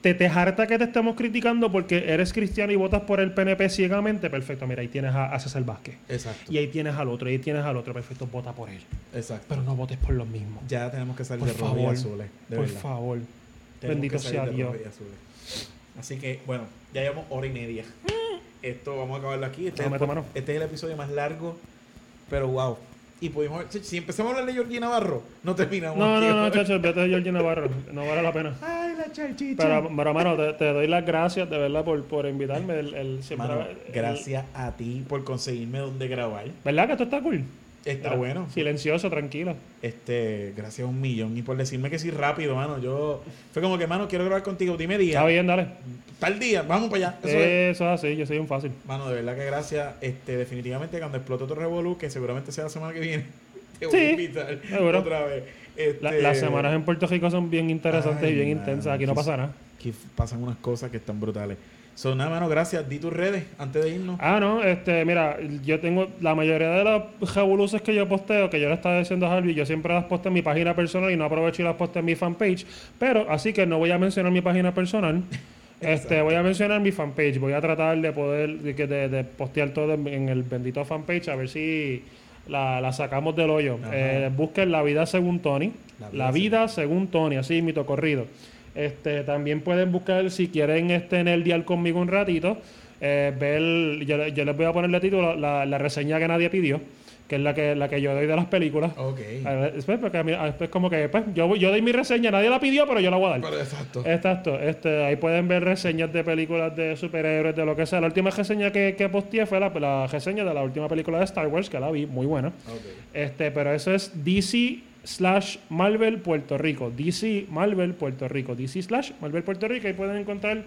B: te, te harta que te estemos criticando porque eres cristiano y votas por el PNP ciegamente, perfecto, mira, ahí tienes a, a César Vázquez.
A: Exacto.
B: Y ahí tienes al otro, y ahí tienes al otro, perfecto, vota por él.
A: Exacto.
B: Pero no votes por los mismos.
A: Ya tenemos que salir
B: Por
A: de rojo y
B: favor,
A: azules. De
B: por
A: verdad.
B: favor.
A: Tenemos
B: Bendito
A: que salir
B: sea
A: de
B: Dios.
A: rojo y azules. Así que, bueno, ya llevamos hora y media. <laughs> Esto vamos a acabarlo aquí. Este, es, el, este es el episodio más largo, pero wow. Y pudimos, si, si empezamos a hablar de Georgina Navarro, no terminamos.
B: No,
A: aquí.
B: no, no, <laughs> chacho, vete de Georgie Navarro. No vale la pena.
A: La chalchicha.
B: Pero, pero mano, te, te doy las gracias de verdad por, por invitarme. El, el- siempre-
A: Mano,
B: el-
A: gracias a ti por conseguirme donde grabar.
B: ¿Verdad que esto está cool?
A: Está bueno.
B: Silencioso, tranquilo.
A: Este, gracias a un millón. Y por decirme que sí rápido, mano. Yo, fue como que, mano, quiero grabar contigo. Dime día.
B: Está bien, dale.
A: Tal día, vamos para allá. Eso es.
B: Eso es así, yo soy un fácil.
A: Mano, de verdad que gracias. Este, definitivamente cuando explote otro revolú, que seguramente sea la semana que viene, <laughs> te voy
B: Sí,
A: a invitar
B: seguro.
A: otra vez. Este,
B: La- las semanas en Puerto Rico son bien interesantes
A: Ay,
B: y bien intensas. Aquí no pasa nada.
A: F- pasan unas cosas que están brutales. Son nada, mano, gracias. Di tus redes antes de irnos.
B: Ah, no, este, mira, yo tengo la mayoría de las revoluciones que yo posteo, que yo le estaba diciendo a Harvey, yo siempre las posteo en mi página personal y no aprovecho y las posteo en mi fanpage. Pero así que no voy a mencionar mi página personal. <laughs> Este, voy a mencionar mi fanpage. Voy a tratar de poder de, de- de postear todo en, en el bendito fanpage a ver si la, la sacamos del hoyo. Eh, busquen La Vida Según Tony.
A: La
B: La
A: Vida
B: Según Tony, así mito corrido. Este, también pueden buscar, si quieren este, en el dial conmigo un ratito, eh, ver, yo, le- yo les voy a ponerle título la, la reseña que nadie pidió, que es la que, la que yo doy de las películas.
A: Ok.
B: Después, porque a mí- a- después como que pues, yo, yo doy mi reseña, nadie la pidió, pero yo la voy a dar.
A: Pero exacto.
B: Exacto, este, ahí pueden ver reseñas de películas de superhéroes, de lo que sea. La última reseña que, que posteé fue la, la reseña de la última película de Star Wars, que la vi, muy buena.
A: Ok.
B: Este, pero eso es DC slash Marvel Puerto Rico. DC Marvel Puerto Rico. DC slash Marvel Puerto Rico. Ahí pueden encontrar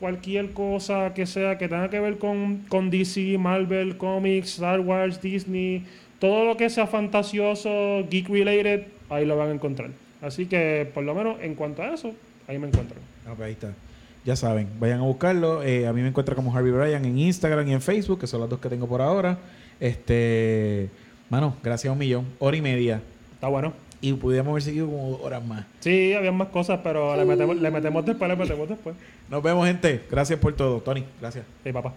B: cualquier cosa que sea que tenga que ver con, con DC, Marvel, Comics, Star Wars, Disney. Todo lo que sea fantasioso, geek related, ahí lo van a encontrar. Así que, por lo menos, en cuanto a eso, ahí me encuentran.
A: Ok, ahí está. Ya saben, vayan a buscarlo. Eh, a mí me encuentra como Harvey Bryan en Instagram y en Facebook, que son las dos que tengo por ahora. Este, mano, gracias a un millón. Hora y media.
B: Está bueno.
A: Y pudiéramos haber seguido como horas más.
B: Sí, había más cosas, pero le metemos, le metemos después, le metemos después.
A: Nos vemos, gente. Gracias por todo. Tony, gracias.
B: Sí, papá.